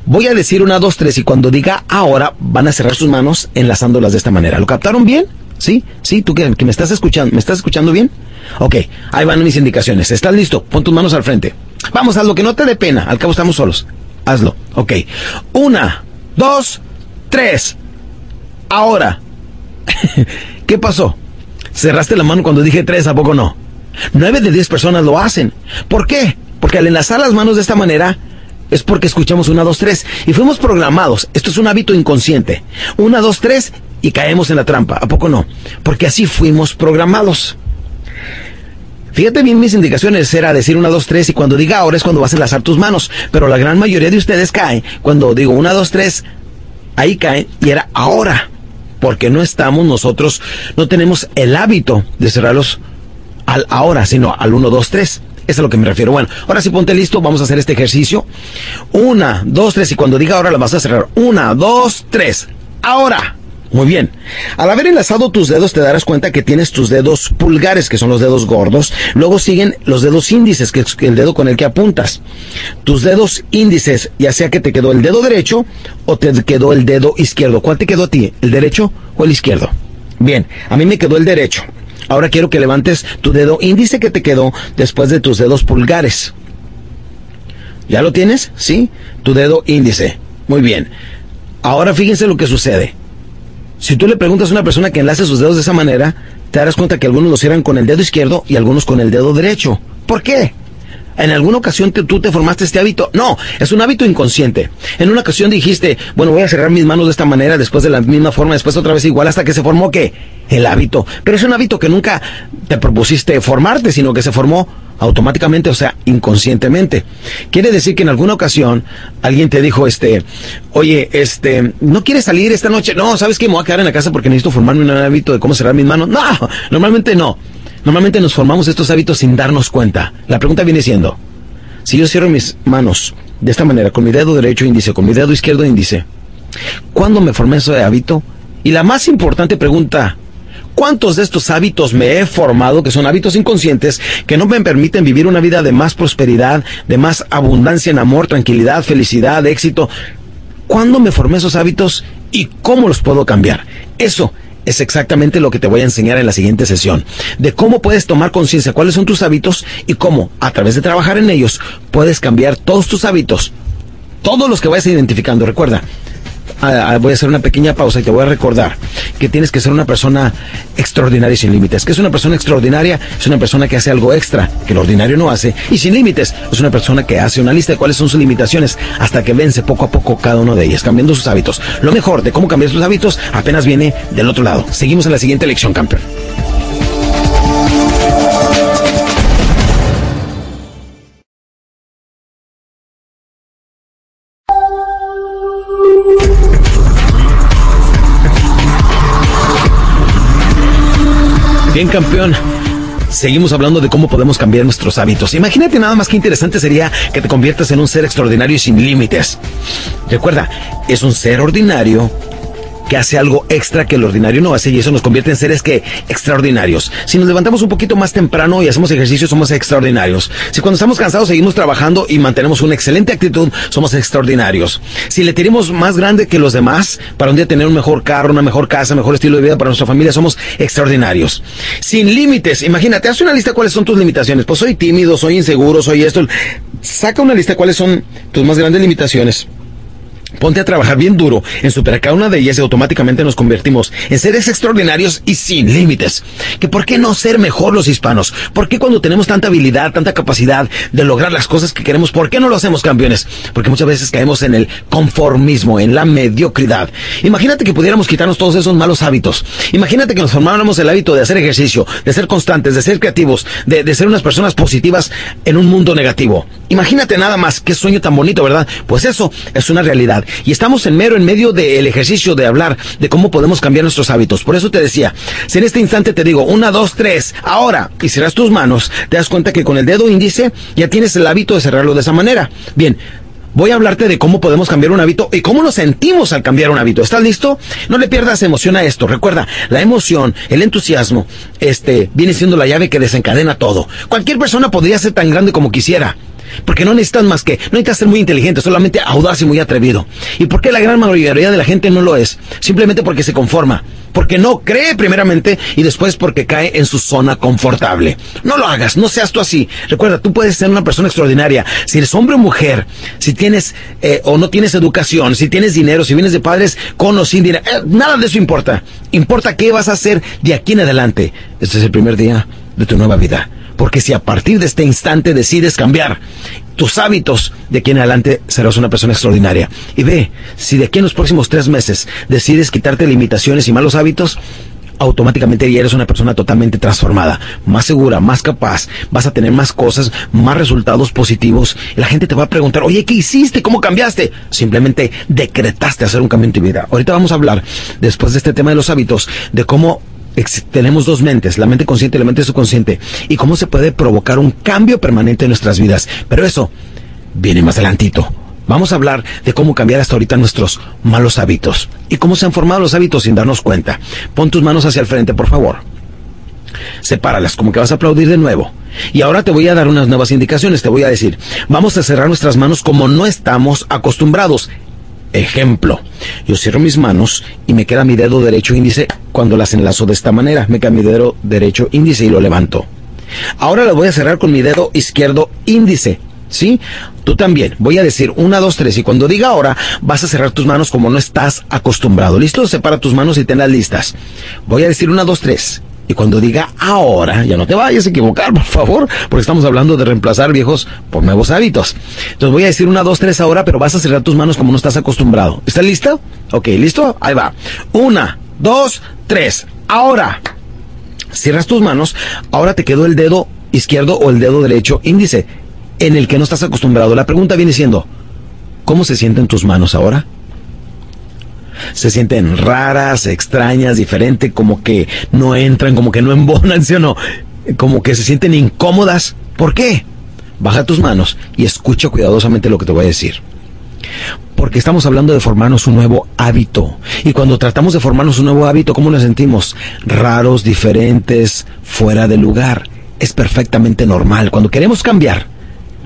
Voy a decir una, dos, tres y cuando diga ahora van a cerrar sus manos enlazándolas de esta manera. ¿Lo captaron bien? ¿Sí? ¿Sí? ¿Tú que, me estás escuchando? ¿Me estás escuchando bien? Ok, ahí van mis indicaciones. ¿Estás listo? Pon tus manos al frente. Vamos, hazlo, que no te dé pena. Al cabo estamos solos. Hazlo. Ok. Una, dos, tres. Ahora. ¿Qué pasó? Cerraste la mano cuando dije tres, ¿a poco no? Nueve de diez personas lo hacen. ¿Por qué? Porque al enlazar las manos de esta manera, es porque escuchamos una, dos, tres y fuimos programados. Esto es un hábito inconsciente. Una, dos, tres y caemos en la trampa. ¿A poco no? Porque así fuimos programados. Fíjate bien mis indicaciones, era decir una, dos, tres y cuando diga ahora es cuando vas a enlazar tus manos. Pero la gran mayoría de ustedes cae cuando digo una, dos, tres, ahí cae y era ahora. Porque no estamos nosotros, no tenemos el hábito de cerrarlos al ahora, sino al uno, dos, tres. Es a lo que me refiero. Bueno, ahora sí ponte listo, vamos a hacer este ejercicio. Una, dos, tres, y cuando diga ahora la vas a cerrar. Una, dos, tres. Ahora. Muy bien. Al haber enlazado tus dedos te darás cuenta que tienes tus dedos pulgares, que son los dedos gordos. Luego siguen los dedos índices, que es el dedo con el que apuntas. Tus dedos índices, ya sea que te quedó el dedo derecho o te quedó el dedo izquierdo. ¿Cuál te quedó a ti? ¿El derecho o el izquierdo? Bien, a mí me quedó el derecho. Ahora quiero que levantes tu dedo índice que te quedó después de tus dedos pulgares. ¿Ya lo tienes? Sí. Tu dedo índice. Muy bien. Ahora fíjense lo que sucede. Si tú le preguntas a una persona que enlace sus dedos de esa manera, te darás cuenta que algunos lo cierran con el dedo izquierdo y algunos con el dedo derecho. ¿Por qué? ¿En alguna ocasión tú te formaste este hábito? No, es un hábito inconsciente. En una ocasión dijiste, bueno, voy a cerrar mis manos de esta manera, después de la misma forma, después otra vez igual, hasta que se formó qué? El hábito. Pero es un hábito que nunca te propusiste formarte, sino que se formó automáticamente, o sea, inconscientemente. Quiere decir que en alguna ocasión alguien te dijo, este, oye, este, ¿no quieres salir esta noche? No, ¿sabes qué? Me voy a quedar en la casa porque necesito formarme un hábito de cómo cerrar mis manos. No, normalmente no. Normalmente nos formamos estos hábitos sin darnos cuenta. La pregunta viene siendo, si yo cierro mis manos de esta manera, con mi dedo derecho índice, con mi dedo izquierdo índice, ¿cuándo me formé ese hábito? Y la más importante pregunta, ¿cuántos de estos hábitos me he formado, que son hábitos inconscientes, que no me permiten vivir una vida de más prosperidad, de más abundancia en amor, tranquilidad, felicidad, éxito? ¿Cuándo me formé esos hábitos y cómo los puedo cambiar? Eso es exactamente lo que te voy a enseñar en la siguiente sesión, de cómo puedes tomar conciencia cuáles son tus hábitos y cómo, a través de trabajar en ellos, puedes cambiar todos tus hábitos, todos los que vayas identificando. Recuerda, voy a hacer una pequeña pausa y te voy a recordar que tienes que ser una persona extraordinaria y sin límites. ¿Qué es una persona extraordinaria? Es una persona que hace algo extra que el ordinario no hace. Y sin límites es una persona que hace una lista de cuáles son sus limitaciones hasta que vence poco a poco cada uno de ellas, cambiando sus hábitos. Lo mejor de cómo cambiar sus hábitos apenas viene del otro lado. Seguimos en la siguiente lección, campeón. Campeón. Seguimos hablando de cómo podemos cambiar nuestros hábitos. Imagínate nada más que interesante sería que te conviertas en un ser extraordinario y sin límites. Recuerda, es un ser ordinario que hace algo extra que el ordinario no hace y eso nos convierte en seres que extraordinarios. Si nos levantamos un poquito más temprano y hacemos ejercicio, somos extraordinarios. Si cuando estamos cansados seguimos trabajando y mantenemos una excelente actitud, somos extraordinarios. Si le tenemos más grande que los demás para un día tener un mejor carro, una mejor casa, mejor estilo de vida para nuestra familia, somos extraordinarios. Sin límites, imagínate, haz una lista de cuáles son tus limitaciones. Pues soy tímido, soy inseguro, soy esto. Saca una lista de cuáles son tus más grandes limitaciones Ponte a trabajar bien duro en superar cada una de ellas y automáticamente nos convertimos en seres extraordinarios y sin límites. ¿Que por qué no ser mejor los hispanos? ¿Por qué cuando tenemos tanta habilidad, tanta capacidad de lograr las cosas que queremos, por qué no lo hacemos campeones? Porque muchas veces caemos en el conformismo, en la mediocridad. Imagínate que pudiéramos quitarnos todos esos malos hábitos. Imagínate que nos formáramos el hábito de hacer ejercicio, de ser constantes, de ser creativos, de, de ser unas personas positivas en un mundo negativo. Imagínate nada más, qué sueño tan bonito, ¿verdad? Pues eso es una realidad. Y estamos en mero en medio del ejercicio de hablar de cómo podemos cambiar nuestros hábitos. Por eso te decía, si en este instante te digo una, dos, tres, ahora, y cierras tus manos, te das cuenta que con el dedo índice ya tienes el hábito de cerrarlo de esa manera. Bien, voy a hablarte de cómo podemos cambiar un hábito y cómo nos sentimos al cambiar un hábito. ¿Estás listo? No le pierdas emoción a esto. Recuerda, la emoción, el entusiasmo, este, viene siendo la llave que desencadena todo. Cualquier persona podría ser tan grande como quisiera. Porque no necesitas más que, no necesitas ser muy inteligente, solamente audaz y muy atrevido. ¿Y por qué la gran mayoría de la gente no lo es? Simplemente porque se conforma, porque no cree primeramente y después porque cae en su zona confortable. No lo hagas, no seas tú así. Recuerda, tú puedes ser una persona extraordinaria. Si eres hombre o mujer, si tienes eh, o no tienes educación, si tienes dinero, si vienes de padres con o sin dinero, eh, nada de eso importa. Importa qué vas a hacer de aquí en adelante. Este es el primer día de tu nueva vida. Porque si a partir de este instante decides cambiar tus hábitos, de aquí en adelante serás una persona extraordinaria. Y ve, si de aquí en los próximos tres meses decides quitarte limitaciones y malos hábitos, automáticamente ya eres una persona totalmente transformada, más segura, más capaz, vas a tener más cosas, más resultados positivos. La gente te va a preguntar, oye, ¿qué hiciste? ¿Cómo cambiaste? Simplemente decretaste hacer un cambio en tu vida. Ahorita vamos a hablar, después de este tema de los hábitos, de cómo tenemos dos mentes, la mente consciente y la mente subconsciente, y cómo se puede provocar un cambio permanente en nuestras vidas. Pero eso viene más adelantito. Vamos a hablar de cómo cambiar hasta ahorita nuestros malos hábitos y cómo se han formado los hábitos sin darnos cuenta. Pon tus manos hacia el frente, por favor. Sepáralas, como que vas a aplaudir de nuevo. Y ahora te voy a dar unas nuevas indicaciones. Te voy a decir, vamos a cerrar nuestras manos como no estamos acostumbrados. Ejemplo, yo cierro mis manos y me queda mi dedo derecho índice cuando las enlazo de esta manera. Me queda mi dedo derecho índice y lo levanto. Ahora lo voy a cerrar con mi dedo izquierdo índice. ¿Sí? Tú también. Voy a decir una, dos, tres. Y cuando diga ahora, vas a cerrar tus manos como no estás acostumbrado. ¿Listo? Separa tus manos y tenlas listas. Voy a decir una, dos, tres. Y cuando diga ahora, ya no te vayas a equivocar, por favor, porque estamos hablando de reemplazar viejos por nuevos hábitos. Entonces voy a decir una, dos, tres ahora, pero vas a cerrar tus manos como no estás acostumbrado. ¿Estás listo? Ok, ¿listo? Ahí va. Una, dos, tres. Ahora. Cierras tus manos. Ahora te quedó el dedo izquierdo o el dedo derecho índice en el que no estás acostumbrado. La pregunta viene siendo, ¿cómo se sienten tus manos ahora? Se sienten raras, extrañas, diferentes, como que no entran, como que no embonan, ¿sí o no? Como que se sienten incómodas. ¿Por qué? Baja tus manos y escucha cuidadosamente lo que te voy a decir. Porque estamos hablando de formarnos un nuevo hábito. Y cuando tratamos de formarnos un nuevo hábito, ¿cómo nos sentimos? Raros, diferentes, fuera de lugar. Es perfectamente normal. Cuando queremos cambiar,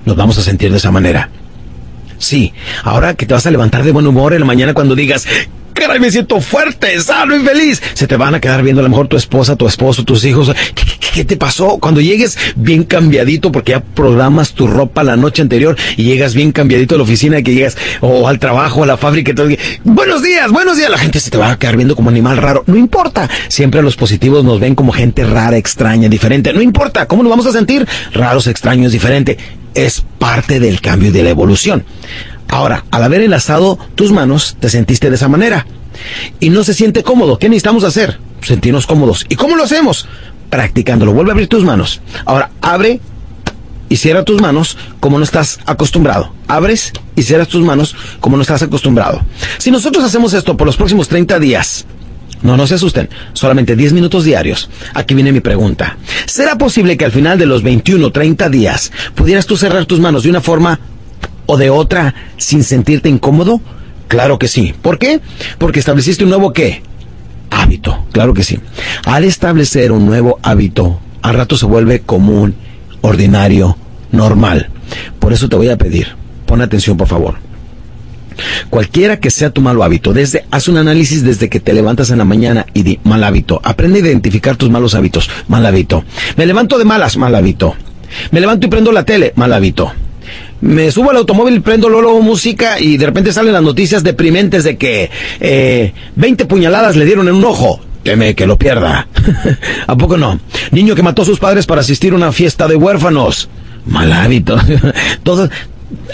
nos vamos a sentir de esa manera. Sí, ahora que te vas a levantar de buen humor en la mañana cuando digas, caray, me siento fuerte, sano y feliz. Se te van a quedar viendo a lo mejor tu esposa, tu esposo, tus hijos. ¿Qué, te pasó? Cuando llegues bien cambiadito, porque ya programas tu ropa la noche anterior y llegas bien cambiadito a la oficina, que llegas o al trabajo, a la fábrica, y todo, buenos días, buenos días. La gente se te va a quedar viendo como animal raro. No importa. Siempre los positivos nos ven como gente rara, extraña, diferente. No importa. ¿Cómo nos vamos a sentir? Raros, extraños, diferente. Es parte del cambio y de la evolución. Ahora, al haber enlazado tus manos, te sentiste de esa manera. Y no se siente cómodo. ¿Qué necesitamos hacer? Sentirnos cómodos. ¿Y cómo lo hacemos? Practicándolo. Vuelve a abrir tus manos. Ahora, abre y cierra tus manos como no estás acostumbrado. Abres y cierras tus manos como no estás acostumbrado. Si nosotros hacemos esto por los próximos 30 días, no, no se asusten, solamente 10 minutos diarios. Aquí viene mi pregunta. ¿Será posible que al final de los 21 30 días pudieras tú cerrar tus manos de una forma o de otra sin sentirte incómodo? Claro que sí. ¿Por qué? Porque estableciste un nuevo qué? Hábito. Claro que sí. Al establecer un nuevo hábito, al rato se vuelve común, ordinario, normal. Por eso te voy a pedir, pon atención por favor. Cualquiera que sea tu malo hábito, desde, haz un análisis desde que te levantas en la mañana y di mal hábito. Aprende a identificar tus malos hábitos, mal hábito. Me levanto de malas, mal hábito. Me levanto y prendo la tele, mal hábito me subo al automóvil, prendo luego música y de repente salen las noticias deprimentes de que eh, 20 puñaladas le dieron en un ojo. Teme que lo pierda. ¿A poco no? Niño que mató a sus padres para asistir a una fiesta de huérfanos. Mal hábito. Todo,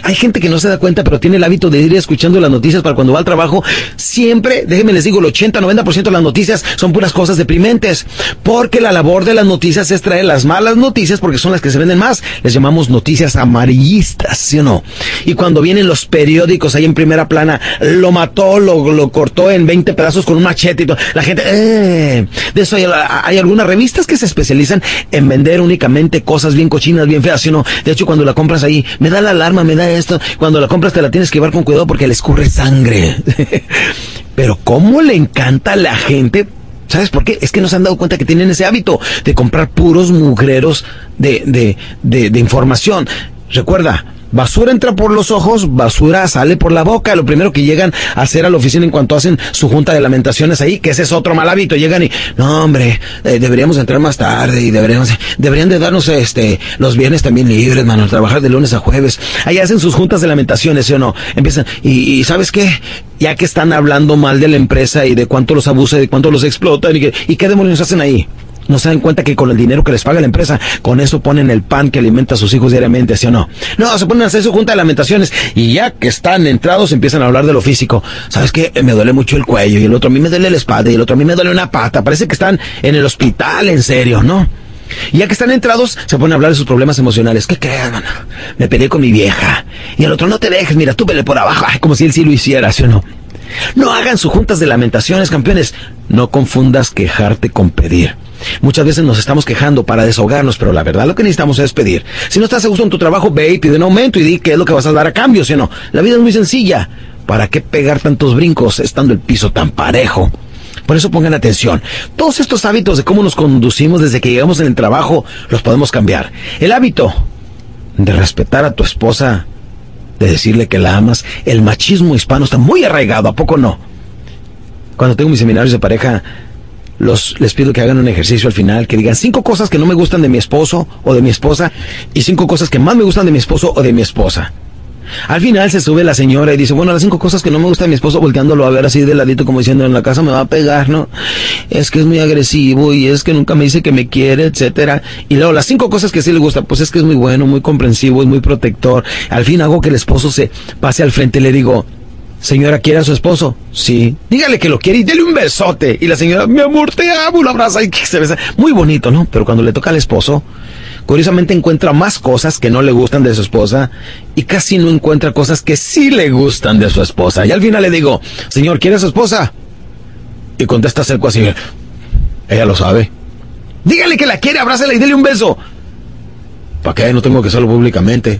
hay gente que no se da cuenta, pero tiene el hábito de ir escuchando las noticias para cuando va al trabajo. Siempre, déjenme les digo, el 80-90% de las noticias son puras cosas deprimentes. Porque la labor de las noticias es traer las malas noticias porque son las que se venden más. Les llamamos noticias amarillistas, ¿sí o no? Y cuando vienen los periódicos ahí en primera plana, lo mató, lo, cortó en 20 pedazos con un machete y todo. La gente, eh, de eso hay, hay algunas revistas que se especializan en vender únicamente cosas bien cochinas, bien feas, ¿sí o no? De hecho, cuando la compras ahí, me da la alarma me da esto. Cuando la compras te la tienes que llevar con cuidado porque le escurre sangre. Pero ¿cómo le encanta a la gente? ¿Sabes por qué? Es que no se han dado cuenta que tienen ese hábito de comprar puros mugreros de, de, de, de información. Recuerda, Basura entra por los ojos, basura sale por la boca. Lo primero que llegan a hacer a la oficina en cuanto hacen su junta de lamentaciones ahí, que ese es otro mal hábito, llegan y, no hombre, eh, deberíamos entrar más tarde y deberíamos, deberían de darnos este, los viernes también libres, mano, trabajar de lunes a jueves. Ahí hacen sus juntas de lamentaciones, ¿sí o no? Empiezan, y, ¿sabes qué? Ya que están hablando mal de la empresa y de cuánto los abusa y de cuánto los explotan y, y qué demonios hacen ahí no se dan cuenta que con el dinero que les paga la empresa, con eso ponen el pan que alimenta a sus hijos diariamente, ¿sí o no? No, se ponen a hacer su junta de lamentaciones y ya que están entrados empiezan a hablar de lo físico. ¿Sabes qué? Me duele mucho el cuello y el otro a mí me duele la espalda y el otro a mí me duele una pata. Parece que están en el hospital, en serio, ¿no? Y ya que están entrados, se ponen a hablar de sus problemas emocionales. ¿Qué creas, mano? Me peleé con mi vieja. Y el otro, no te dejes, mira, tú pele por abajo. Ay, como si él sí lo hiciera, ¿sí o no? No hagan sus juntas de lamentaciones, campeones. No confundas quejarte con pedir. Muchas veces nos estamos quejando para desahogarnos, pero la verdad lo que necesitamos es pedir. Si no estás a gusto en tu trabajo, ve y pide un aumento y di qué es lo que vas a dar a cambio, si no. La vida es muy sencilla. ¿Para qué pegar tantos brincos estando el piso tan parejo? Por eso pongan atención. Todos estos hábitos de cómo nos conducimos desde que llegamos en el trabajo los podemos cambiar. El hábito de respetar a tu esposa, de decirle que la amas, el machismo hispano está muy arraigado, ¿a poco no? Cuando tengo mis seminarios de pareja, los, les pido que hagan un ejercicio al final, que digan cinco cosas que no me gustan de mi esposo o de mi esposa y cinco cosas que más me gustan de mi esposo o de mi esposa. Al final se sube la señora y dice, bueno, las cinco cosas que no me gustan de mi esposo, volteándolo a ver así de ladito, como diciendo, en la casa me va a pegar, ¿no? Es que es muy agresivo y es que nunca me dice que me quiere, etcétera. Y luego las cinco cosas que sí le gusta, pues es que es muy bueno, muy comprensivo, es muy protector. Al fin hago que el esposo se pase al frente y le digo, Señora, ¿quiere a su esposo? Sí. Dígale que lo quiere y dele un besote. Y la señora, mi amor, te amo, lo abraza y se besa. Muy bonito, ¿no? Pero cuando le toca al esposo, curiosamente encuentra más cosas que no le gustan de su esposa y casi no encuentra cosas que sí le gustan de su esposa. Y al final le digo, señor, ¿quiere a su esposa? Y contesta cerco así, ella lo sabe. Dígale que la quiere, abrázala y dele un beso. ¿Para qué? No tengo que hacerlo públicamente.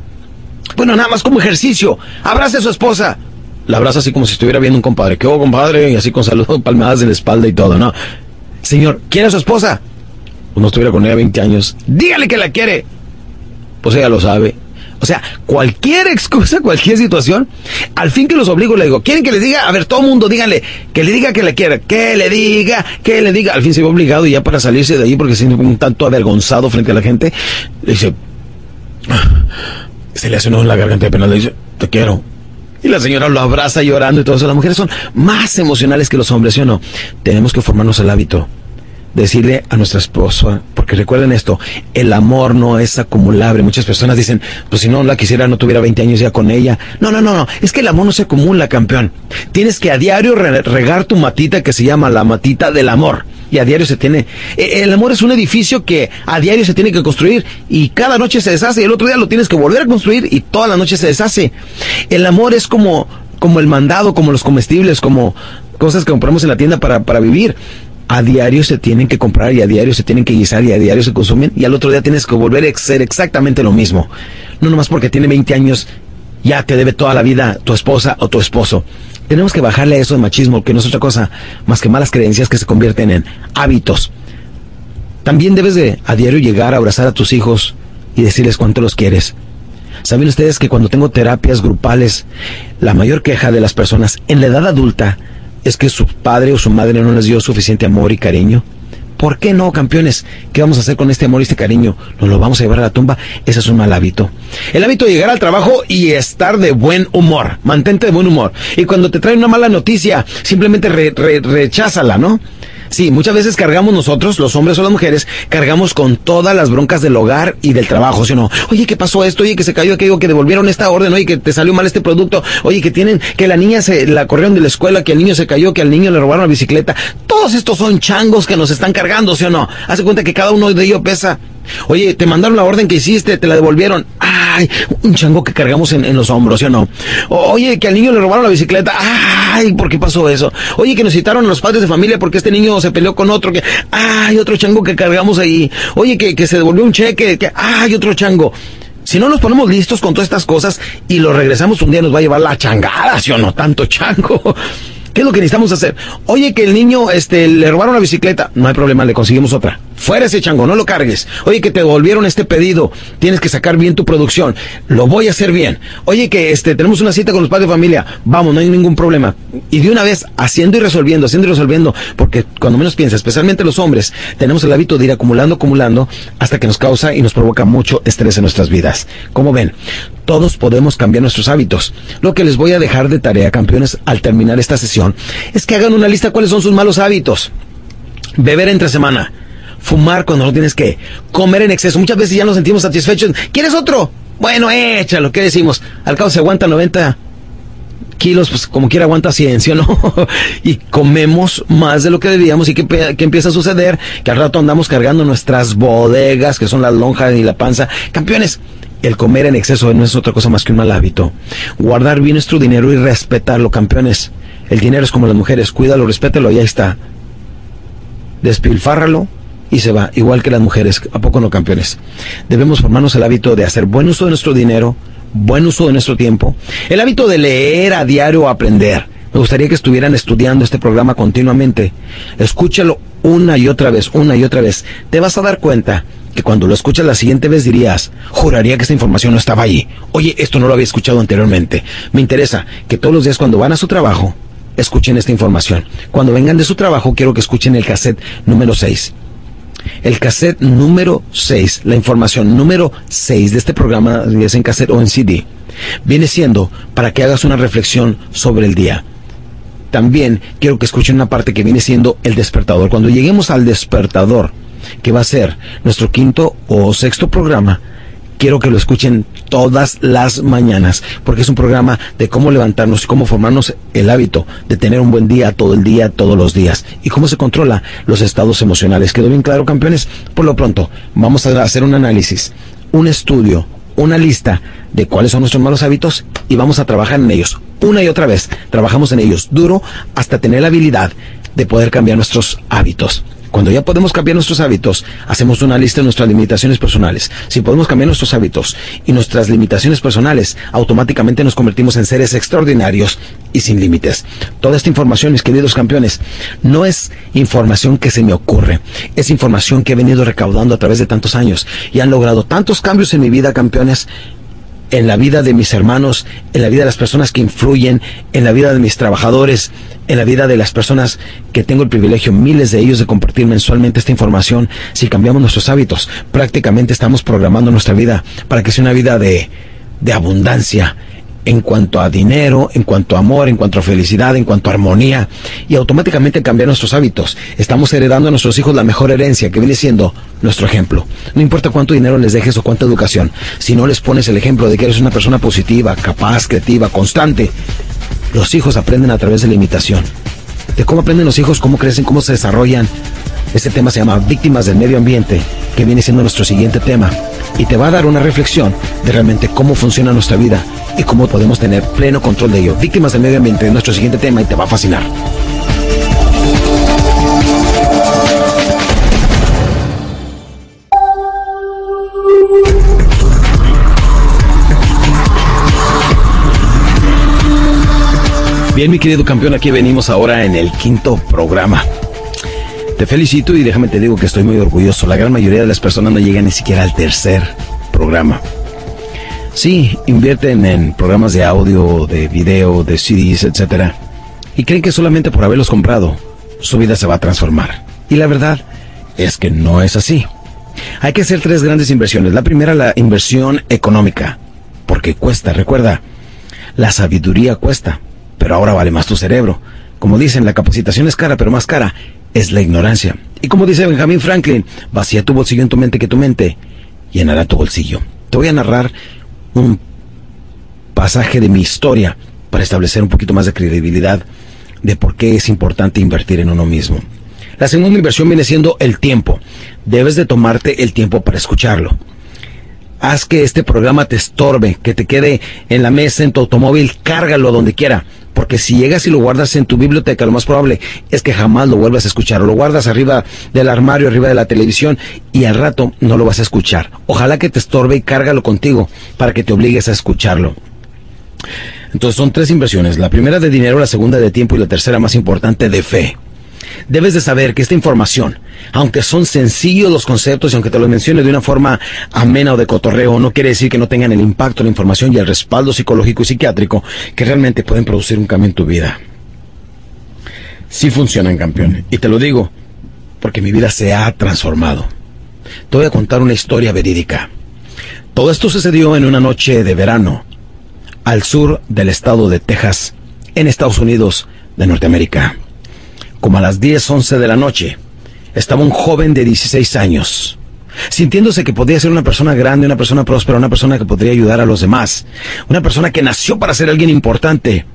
Bueno, nada más como ejercicio. Abrace a su esposa la abraza así como si estuviera viendo un compadre. ¿Qué hubo, compadre? Y así con saludos, palmadas en la espalda y todo, ¿no? Señor, ¿quién es su esposa? Pues no estuviera con ella 20 años. Dígale que la quiere. Pues ella lo sabe. O sea, cualquier excusa, cualquier situación, al fin que los obligo, le digo, ¿quieren que les diga? A ver, todo mundo, díganle, que le diga que la quiere, que le diga, que le diga. Al fin se ve obligado ya para salirse de ahí, porque se siente un tanto avergonzado frente a la gente, le dice, se le hace uno en la garganta de pena, le dice, te quiero. Y la señora lo abraza llorando y todo eso. Las mujeres son más emocionales que los hombres, ¿sí o no? Tenemos que formarnos el hábito. Decirle a nuestra esposa, porque recuerden esto, el amor no es acumulable. Muchas personas dicen, pues si no la quisiera, no tuviera 20 años ya con ella. No, no, no, no. Es que el amor no se acumula, campeón. Tienes que a diario regar tu matita que se llama la matita del amor y a diario se tiene. E, el amor es un edificio que a diario se tiene que construir y cada noche se deshace y el otro día lo tienes que volver a construir y toda la noche se deshace. El amor es como, como el mandado, como los comestibles, como cosas que compramos en la tienda para, para vivir. A diario se tienen que comprar y a diario se tienen que guisar y a diario se consumen y al otro día tienes que volver a ser exactamente lo mismo. No nomás porque tiene 20 años ya te debe toda la vida tu esposa o tu esposo. Tenemos que bajarle a eso de machismo, que no es otra cosa más que malas creencias que se convierten en hábitos. También debes de a diario llegar a abrazar a tus hijos y decirles cuánto los quieres. ¿Saben ustedes que cuando tengo terapias grupales, la mayor queja de las personas en la edad adulta es que su padre o su madre no les dio suficiente amor y cariño? ¿Por qué no, campeones? ¿Qué vamos a hacer con este amor y este cariño? ¿Nos lo vamos a llevar a la tumba? Ese es un mal hábito. El hábito de llegar al trabajo y estar de buen humor. Mantente de buen humor. Y cuando te traen una mala noticia, simplemente recházala, ¿no? Sí, muchas veces cargamos nosotros, los hombres o las mujeres, cargamos con todas las broncas del hogar y del trabajo, ¿sí o no? Oye, ¿qué pasó esto? Oye, que se cayó aquello, que devolvieron esta orden, oye, que te salió mal este producto, oye, que tienen, que la niña se la corrieron de la escuela, que el niño se cayó, que al niño le robaron la bicicleta. Todos estos son changos que nos están cargando, ¿sí o no? Hace cuenta que cada uno de ellos pesa Oye, te mandaron la orden que hiciste, te la devolvieron. Ay, un chango que cargamos en, los hombros, ¿sí o no? Oye, que al niño le robaron la bicicleta. Ay, ¿por qué pasó eso? Oye, que nos citaron a los padres de familia porque este niño se peleó con otro. Que, ay, otro chango que cargamos ahí. Oye, que, que se devolvió un cheque. Que, ay, otro chango. Si no nos ponemos listos con todas estas cosas y lo regresamos un día nos va a llevar la changada, ¿sí o no? Tanto chango. ¿Qué es lo que necesitamos hacer? Oye, que el niño este, le robaron la bicicleta. No hay problema, le conseguimos otra. Fuera ese chango, no lo cargues. Oye, que te devolvieron este pedido. Tienes que sacar bien tu producción. Lo voy a hacer bien. Oye, que este, tenemos una cita con los padres de familia. Vamos, no hay ningún problema. Y de una vez, haciendo y resolviendo, haciendo y resolviendo. Porque cuando menos piensa, especialmente los hombres, tenemos el hábito de ir acumulando, acumulando, hasta que nos causa y nos provoca mucho estrés en nuestras vidas. Como ven, todos podemos cambiar nuestros hábitos. Lo que les voy a dejar de tarea, campeones, al terminar esta sesión, es que hagan una lista cuáles son sus malos hábitos. Beber entre semana. Fumar cuando no tienes que. Comer en exceso. Muchas veces ya nos sentimos satisfechos. ¿Quieres otro? Bueno, échalo. ¿Qué decimos? Al cabo se aguanta 90 kilos, pues como quiera aguanta ciencia, ¿no? y comemos más de lo que debíamos y que, empieza a suceder, que al rato andamos cargando nuestras bodegas, que son la lonja y la panza. Campeones, el comer en exceso no es otra cosa más que un mal hábito. Guardar bien nuestro dinero y respetarlo, campeones. El dinero es como las mujeres, cuídalo, respétalo y ahí está. Despilfárralo y se va, igual que las mujeres, ¿a poco no, campeones? Debemos formarnos el hábito de hacer buen uso de nuestro dinero, buen uso de nuestro tiempo, el hábito de leer a diario o aprender. Me gustaría que estuvieran estudiando este programa continuamente. Escúchalo una y otra vez, una y otra vez. Te vas a dar cuenta que cuando lo escuchas la siguiente vez dirías, juraría que esta información no estaba allí. Oye, esto no lo había escuchado anteriormente. Me interesa que todos los días cuando van a su trabajo, escuchen esta información. Cuando vengan de su trabajo, quiero que escuchen el cassette número 6. El cassette número 6, la información número 6 de este programa, es en cassette o en CD, viene siendo para que hagas una reflexión sobre el día. También quiero que escuchen una parte que viene siendo el despertador. Cuando lleguemos al despertador, que va a ser nuestro quinto o sexto programa, quiero que lo escuchen todas las mañanas, porque es un programa de cómo levantarnos y cómo formarnos el hábito de tener un buen día todo el día, todos los días, y cómo se controla los estados emocionales. ¿Quedó bien claro, campeones? Por lo pronto, vamos a hacer un análisis, un estudio, una lista de cuáles son nuestros malos hábitos y vamos a trabajar en ellos. Una y otra vez, trabajamos en ellos duro hasta tener la habilidad de poder cambiar nuestros hábitos. Cuando ya podemos cambiar nuestros hábitos, hacemos una lista de nuestras limitaciones personales. Si podemos cambiar nuestros hábitos y nuestras limitaciones personales, automáticamente nos convertimos en seres extraordinarios y sin límites. Toda esta información, mis queridos campeones, no es información que se me ocurre, es información que he venido recaudando a través de tantos años y han logrado tantos cambios en mi vida, campeones, en la vida de mis hermanos, en la vida de las personas que influyen, en la vida de mis trabajadores, en la vida de las personas que tengo el privilegio, miles de ellos, de compartir mensualmente esta información. Si cambiamos nuestros hábitos, prácticamente estamos programando nuestra vida para que sea una vida de, de abundancia, en cuanto a dinero, en cuanto a amor, en cuanto a felicidad, en cuanto a armonía, y automáticamente cambiar nuestros hábitos. Estamos heredando a nuestros hijos la mejor herencia, que viene siendo nuestro ejemplo. No importa cuánto dinero les dejes o cuánta educación, si no les pones el ejemplo de que eres una persona positiva, capaz, creativa, constante, los hijos aprenden a través de la imitación. De cómo aprenden los hijos, cómo crecen, cómo se desarrollan. Este tema se llama Víctimas del Medio Ambiente, que viene siendo nuestro siguiente tema. Y te va a dar una reflexión de realmente cómo funciona nuestra vida y cómo podemos tener pleno control de ello. Víctimas del medio ambiente es nuestro siguiente tema y te va a fascinar. Bien, mi querido campeón, aquí venimos ahora en el quinto programa. Te felicito y déjame te digo que estoy muy orgulloso. La gran mayoría de las personas no llegan ni siquiera al tercer programa. Sí, invierten en programas de audio, de video, de CDs, etc. Y creen que solamente por haberlos comprado, su vida se va a transformar. Y la verdad es que no es así. Hay que hacer tres grandes inversiones. La primera, la inversión económica. Porque cuesta, recuerda, la sabiduría cuesta, pero ahora vale más tu cerebro. Como dicen, la capacitación es cara, pero más cara es la ignorancia. Y como dice Benjamin Franklin, vacía tu bolsillo en tu mente que tu mente llenará tu bolsillo. Te voy a narrar un pasaje de mi historia para establecer un poquito más de credibilidad de por qué es importante invertir en uno mismo. La segunda inversión viene siendo el tiempo. Debes de tomarte el tiempo para escucharlo. Haz que este programa te estorbe, que te quede en la mesa, en tu automóvil, cárgalo donde quiera. Porque si llegas y lo guardas en tu biblioteca, lo más probable es que jamás lo vuelvas a escuchar. O lo guardas arriba del armario, arriba de la televisión, y al rato no lo vas a escuchar. Ojalá que te estorbe y cárgalo contigo para que te obligues a escucharlo. Entonces son tres inversiones. La primera de dinero, la segunda de tiempo y la tercera más importante de fe. Debes de saber que esta información, aunque son sencillos los conceptos y aunque te lo mencione de una forma amena o de cotorreo, no quiere decir que no tengan el impacto, la información y el respaldo psicológico y psiquiátrico que realmente pueden producir un cambio en tu vida. Sí funcionan, campeón. Y te lo digo porque mi vida se ha transformado. Te voy a contar una historia verídica. Todo esto sucedió en una noche de verano al sur del estado de Texas, en Estados Unidos de Norteamérica como a las 10, 11 de la noche, estaba un joven de 16 años, sintiéndose que podía ser una persona grande, una persona próspera, una persona que podría ayudar a los demás, una persona que nació para ser alguien importante.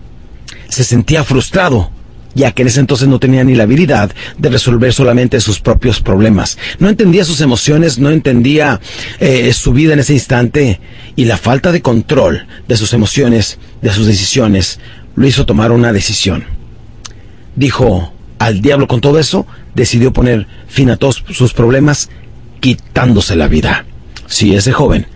Se sentía frustrado, ya que en ese entonces no tenía ni la habilidad de resolver solamente sus propios problemas. No entendía sus emociones, no entendía eh, su vida en ese instante y la falta de control de sus emociones, de sus decisiones, lo hizo tomar una decisión. Dijo, al diablo con todo eso, decidió poner fin a todos sus problemas quitándose la vida. Sí, ese joven,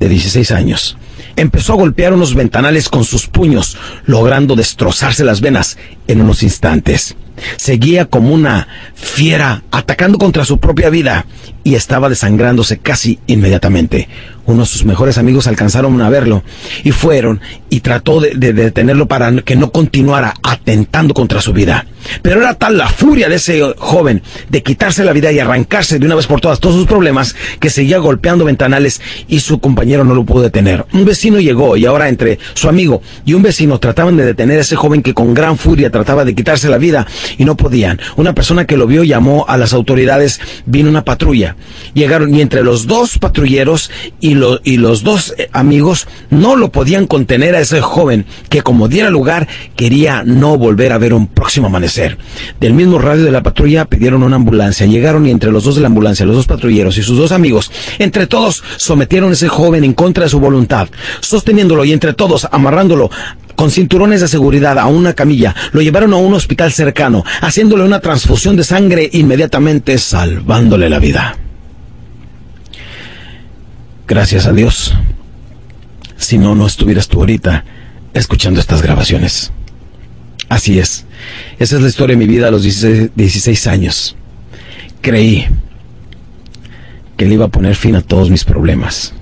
de 16 años, empezó a golpear unos ventanales con sus puños, logrando destrozarse las venas en unos instantes. Seguía como una fiera atacando contra su propia vida y estaba desangrándose casi inmediatamente. Uno de sus mejores amigos alcanzaron a verlo y fueron y trató de, detenerlo para que no continuara atentando contra su vida. Pero era tal la furia de ese joven de quitarse la vida y arrancarse de una vez por todas todos sus problemas que seguía golpeando ventanales y su compañero no lo pudo detener. Un vecino llegó y ahora entre su amigo y un vecino trataban de detener a ese joven que con gran furia trataba de quitarse la vida y no podían. Una persona que lo vio llamó a las autoridades, vino una patrulla. Llegaron y entre los dos patrulleros y, y los dos eh, amigos no lo podían contener a ese joven que como diera lugar quería no volver a ver un próximo amanecer. Del mismo radio de la patrulla pidieron una ambulancia. Llegaron y entre los dos de la ambulancia, los dos patrulleros y sus dos amigos, entre todos sometieron a ese joven en contra de su voluntad, sosteniéndolo y entre todos amarrándolo con cinturones de seguridad a una camilla, lo llevaron a un hospital cercano, haciéndole una transfusión de sangre inmediatamente, salvándole la vida. Gracias a Dios. Si no, no estuvieras tú ahorita escuchando estas grabaciones. Así es. Esa es la historia de mi vida a los 16, años. Creí que le iba a poner fin a todos mis problemas.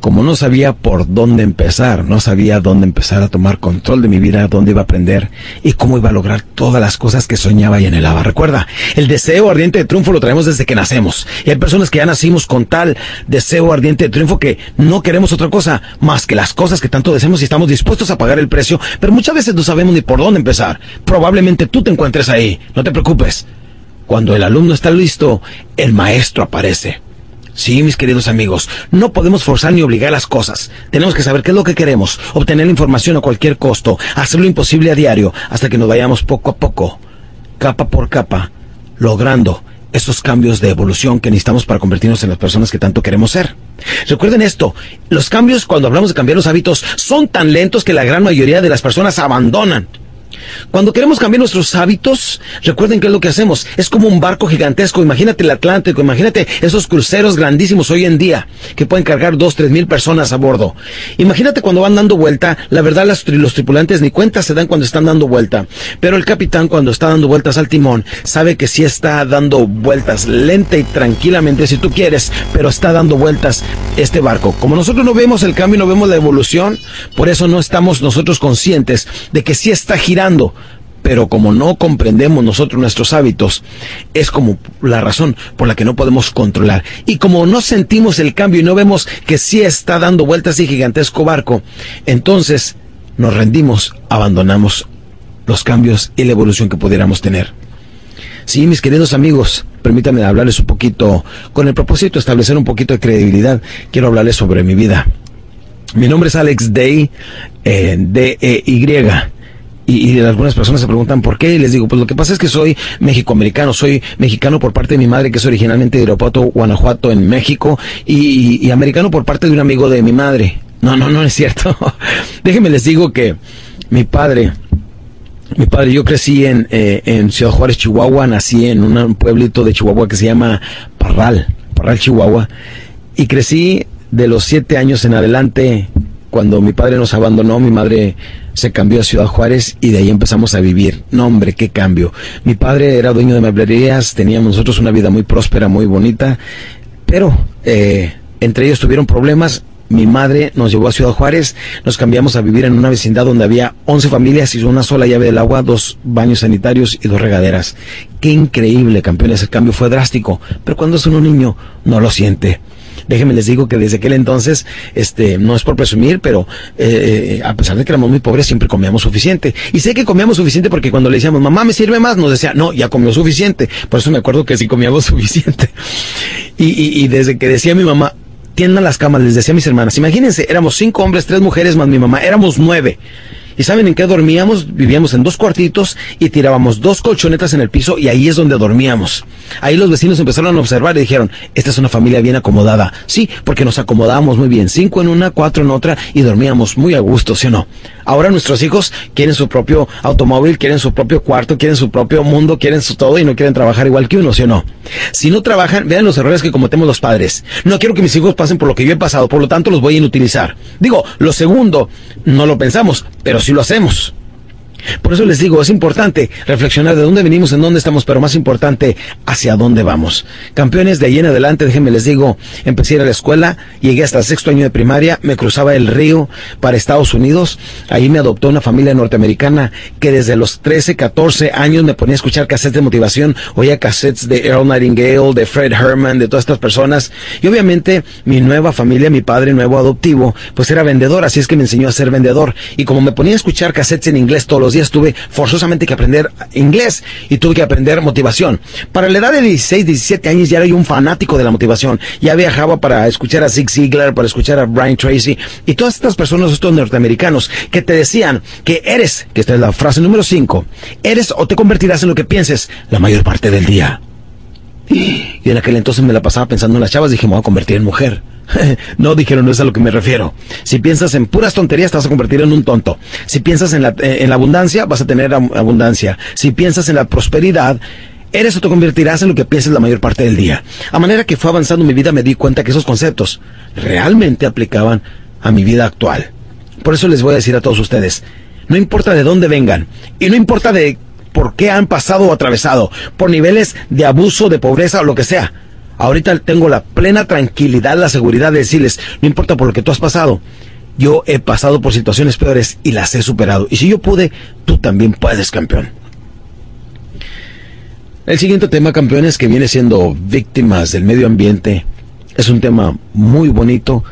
Como no sabía por dónde empezar, no sabía dónde empezar a tomar control de mi vida, dónde iba a aprender y cómo iba a lograr todas las cosas que soñaba y anhelaba. Recuerda, el deseo ardiente de triunfo lo traemos desde que nacemos. Y hay personas que ya nacimos con tal deseo ardiente de triunfo que no queremos otra cosa más que las cosas que tanto deseamos y estamos dispuestos a pagar el precio, pero muchas veces no sabemos ni por dónde empezar. Probablemente tú te encuentres ahí. No te preocupes. Cuando el alumno está listo, el maestro aparece. Sí, mis queridos amigos, no podemos forzar ni obligar las cosas. Tenemos que saber qué es lo que queremos, obtener la información a cualquier costo, hacer lo imposible a diario, hasta que nos vayamos poco a poco, capa por capa, logrando esos cambios de evolución que necesitamos para convertirnos en las personas que tanto queremos ser. Recuerden esto, los cambios cuando hablamos de cambiar los hábitos son tan lentos que la gran mayoría de las personas abandonan. Cuando queremos cambiar nuestros hábitos, recuerden qué es lo que hacemos. Es como un barco gigantesco. Imagínate el Atlántico, imagínate esos cruceros grandísimos hoy en día que pueden cargar dos, tres mil personas a bordo. Imagínate cuando van dando vuelta. La verdad, los tripulantes ni cuenta se dan cuando están dando vuelta. Pero el capitán, cuando está dando vueltas al timón, sabe que sí está dando vueltas lenta y tranquilamente, si tú quieres, pero está dando vueltas este barco. Como nosotros no vemos el cambio, no vemos la evolución, por eso no estamos nosotros conscientes de que sí está girando pero como no comprendemos nosotros nuestros hábitos, es como la razón por la que no podemos controlar. Y como no sentimos el cambio y no vemos que sí está dando vueltas y gigantesco barco, entonces nos rendimos, abandonamos los cambios y la evolución que pudiéramos tener. Sí, mis queridos amigos, permítanme hablarles un poquito, con el propósito de establecer un poquito de credibilidad, quiero hablarles sobre mi vida. Mi nombre es Alex Day, eh, D-E-Y y, algunas personas se preguntan por qué, y les digo, pues lo que pasa es que soy mexicoamericano, soy mexicano por parte de mi madre, que es originalmente de Irapuato, Guanajuato, en México, y, americano por parte de un amigo de mi madre. No, no, no es cierto. Déjenme les digo que mi padre, mi padre, yo crecí en, eh, en Ciudad Juárez, Chihuahua, nací en un pueblito de Chihuahua que se llama Parral, Parral, Chihuahua, y crecí de los siete años en adelante cuando mi padre nos abandonó, mi madre se cambió a Ciudad Juárez y de ahí empezamos a vivir. No, hombre, qué cambio. Mi padre era dueño de meblerías, teníamos nosotros una vida muy próspera, muy bonita, pero eh, entre ellos tuvieron problemas. Mi madre nos llevó a Ciudad Juárez, nos cambiamos a vivir en una vecindad donde había 11 familias y una sola llave del agua, dos baños sanitarios y dos regaderas. Qué increíble, campeones, el cambio fue drástico, pero cuando es un niño no lo siente. Déjenme les digo que desde aquel entonces, este, no es por presumir, pero eh, a pesar de que éramos muy pobres, siempre comíamos suficiente. Y sé que comíamos suficiente porque cuando le decíamos, mamá, ¿me sirve más? Nos decía, no, ya comió suficiente. Por eso me acuerdo que sí comíamos suficiente. Y, y, y desde que decía mi mamá, tiendan las camas, les decía a mis hermanas, imagínense, éramos cinco hombres, tres mujeres más mi mamá, éramos nueve. ¿Y saben en qué dormíamos? Vivíamos en dos cuartitos y tirábamos dos colchonetas en el piso y ahí es donde dormíamos. Ahí los vecinos empezaron a observar y dijeron, esta es una familia bien acomodada. Sí, porque nos acomodábamos muy bien, cinco en una, cuatro en otra y dormíamos muy a gusto, ¿sí o no? Ahora nuestros hijos quieren su propio automóvil, quieren su propio cuarto, quieren su propio mundo, quieren su todo y no quieren trabajar igual que uno, ¿sí o no? Si no trabajan, vean los errores que cometemos los padres. No quiero que mis hijos pasen por lo que yo he pasado, por lo tanto los voy a inutilizar. Digo, lo segundo, no lo pensamos, pero sí lo hacemos. Por eso les digo, es importante reflexionar de dónde venimos, en dónde estamos, pero más importante, hacia dónde vamos. Campeones, de ahí en adelante, déjenme les digo, empecé a ir a la escuela, llegué hasta el sexto año de primaria, me cruzaba el río para Estados Unidos, ahí me adoptó una familia norteamericana que desde los 13, 14 años me ponía a escuchar cassettes de motivación, oía cassettes de Earl Nightingale, de Fred Herman, de todas estas personas, y obviamente mi nueva familia, mi padre nuevo adoptivo, pues era vendedor, así es que me enseñó a ser vendedor, y como me ponía a escuchar cassettes en inglés todos los días, tuve forzosamente que aprender inglés y tuve que aprender motivación. Para la edad de 16, 17 años ya era yo un fanático de la motivación. Ya viajaba para escuchar a Zig Ziglar, para escuchar a Brian Tracy y todas estas personas, estos norteamericanos, que te decían que eres, que esta es la frase número 5, eres o te convertirás en lo que pienses la mayor parte del día. Y en aquel entonces me la pasaba pensando en las chavas, dije, me voy a convertir en mujer. no, dijeron, no es a lo que me refiero. Si piensas en puras tonterías, te vas a convertir en un tonto. Si piensas en la, eh, en la abundancia, vas a tener abundancia. Si piensas en la prosperidad, eres o te convertirás en lo que piensas la mayor parte del día. A manera que fue avanzando mi vida, me di cuenta que esos conceptos realmente aplicaban a mi vida actual. Por eso les voy a decir a todos ustedes, no importa de dónde vengan, y no importa de por qué han pasado o atravesado, por niveles de abuso, de pobreza o lo que sea, Ahorita tengo la plena tranquilidad, la seguridad de decirles, no importa por lo que tú has pasado, yo he pasado por situaciones peores y las he superado. Y si yo pude, tú también puedes, campeón. El siguiente tema, campeones, que viene siendo víctimas del medio ambiente, es un tema muy bonito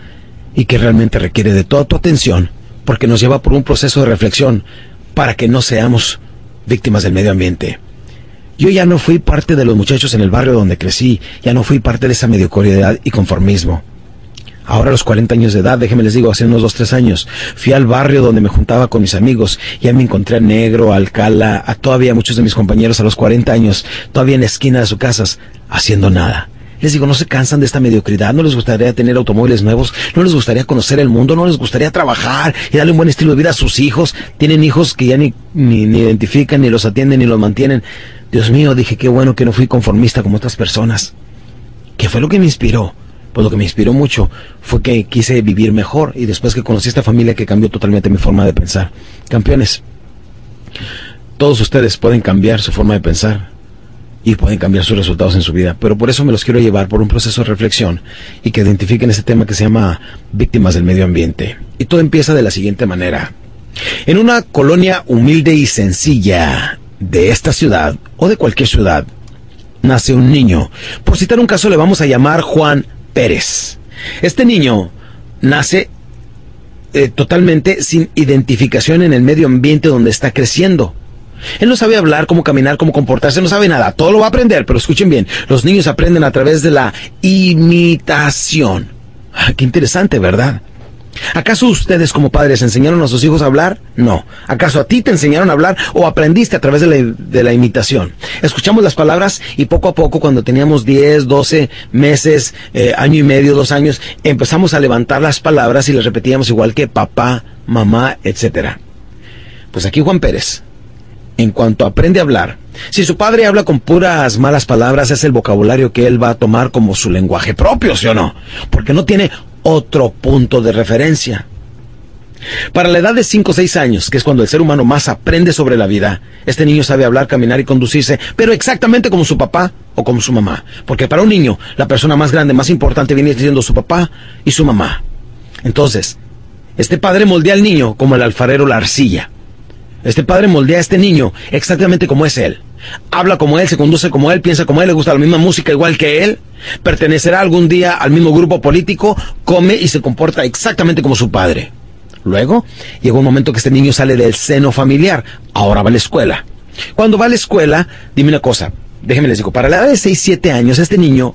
y que realmente requiere de toda tu atención, porque nos lleva por un proceso de reflexión para que no seamos víctimas del medio ambiente. Yo ya no fui parte de los muchachos en el barrio donde crecí, ya no fui parte de esa mediocridad y conformismo. Ahora a los 40 años de edad, déjenme les digo, hace unos 2, 3 años, fui al barrio donde me juntaba con mis amigos, ya me encontré a Negro, a Alcala, a todavía muchos de mis compañeros a los 40 años, todavía en la esquina de sus casas, haciendo nada. Les digo, no se cansan de esta mediocridad, no les gustaría tener automóviles nuevos, no les gustaría conocer el mundo, no les gustaría trabajar y darle un buen estilo de vida a sus hijos. Tienen hijos que ya ni, ni, ni identifican, ni los atienden, ni los mantienen. Dios mío, dije, qué bueno que no fui conformista como otras personas. ¿Qué fue lo que me inspiró? Pues lo que me inspiró mucho fue que quise vivir mejor y después que conocí esta familia que cambió totalmente mi forma de pensar. Campeones, todos ustedes pueden cambiar su forma de pensar y pueden cambiar sus resultados en su vida, pero por eso me los quiero llevar por un proceso de reflexión y que identifiquen este tema que se llama víctimas del medio ambiente. Y todo empieza de la siguiente manera. En una colonia humilde y sencilla, de esta ciudad o de cualquier ciudad nace un niño. Por citar un caso le vamos a llamar Juan Pérez. Este niño nace eh, totalmente sin identificación en el medio ambiente donde está creciendo. Él no sabe hablar, cómo caminar, cómo comportarse, no sabe nada. Todo lo va a aprender, pero escuchen bien, los niños aprenden a través de la imitación. Ah, qué interesante, ¿verdad? ¿Acaso ustedes como padres enseñaron a sus hijos a hablar? No. ¿Acaso a ti te enseñaron a hablar o aprendiste a través de la, imitación? Escuchamos las palabras y poco a poco, cuando teníamos 10, 12 meses, eh, año y medio, dos años, empezamos a levantar las palabras y las repetíamos igual que papá, mamá, etc. Pues aquí Juan Pérez, en cuanto aprende a hablar, si su padre habla con puras malas palabras, es el vocabulario que él va a tomar como su lenguaje propio, ¿sí o no? Porque no tiene otro punto de referencia. Para la edad de 5 o 6 años, que es cuando el ser humano más aprende sobre la vida, este niño sabe hablar, caminar y conducirse, pero exactamente como su papá o como su mamá. Porque para un niño, la persona más grande, más importante viene siendo su papá y su mamá. Entonces, este padre moldea al niño como el alfarero la arcilla. Este padre moldea a este niño exactamente como es él. Habla como él, se conduce como él, piensa como él, le gusta la misma música igual que él, pertenecerá algún día al mismo grupo político, come y se comporta exactamente como su padre. Luego, llega un momento que este niño sale del seno familiar, ahora va a la escuela. Cuando va a la escuela, dime una cosa, déjenme les digo, para la edad de 6, 7 años, este niño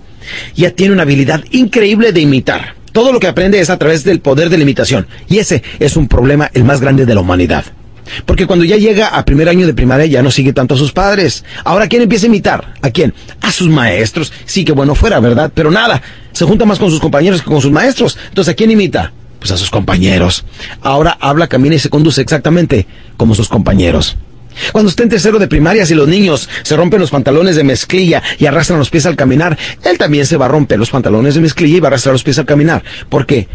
ya tiene una habilidad increíble de imitar. Todo lo que aprende es a través del poder de la imitación. Y ese es un problema el más grande de la humanidad. Porque cuando ya llega a primer año de primaria ya no sigue tanto a sus padres. Ahora, ¿quién empieza a imitar? ¿A quién? A sus maestros. Sí, que bueno fuera, ¿verdad? Pero nada, se junta más con sus compañeros que con sus maestros. Entonces, ¿a quién imita? Pues a sus compañeros. Ahora habla, camina y se conduce exactamente como sus compañeros. Cuando esté en tercero de primaria, si los niños se rompen los pantalones de mezclilla y arrastran los pies al caminar, él también se va a romper los pantalones de mezclilla y va a arrastrar los pies al caminar. ¿Por qué?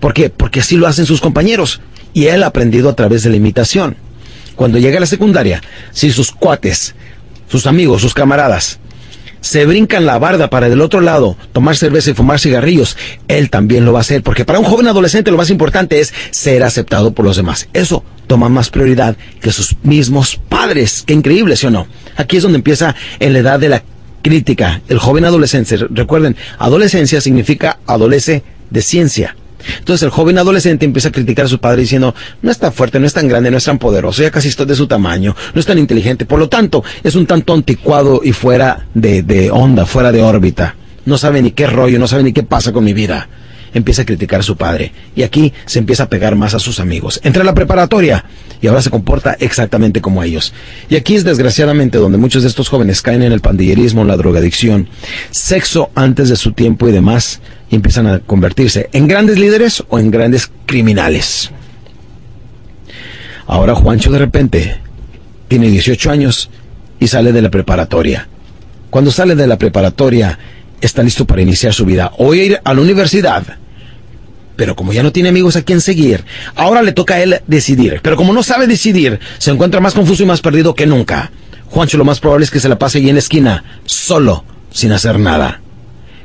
¿Por qué? Porque así lo hacen sus compañeros y él ha aprendido a través de la imitación. Cuando llega a la secundaria, si sus cuates, sus amigos, sus camaradas, se brincan la barda para del otro lado tomar cerveza y fumar cigarrillos, él también lo va a hacer, porque para un joven adolescente lo más importante es ser aceptado por los demás. Eso toma más prioridad que sus mismos padres. Qué increíble, ¿sí o no? Aquí es donde empieza en la edad de la crítica. El joven adolescente, recuerden, adolescencia significa adolece de ciencia. Entonces el joven adolescente empieza a criticar a su padre diciendo, no es tan fuerte, no es tan grande, no es tan poderoso, ya casi estoy de su tamaño, no es tan inteligente, por lo tanto es un tanto anticuado y fuera de, onda, fuera de órbita. No sabe ni qué rollo, no sabe ni qué pasa con mi vida empieza a criticar a su padre. Y aquí se empieza a pegar más a sus amigos. Entra a la preparatoria y ahora se comporta exactamente como ellos. Y aquí es desgraciadamente donde muchos de estos jóvenes caen en el pandillerismo, la drogadicción, sexo antes de su tiempo y demás, y empiezan a convertirse en grandes líderes o en grandes criminales. Ahora Juancho de repente tiene 18 años y sale de la preparatoria. Cuando sale de la preparatoria, está listo para iniciar su vida o ir a la universidad. Pero como ya no tiene amigos a quien seguir, ahora le toca a él decidir. Pero como no sabe decidir, se encuentra más confuso y más perdido que nunca. Juancho lo más probable es que se la pase ahí en la esquina, solo, sin hacer nada.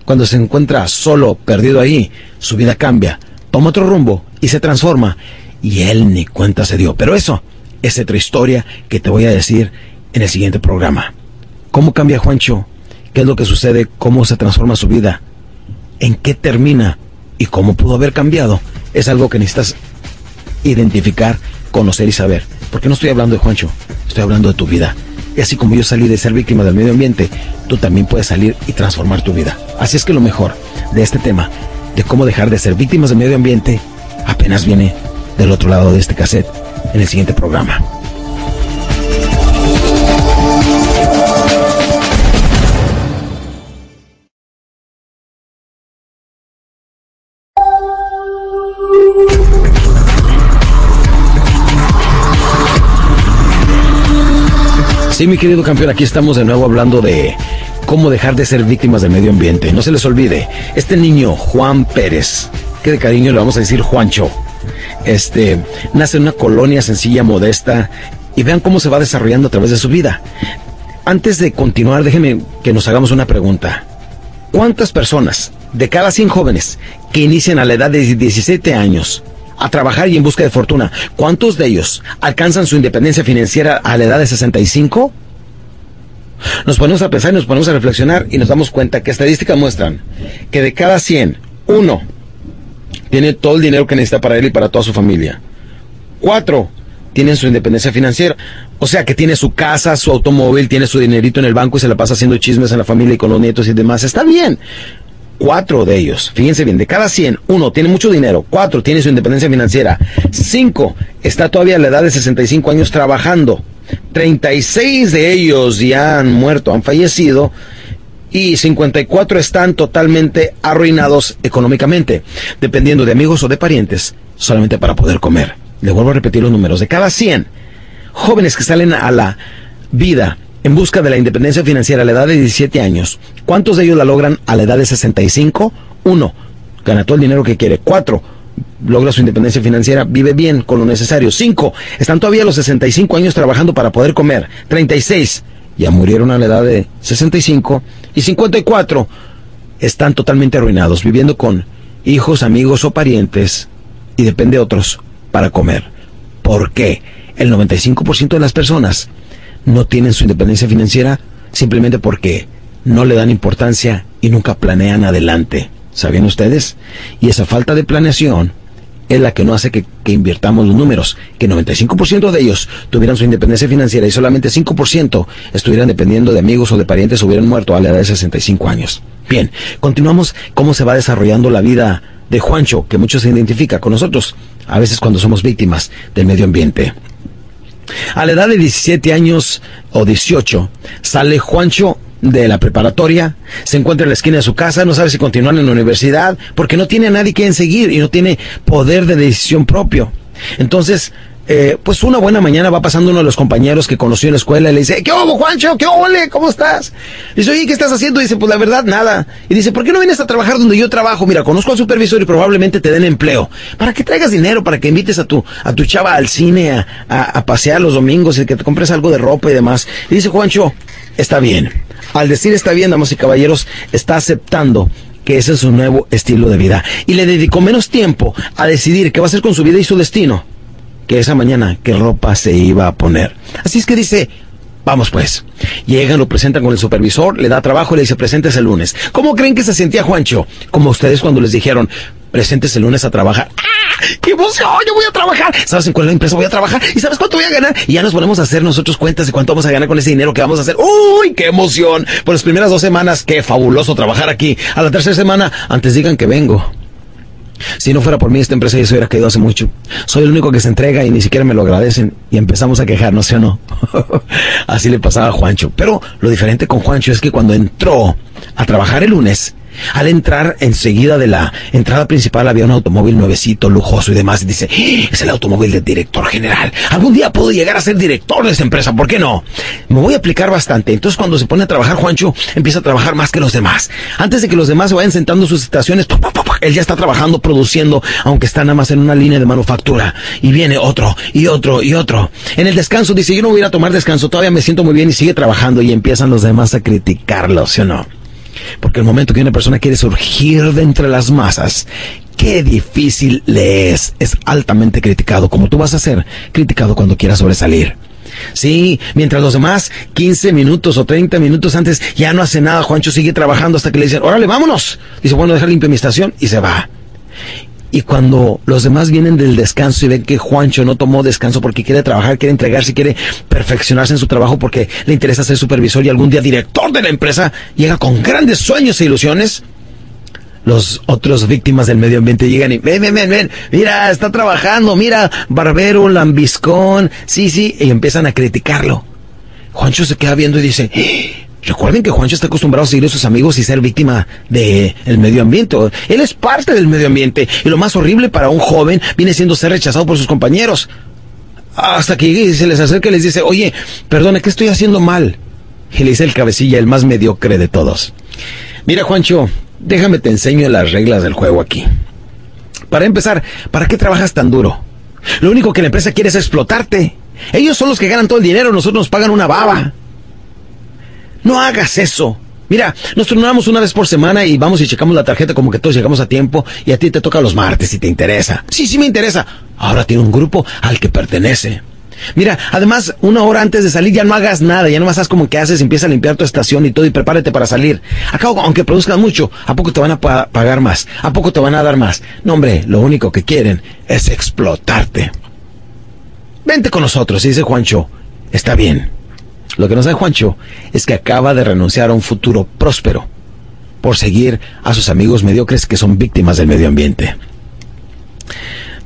Cuando se encuentra solo, perdido ahí, su vida cambia, toma otro rumbo y se transforma. Y él ni cuenta se dio. Pero eso es otra historia que te voy a decir en el siguiente programa. ¿Cómo cambia Juancho qué es lo que sucede, cómo se transforma su vida, en qué termina y cómo pudo haber cambiado, es algo que necesitas identificar, conocer y saber. Porque no estoy hablando de Juancho, estoy hablando de tu vida. Y así como yo salí de ser víctima del medio ambiente, tú también puedes salir y transformar tu vida. Así es que lo mejor de este tema, de cómo dejar de ser víctimas del medio ambiente, apenas viene del otro lado de este cassette en el siguiente programa. Sí, mi querido campeón, aquí estamos de nuevo hablando de cómo dejar de ser víctimas del medio ambiente. No se les olvide, este niño, Juan Pérez, que de cariño le vamos a decir Juancho, este, nace en una colonia sencilla, modesta, y vean cómo se va desarrollando a través de su vida. Antes de continuar, déjenme que nos hagamos una pregunta. ¿Cuántas personas de cada 100 jóvenes que inician a la edad de 17 años a trabajar y en busca de fortuna, ¿cuántos de ellos alcanzan su independencia financiera a la edad de 65? Nos ponemos a pensar y nos ponemos a reflexionar y nos damos cuenta que estadísticas muestran que de cada 100, uno tiene todo el dinero que necesita para él y para toda su familia. Cuatro tienen su independencia financiera. O sea que tiene su casa, su automóvil, tiene su dinerito en el banco y se la pasa haciendo chismes en la familia y con los nietos y demás. Está bien. Cuatro de ellos, fíjense bien, de cada 100, uno tiene mucho dinero, cuatro tiene su independencia financiera, cinco está todavía a la edad de 65 años trabajando, 36 de ellos ya han muerto, han fallecido, y 54 están totalmente arruinados económicamente, dependiendo de amigos o de parientes, solamente para poder comer. Le vuelvo a repetir los números. De cada 100 jóvenes que salen a la vida en busca de la independencia financiera a la edad de 17 años, ¿cuántos de ellos la logran a la edad de 65? Uno, gana todo el dinero que quiere. Cuatro, logra su independencia financiera, vive bien con lo necesario. Cinco, están todavía a los 65 años trabajando para poder comer. 36, ya murieron a la edad de 65. Y 54, están totalmente arruinados, viviendo con hijos, amigos o parientes y depende de otros para comer. ¿Por qué? El 95% de las personas no tienen su independencia financiera simplemente porque no le dan importancia y nunca planean adelante. ¿Sabían ustedes? Y esa falta de planeación es la que no hace que, invirtamos los números, que 95% de ellos tuvieran su independencia financiera y solamente 5% estuvieran dependiendo de amigos o de parientes o hubieran muerto a la edad de 65 años. Bien, continuamos cómo se va desarrollando la vida de Juancho, que muchos se identifica con nosotros, a veces cuando somos víctimas del medio ambiente. A la edad de 17 años o 18, sale Juancho de la preparatoria, se encuentra en la esquina de su casa, no sabe si continuar en la universidad, porque no tiene a nadie quien seguir y no tiene poder de decisión propio. Entonces, eh, pues una buena mañana va pasando uno de los compañeros que conoció en la escuela y le dice, ¿qué hubo, Juancho? ¿Qué ole? ¿Cómo estás? dice, oye, ¿qué estás haciendo? dice, pues la verdad, nada. Y dice, ¿por qué no vienes a trabajar donde yo trabajo? Mira, conozco al supervisor y probablemente te den empleo. Para que traigas dinero, para que invites a tu, a tu chava al cine, a, a, pasear los domingos y que te compres algo de ropa y demás. Y dice, Juancho, está bien. Al decir está bien, damas y caballeros, está aceptando que ese es su nuevo estilo de vida. Y le dedicó menos tiempo a decidir qué va a hacer con su vida y su destino que esa mañana qué ropa se iba a poner. Así es que dice, Vamos pues. Llegan, lo presentan con el supervisor, le da trabajo y le dice, presentes el lunes. ¿Cómo creen que se sentía Juancho? Como ustedes cuando les dijeron, presentes el lunes a trabajar. ¡Ah! ¡Qué emoción! ¡Yo voy a trabajar! ¿Sabes en cuál empresa voy a trabajar? ¿Y sabes cuánto voy a ganar? Y ya nos ponemos a hacer nosotros cuentas de cuánto vamos a ganar con ese dinero que vamos a hacer. ¡Uy! ¡Qué emoción! Por las primeras dos semanas, qué fabuloso trabajar aquí. A la tercera semana, antes digan que vengo. Si no fuera por mí, esta empresa ya se hubiera caído hace mucho. Soy el único que se entrega y ni siquiera me lo agradecen. Y empezamos a quejarnos, ¿sí o no? Así le pasaba a Juancho. Pero lo diferente con Juancho es que cuando entró a trabajar el lunes, al entrar enseguida de la entrada principal había un automóvil nuevecito, lujoso y demás. Y dice, ¡Ah! es el automóvil del director general. Algún día puedo llegar a ser director de esa empresa, ¿por qué no? Me voy a aplicar bastante. Entonces cuando se pone a trabajar Juancho, empieza a trabajar más que los demás. Antes de que los demás se vayan sentando sus estaciones, él ya está trabajando, produciendo, aunque está nada más en una línea de manufactura. Y viene otro, y otro, y otro. En el descanso dice, yo no voy a tomar descanso, todavía me siento muy bien y sigue trabajando. Y empiezan los demás a criticarlo, ¿sí o no? Porque el momento que una persona quiere surgir de entre las masas, qué difícil le es. Es altamente criticado, como tú vas a ser criticado cuando quieras sobresalir. Sí, mientras los demás 15 minutos o 30 minutos antes ya no hace nada, Juancho sigue trabajando hasta que le dicen, órale, vámonos. Dice, bueno, deja limpia mi estación y se va. Y cuando los demás vienen del descanso y ven que Juancho no tomó descanso porque quiere trabajar, quiere entregarse, quiere perfeccionarse en su trabajo porque le interesa ser supervisor y algún día director de la empresa, llega con grandes sueños e ilusiones, los otros víctimas del medio ambiente llegan y ven, ven, ven, ven, mira, está trabajando, mira, barbero, lambiscón, sí, sí, y empiezan a criticarlo. Juancho se queda viendo y dice, Recuerden que Juancho está acostumbrado a seguir a sus amigos y ser víctima del el medio ambiente. Él es parte del medio ambiente. Y lo más horrible para un joven viene siendo ser rechazado por sus compañeros. Hasta que se les acerca y les dice, oye, perdona, ¿qué estoy haciendo mal? Y le dice el cabecilla, el más mediocre de todos. Mira, Juancho, déjame te enseño las reglas del juego aquí. Para empezar, ¿para qué trabajas tan duro? Lo único que la empresa quiere es explotarte. Ellos son los que ganan todo el dinero, nosotros nos pagan una baba. No hagas eso. Mira, nos turnamos una vez por semana y vamos y checamos la tarjeta como que todos llegamos a tiempo y a ti te toca los martes si te interesa. Sí, sí me interesa. Ahora tiene un grupo al que pertenece. Mira, además, una hora antes de salir ya no hagas nada, ya no más como que haces, empieza a limpiar tu estación y todo y prepárate para salir. Acabo, aunque produzcan mucho, ¿a poco te van a pagar más? ¿A poco te van a dar más? No, hombre, lo único que quieren es explotarte. Vente con nosotros, dice Juancho. Está bien. Lo que no sabe Juancho es que acaba de renunciar a un futuro próspero por seguir a sus amigos mediocres que son víctimas del medio ambiente.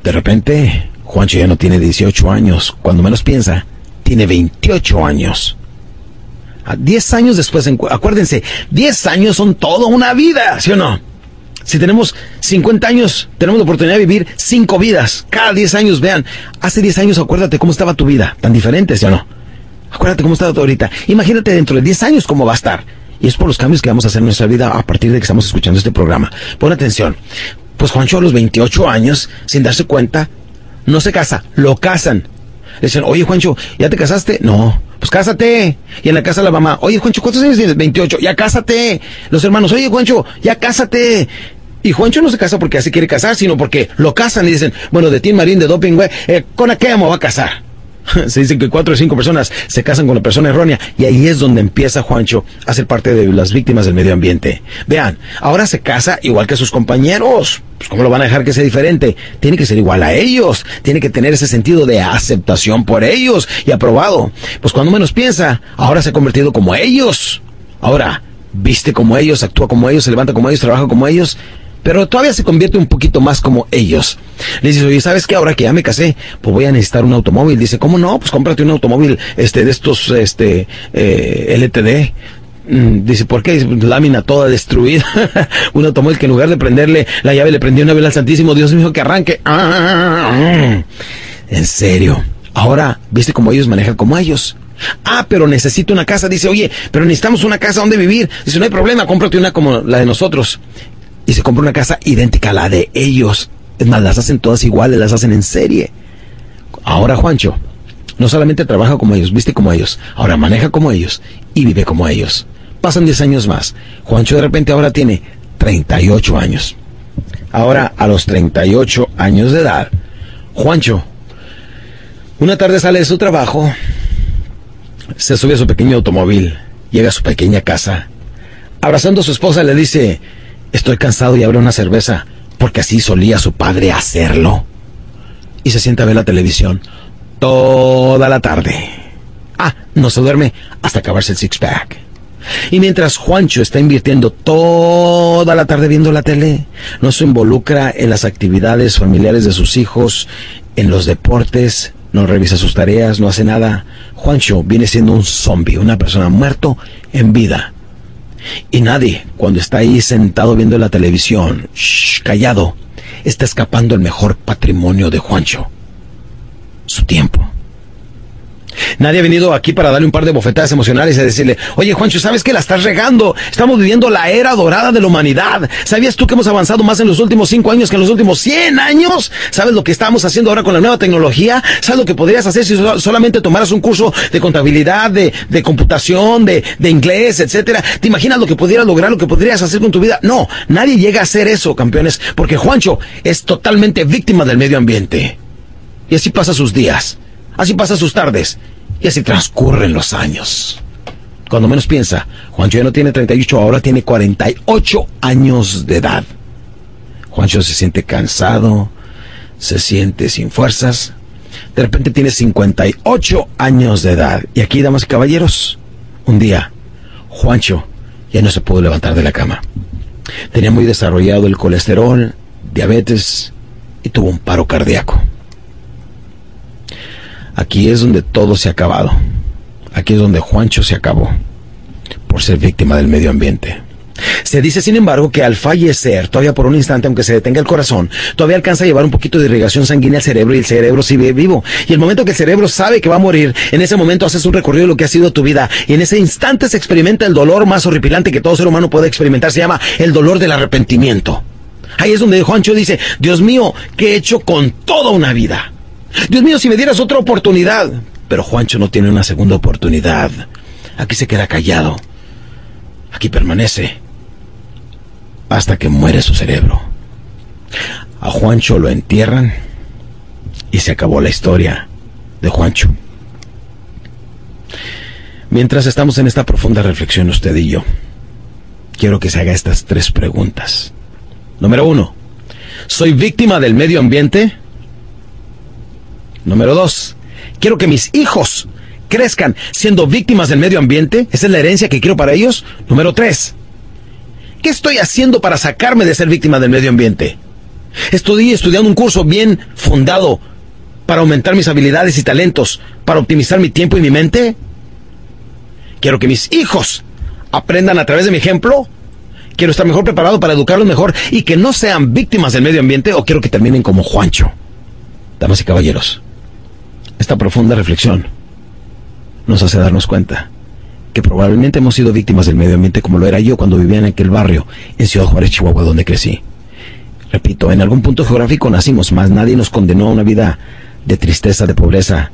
De repente, Juancho ya no tiene 18 años, cuando menos piensa, tiene 28 años. A 10 años después, acuérdense, 10 años son toda una vida, ¿sí o no? Si tenemos 50 años, tenemos la oportunidad de vivir 5 vidas. Cada 10 años, vean, hace 10 años acuérdate cómo estaba tu vida, tan diferente, ¿sí o no? Acuérdate cómo está ahorita. Imagínate dentro de 10 años cómo va a estar. Y es por los cambios que vamos a hacer en nuestra vida a partir de que estamos escuchando este programa. Pon atención. Pues Juancho a los 28 años, sin darse cuenta, no se casa, lo casan. Le dicen, oye Juancho, ¿ya te casaste? No, pues cásate. Y en la casa la mamá, oye Juancho, ¿cuántos años tienes? 28, ya cásate. Los hermanos, oye Juancho, ya cásate. Y Juancho no se casa porque así quiere casar, sino porque lo casan y dicen, bueno, de Tim Marín, de Doping, güey, eh, ¿con a qué amo va a casar? se dice que cuatro o cinco personas se casan con la persona errónea y ahí es donde empieza Juancho a ser parte de las víctimas del medio ambiente. Vean, ahora se casa igual que sus compañeros. Pues ¿Cómo lo van a dejar que sea diferente? Tiene que ser igual a ellos. Tiene que tener ese sentido de aceptación por ellos y aprobado. Pues cuando menos piensa, ahora se ha convertido como ellos. Ahora, viste como ellos, actúa como ellos, se levanta como ellos, trabaja como ellos pero todavía se convierte un poquito más como ellos. Le dice, oye, ¿sabes qué? Ahora que ya me casé, pues voy a necesitar un automóvil. Dice, ¿cómo no? Pues cómprate un automóvil este, de estos este, eh, LTD. Mm, dice, ¿por qué? Lámina toda destruida. un automóvil que en lugar de prenderle la llave le prendió una vela al Santísimo. Dios mío, que arranque. En serio. Ahora, ¿viste cómo ellos manejan como ellos? Ah, pero necesito una casa. Dice, oye, pero necesitamos una casa donde vivir. Dice, no hay problema, cómprate una como la de nosotros. Y se compra una casa idéntica a la de ellos. Es más, las hacen todas iguales, las hacen en serie. Ahora Juancho no solamente trabaja como ellos, viste como ellos, ahora maneja como ellos y vive como ellos. Pasan 10 años más. Juancho de repente ahora tiene 38 años. Ahora a los 38 años de edad, Juancho una tarde sale de su trabajo, se sube a su pequeño automóvil, llega a su pequeña casa, abrazando a su esposa le dice, estoy cansado y abre una cerveza, porque así solía su padre hacerlo. Y se sienta a ver la televisión toda la tarde. Ah, no se duerme hasta acabarse el six-pack. Y mientras Juancho está invirtiendo toda la tarde viendo la tele, no se involucra en las actividades familiares de sus hijos, en los deportes, no revisa sus tareas, no hace nada. Juancho viene siendo un zombie, una persona muerto en vida. Y nadie, cuando está ahí sentado viendo la televisión, callado, está escapando el mejor patrimonio de Juancho, su tiempo. Nadie ha venido aquí para darle un par de bofetadas emocionales y decirle, oye Juancho, ¿sabes que la estás regando? Estamos viviendo la era dorada de la humanidad. ¿Sabías tú que hemos avanzado más en los últimos cinco años que en los últimos 100 años? ¿Sabes lo que estamos haciendo ahora con la nueva tecnología? ¿Sabes lo que podrías hacer si solamente tomaras un curso de contabilidad, de, de computación, de, de inglés, etcétera? ¿Te imaginas lo que pudieras lograr, lo que podrías hacer con tu vida? No, nadie llega a hacer eso, campeones, porque Juancho es totalmente víctima del medio ambiente. Y así pasa sus días. Así pasan sus tardes y así transcurren los años. Cuando menos piensa, Juancho ya no tiene 38, ahora tiene 48 años de edad. Juancho se siente cansado, se siente sin fuerzas. De repente tiene 58 años de edad. Y aquí, damas y caballeros, un día, Juancho ya no se pudo levantar de la cama. Tenía muy desarrollado el colesterol, diabetes y tuvo un paro cardíaco. Aquí es donde todo se ha acabado. Aquí es donde Juancho se acabó por ser víctima del medio ambiente. Se dice, sin embargo, que al fallecer, todavía por un instante, aunque se detenga el corazón, todavía alcanza a llevar un poquito de irrigación sanguínea al cerebro y el cerebro sigue vivo. Y el momento que el cerebro sabe que va a morir, en ese momento haces un recorrido de lo que ha sido tu vida. Y en ese instante se experimenta el dolor más horripilante que todo ser humano puede experimentar. Se llama el dolor del arrepentimiento. Ahí es donde Juancho dice, Dios mío, ¿qué he hecho con toda una vida? Dios mío, si me dieras otra oportunidad. Pero Juancho no tiene una segunda oportunidad. Aquí se queda callado. Aquí permanece. Hasta que muere su cerebro. A Juancho lo entierran y se acabó la historia de Juancho. Mientras estamos en esta profunda reflexión usted y yo, quiero que se haga estas tres preguntas. Número uno, ¿soy víctima del medio ambiente? Número dos, quiero que mis hijos crezcan siendo víctimas del medio ambiente. Esa es la herencia que quiero para ellos. Número tres, ¿qué estoy haciendo para sacarme de ser víctima del medio ambiente? Estoy estudiando un curso bien fundado para aumentar mis habilidades y talentos, para optimizar mi tiempo y mi mente. Quiero que mis hijos aprendan a través de mi ejemplo. Quiero estar mejor preparado para educarlos mejor y que no sean víctimas del medio ambiente o quiero que terminen como Juancho. Damas y caballeros, esta profunda reflexión nos hace darnos cuenta que probablemente hemos sido víctimas del medio ambiente como lo era yo cuando vivía en aquel barrio en Ciudad Juárez, Chihuahua, donde crecí. Repito, en algún punto geográfico nacimos, mas nadie nos condenó a una vida de tristeza, de pobreza.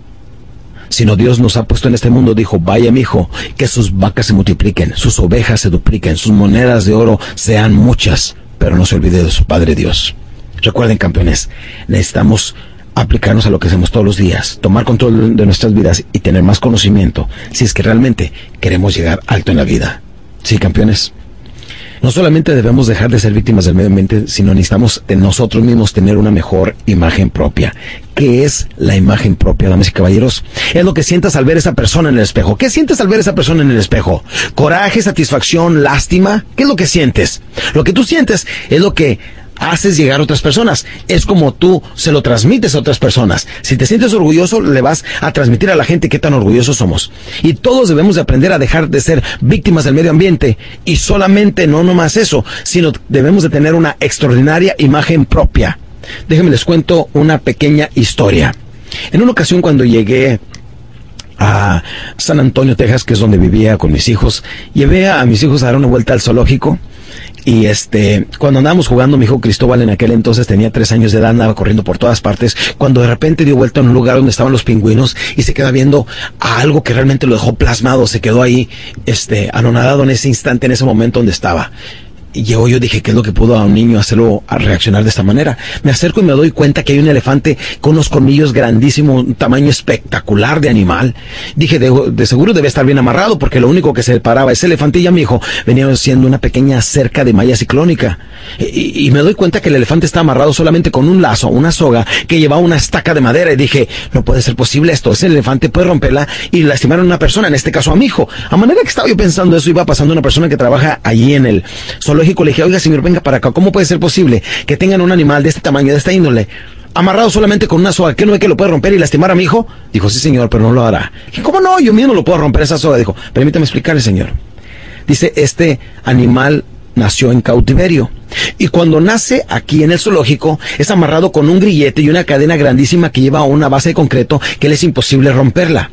Sino Dios nos ha puesto en este mundo, dijo, vaya mi hijo, que sus vacas se multipliquen, sus ovejas se dupliquen, sus monedas de oro sean muchas, pero no se olvide de su Padre Dios. Recuerden, campeones, necesitamos aplicarnos a lo que hacemos todos los días, tomar control de nuestras vidas y tener más conocimiento si es que realmente queremos llegar alto en la vida. Sí, campeones. No solamente debemos dejar de ser víctimas del medio ambiente, sino necesitamos de nosotros mismos tener una mejor imagen propia. ¿Qué es la imagen propia, damas y caballeros? Es lo que sientas al ver esa persona en el espejo. ¿Qué sientes al ver esa persona en el espejo? ¿Coraje, satisfacción, lástima? ¿Qué es lo que sientes? Lo que tú sientes es lo que haces llegar a otras personas. Es como tú se lo transmites a otras personas. Si te sientes orgulloso, le vas a transmitir a la gente qué tan orgullosos somos. Y todos debemos de aprender a dejar de ser víctimas del medio ambiente. Y solamente no nomás eso, sino debemos de tener una extraordinaria imagen propia. Déjenme les cuento una pequeña historia. En una ocasión cuando llegué a San Antonio, Texas, que es donde vivía con mis hijos, llevé a mis hijos a dar una vuelta al zoológico y este, cuando andábamos jugando, mi hijo Cristóbal en aquel entonces tenía tres años de edad, andaba corriendo por todas partes, cuando de repente dio vuelta en un lugar donde estaban los pingüinos y se queda viendo a algo que realmente lo dejó plasmado, se quedó ahí, este, anonadado en ese instante, en ese momento donde estaba. Y yo, yo dije, ¿qué es lo que pudo a un niño hacerlo a reaccionar de esta manera? Me acerco y me doy cuenta que hay un elefante con unos colmillos grandísimos, un tamaño espectacular de animal. Dije, de, seguro debe estar bien amarrado porque lo único que se paraba ese elefante y ya mi hijo venía siendo una pequeña cerca de malla ciclónica. Y, y, me doy cuenta que el elefante está amarrado solamente con un lazo, una soga que llevaba una estaca de madera. Y dije, no puede ser posible esto. Ese elefante puede romperla y lastimar a una persona, en este caso a mi hijo. A manera que estaba yo pensando eso, iba pasando una persona que trabaja allí en el solo le oiga señor, venga para acá, ¿cómo puede ser posible que tengan un animal de este tamaño, de esta índole, amarrado solamente con una soga, ¿qué no ve que lo puede romper y lastimar a mi hijo? Dijo, sí señor, pero no lo hará. ¿Y cómo no? Yo mismo lo puedo romper esa soga. Dijo, permítame explicarle señor. Dice, este animal nació en cautiverio. Y cuando nace aquí en el zoológico, es amarrado con un grillete y una cadena grandísima que lleva a una base de concreto que le es imposible romperla.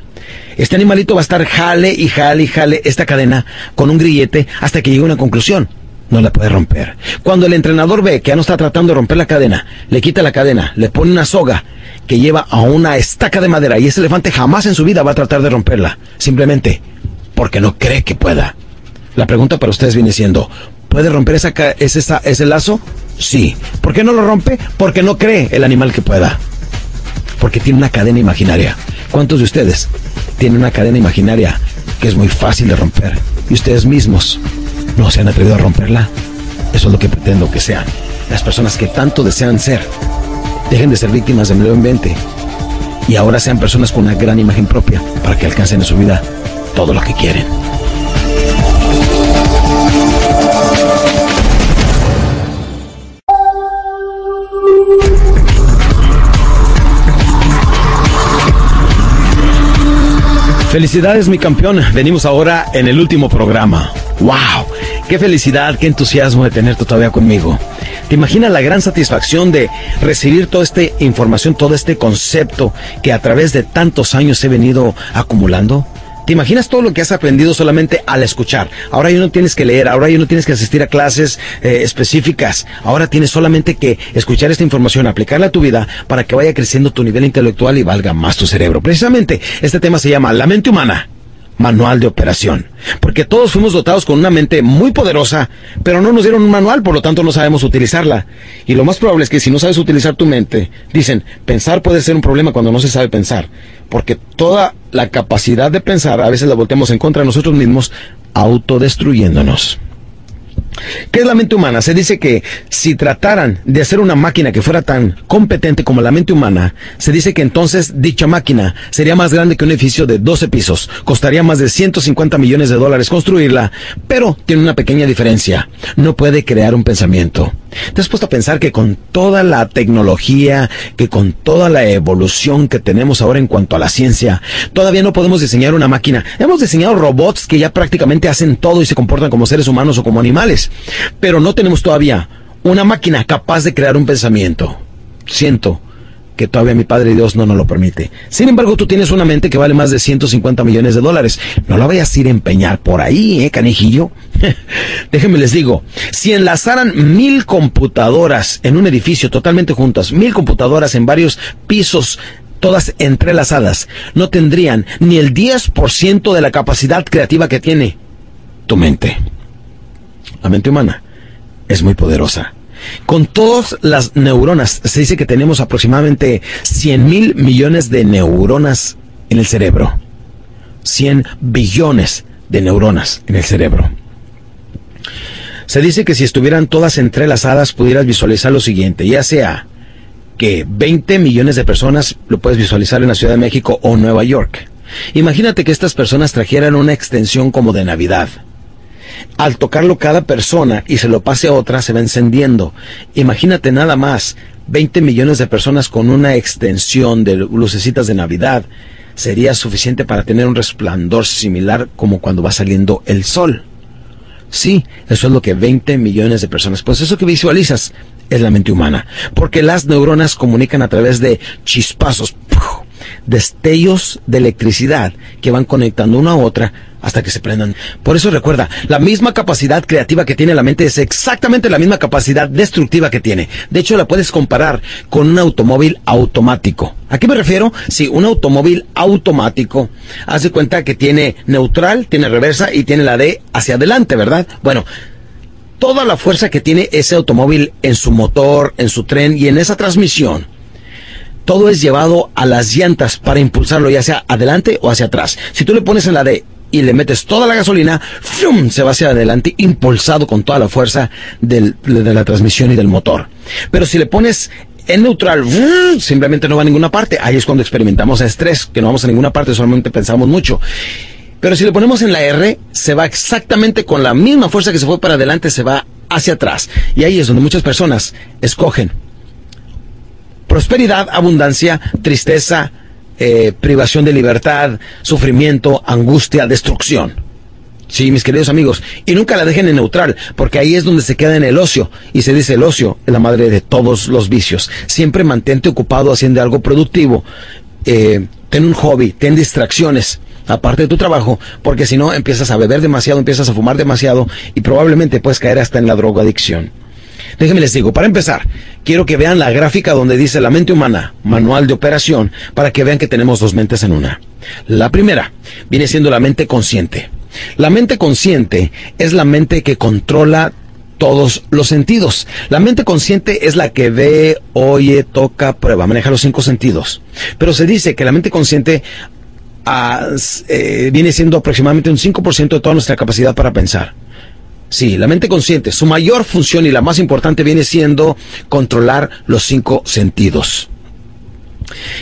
Este animalito va a estar jale y jale y jale esta cadena con un grillete hasta que llegue a una conclusión no la puede romper. Cuando el entrenador ve que ya no está tratando de romper la cadena, le quita la cadena, le pone una soga que lleva a una estaca de madera y ese elefante jamás en su vida va a tratar de romperla, simplemente porque no cree que pueda. La pregunta para ustedes viene siendo, ¿puede romper esa, ese, ese lazo? Sí. ¿Por qué no lo rompe? Porque no cree el animal que pueda. Porque tiene una cadena imaginaria. ¿Cuántos de ustedes tienen una cadena imaginaria que es muy fácil de romper? Y ustedes mismos no se han atrevido a romperla. Eso es lo que pretendo que sean. Las personas que tanto desean ser. Dejen de ser víctimas del medio ambiente. Y ahora sean personas con una gran imagen propia para que alcancen en su vida todo lo que quieren. Felicidades mi campeón, venimos ahora en el último programa. ¡Wow! ¡Qué felicidad, qué entusiasmo de tenerte todavía conmigo! ¿Te imaginas la gran satisfacción de recibir toda esta información, todo este concepto que a través de tantos años he venido acumulando? ¿Te imaginas todo lo que has aprendido solamente al escuchar? Ahora ya no tienes que leer, ahora ya no tienes que asistir a clases eh, específicas, ahora tienes solamente que escuchar esta información, aplicarla a tu vida para que vaya creciendo tu nivel intelectual y valga más tu cerebro. Precisamente este tema se llama La mente humana manual de operación. Porque todos fuimos dotados con una mente muy poderosa, pero no nos dieron un manual, por lo tanto no sabemos utilizarla. Y lo más probable es que si no sabes utilizar tu mente, dicen, pensar puede ser un problema cuando no se sabe pensar. Porque toda la capacidad de pensar a veces la volteamos en contra de nosotros mismos, autodestruyéndonos. ¿Qué es la mente humana? Se dice que si trataran de hacer una máquina que fuera tan competente como la mente humana, se dice que entonces dicha máquina sería más grande que un edificio de 12 pisos, costaría más de 150 millones de dólares construirla, pero tiene una pequeña diferencia, no puede crear un pensamiento. ¿Te has puesto a pensar que con toda la tecnología, que con toda la evolución que tenemos ahora en cuanto a la ciencia, todavía no podemos diseñar una máquina? Hemos diseñado robots que ya prácticamente hacen todo y se comportan como seres humanos o como animales, pero no tenemos todavía una máquina capaz de crear un pensamiento. Siento que todavía mi Padre Dios no nos lo permite. Sin embargo, tú tienes una mente que vale más de 150 millones de dólares. No la vayas a ir a empeñar por ahí, ¿eh, canijillo? Déjenme les digo, si enlazaran mil computadoras en un edificio totalmente juntas, mil computadoras en varios pisos, todas entrelazadas, no tendrían ni el 10% de la capacidad creativa que tiene tu mente. La mente humana es muy poderosa con todas las neuronas, se dice que tenemos aproximadamente 100 mil millones de neuronas en el cerebro. 100 billones de neuronas en el cerebro. Se dice que si estuvieran todas entrelazadas pudieras visualizar lo siguiente, ya sea que 20 millones de personas lo puedes visualizar en la Ciudad de México o Nueva York. Imagínate que estas personas trajeran una extensión como de Navidad al tocarlo cada persona y se lo pase a otra, se va encendiendo. Imagínate nada más, 20 millones de personas con una extensión de lucecitas de Navidad sería suficiente para tener un resplandor similar como cuando va saliendo el sol. Sí, eso es lo que 20 millones de personas. Pues eso que visualizas es la mente humana, porque las neuronas comunican a través de chispazos destellos de electricidad que van conectando una a otra hasta que se prendan. Por eso recuerda, la misma capacidad creativa que tiene la mente es exactamente la misma capacidad destructiva que tiene. De hecho, la puedes comparar con un automóvil automático. ¿A qué me refiero? Si un automóvil automático, hace cuenta que tiene neutral, tiene reversa y tiene la D hacia adelante, ¿verdad? Bueno, toda la fuerza que tiene ese automóvil en su motor, en su tren y en esa transmisión, todo es llevado a las llantas para impulsarlo ya sea adelante o hacia atrás. Si tú le pones en la D y le metes toda la gasolina, ¡fum! se va hacia adelante, impulsado con toda la fuerza de la transmisión y del motor. Pero si le pones en neutral, simplemente no va a ninguna parte. Ahí es cuando experimentamos estrés, que no vamos a ninguna parte, solamente pensamos mucho. Pero si le ponemos en la R, se va exactamente con la misma fuerza que se fue para adelante, se va hacia atrás. Y ahí es donde muchas personas escogen prosperidad, abundancia, tristeza, eh, privación de libertad, sufrimiento, angustia, destrucción. Sí, mis queridos amigos, y nunca la dejen en neutral, porque ahí es donde se queda en el ocio, y se dice el ocio es la madre de todos los vicios. Siempre mantente ocupado haciendo algo productivo, eh, ten un hobby, ten distracciones, aparte de tu trabajo, porque si no empiezas a beber demasiado, empiezas a fumar demasiado, y probablemente puedes caer hasta en la drogadicción. Déjenme les digo, para empezar, quiero que vean la gráfica donde dice la mente humana, manual de operación, para que vean que tenemos dos mentes en una. La primera viene siendo la mente consciente. La mente consciente es la mente que controla todos los sentidos. La mente consciente es la que ve, oye, toca, prueba, maneja los cinco sentidos. Pero se dice que la mente consciente ah, eh, viene siendo aproximadamente un 5% de toda nuestra capacidad para pensar. Sí, la mente consciente, su mayor función y la más importante viene siendo controlar los cinco sentidos.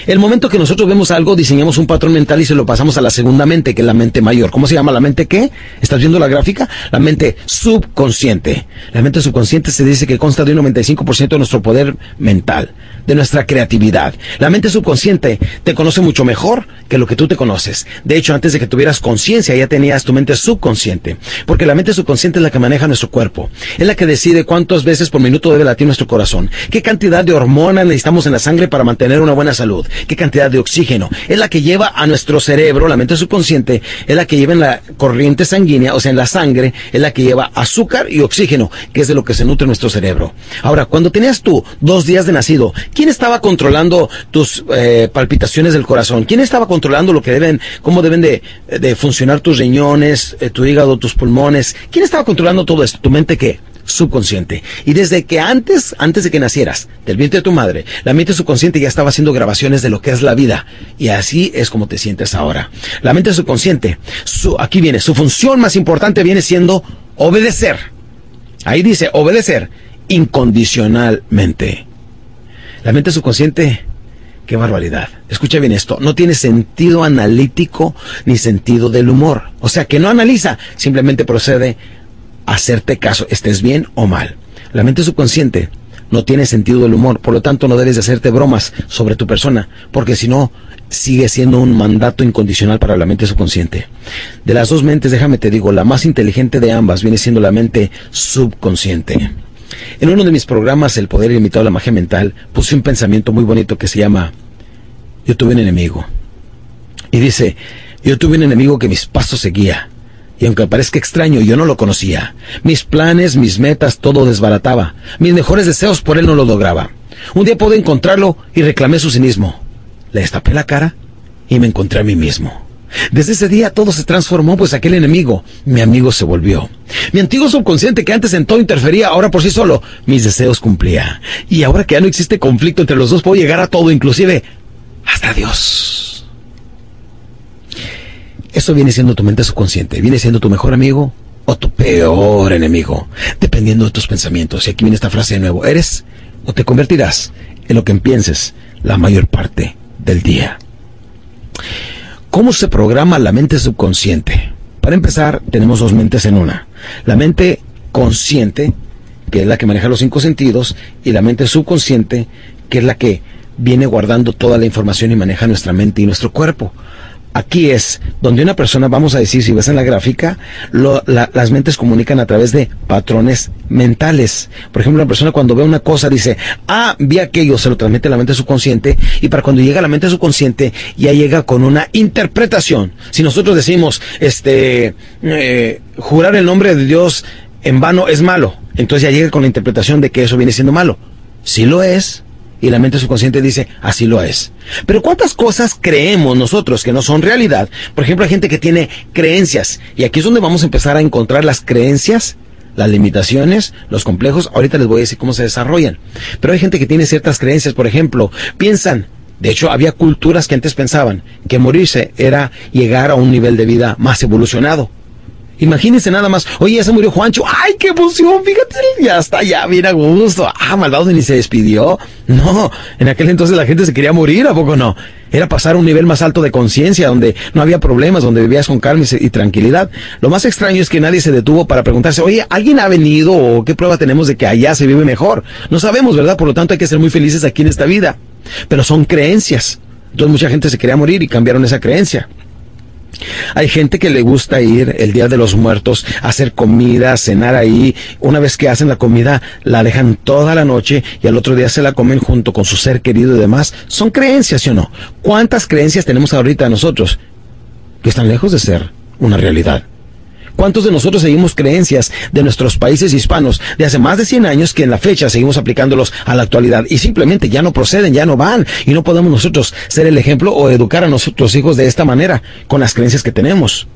El momento que nosotros vemos algo, diseñamos un patrón mental y se lo pasamos a la segunda mente, que es la mente mayor. ¿Cómo se llama la mente qué? ¿Estás viendo la gráfica? La mente subconsciente. La mente subconsciente se dice que consta de un 95% de nuestro poder mental, de nuestra creatividad. La mente subconsciente te conoce mucho mejor que lo que tú te conoces. De hecho, antes de que tuvieras conciencia, ya tenías tu mente subconsciente. Porque la mente subconsciente es la que maneja nuestro cuerpo. Es la que decide cuántas veces por minuto debe latir nuestro corazón. Qué cantidad de hormonas necesitamos en la sangre para mantener una buena salud, qué cantidad de oxígeno. Es la que lleva a nuestro cerebro, la mente subconsciente, es la que lleva en la corriente sanguínea, o sea, en la sangre, es la que lleva azúcar y oxígeno, que es de lo que se nutre nuestro cerebro. Ahora, cuando tenías tú dos días de nacido, ¿quién estaba controlando tus eh, palpitaciones del corazón? ¿Quién estaba controlando lo que deben, cómo deben de, funcionar tus riñones, eh, tu hígado, tus pulmones? ¿Quién estaba controlando todo esto? ¿Tu mente qué? Subconsciente. Y desde que antes, antes de que nacieras, del vientre de tu madre, la mente subconsciente ya estaba haciendo grabaciones de lo que es la vida. Y así es como te sientes ahora. La mente subconsciente, su, aquí viene, su función más importante viene siendo obedecer. Ahí dice, obedecer incondicionalmente. La mente subconsciente, qué barbaridad. Escucha bien esto, no tiene sentido analítico ni sentido del humor. O sea, que no analiza, simplemente procede hacerte caso, estés bien o mal. La mente subconsciente no tiene sentido del humor, por lo tanto no debes de hacerte bromas sobre tu persona, porque si no, sigue siendo un mandato incondicional para la mente subconsciente. De las dos mentes, déjame te digo, la más inteligente de ambas viene siendo la mente subconsciente. En uno de mis programas, El Poder Ilimitado a la Magia Mental, puse un pensamiento muy bonito que se llama, yo tuve un enemigo. Y dice, yo tuve un enemigo que mis pasos seguía y aunque parezca extraño, yo no lo conocía. Mis planes, mis metas, todo desbarataba. Mis mejores deseos por él no lo lograba. Un día pude encontrarlo y reclamé su cinismo. Le destapé la cara y me encontré a mí mismo. Desde ese día todo se transformó, pues aquel enemigo, mi amigo, se volvió. Mi antiguo subconsciente que antes en todo interfería, ahora por sí solo, mis deseos cumplía. Y ahora que ya no existe conflicto entre los dos, puedo llegar a todo, inclusive hasta Dios. Eso viene siendo tu mente subconsciente, viene siendo tu mejor amigo o tu peor enemigo, dependiendo de tus pensamientos. Y aquí viene esta frase de nuevo, eres o te convertirás en lo que pienses la mayor parte del día. ¿Cómo se programa la mente subconsciente? Para empezar, tenemos dos mentes en una. La mente consciente, que es la que maneja los cinco sentidos, y la mente subconsciente, que es la que viene guardando toda la información y maneja nuestra mente y nuestro cuerpo. Aquí es donde una persona, vamos a decir, si ves en la gráfica, las mentes comunican a través de patrones mentales. Por ejemplo, una persona cuando ve una cosa dice, ah, vi aquello, se lo transmite a la mente subconsciente y para cuando llega a la mente subconsciente ya llega con una interpretación. Si nosotros decimos, este, eh, jurar el nombre de Dios en vano es malo, entonces ya llega con la interpretación de que eso viene siendo malo. Si lo es, y la mente subconsciente dice, así lo es. Pero ¿cuántas cosas creemos nosotros que no son realidad? Por ejemplo, hay gente que tiene creencias y aquí es donde vamos a empezar a encontrar las creencias, las limitaciones, los complejos. Ahorita les voy a decir cómo se desarrollan. Pero hay gente que tiene ciertas creencias, por ejemplo, piensan, de hecho, había culturas que antes pensaban que morirse era llegar a un nivel de vida más evolucionado. Imagínense nada más. Oye, ya se murió Juancho. ¡Ay, qué emoción! Fíjate, ya está, ya, mira, gusto. Ah, malvado ni se despidió. No, en aquel entonces la gente se quería morir, ¿a poco no? Era pasar a un nivel más alto de conciencia, donde no había problemas, donde vivías con calma y, tranquilidad. Lo más extraño es que nadie se detuvo para preguntarse, oye, ¿alguien ha venido o qué prueba tenemos de que allá se vive mejor? No sabemos, ¿verdad? Por lo tanto, hay que ser muy felices aquí en esta vida. Pero son creencias. Entonces mucha gente se quería morir y cambiaron esa creencia. Hay gente que le gusta ir el Día de los Muertos a hacer comida, cenar ahí. Una vez que hacen la comida, la dejan toda la noche y al otro día se la comen junto con su ser querido y demás. Son creencias, ¿sí o no? ¿Cuántas creencias tenemos ahorita nosotros que están lejos de ser una realidad? ¿Cuántos de nosotros seguimos creencias de nuestros países hispanos de hace más de 100 años que en la fecha seguimos aplicándolos a la actualidad y simplemente ya no proceden, ya no van y no podemos nosotros ser el ejemplo o educar a nuestros hijos de esta manera con las creencias que tenemos?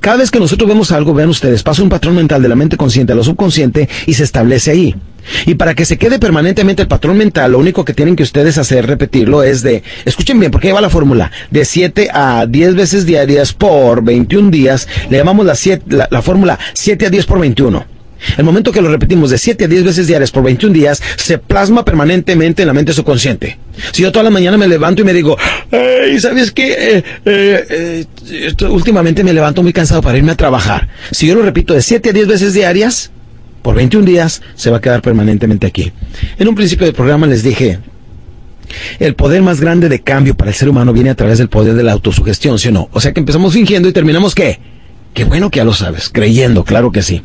Cada vez que nosotros vemos algo, vean ustedes, pasa un patrón mental de la mente consciente a lo subconsciente y se establece ahí. Y para que se quede permanentemente el patrón mental, lo único que tienen que ustedes hacer, repetirlo, es de, escuchen bien, porque ahí va la fórmula, de 7 a 10 veces diarias por 21 días, le llamamos la, la, la fórmula 7 a 10 por 21. El momento que lo repetimos de 7 a 10 veces diarias por 21 días, se plasma permanentemente en la mente subconsciente. Si yo toda la mañana me levanto y me digo, hey, ¿sabes qué? Eh, eh, eh, últimamente me levanto muy cansado para irme a trabajar. Si yo lo repito de 7 a 10 veces diarias, por 21 días, se va a quedar permanentemente aquí. En un principio del programa les dije, el poder más grande de cambio para el ser humano viene a través del poder de la autosugestión, ¿sí o no? O sea que empezamos fingiendo y terminamos ¿qué? Qué bueno que ya lo sabes, creyendo, claro que sí.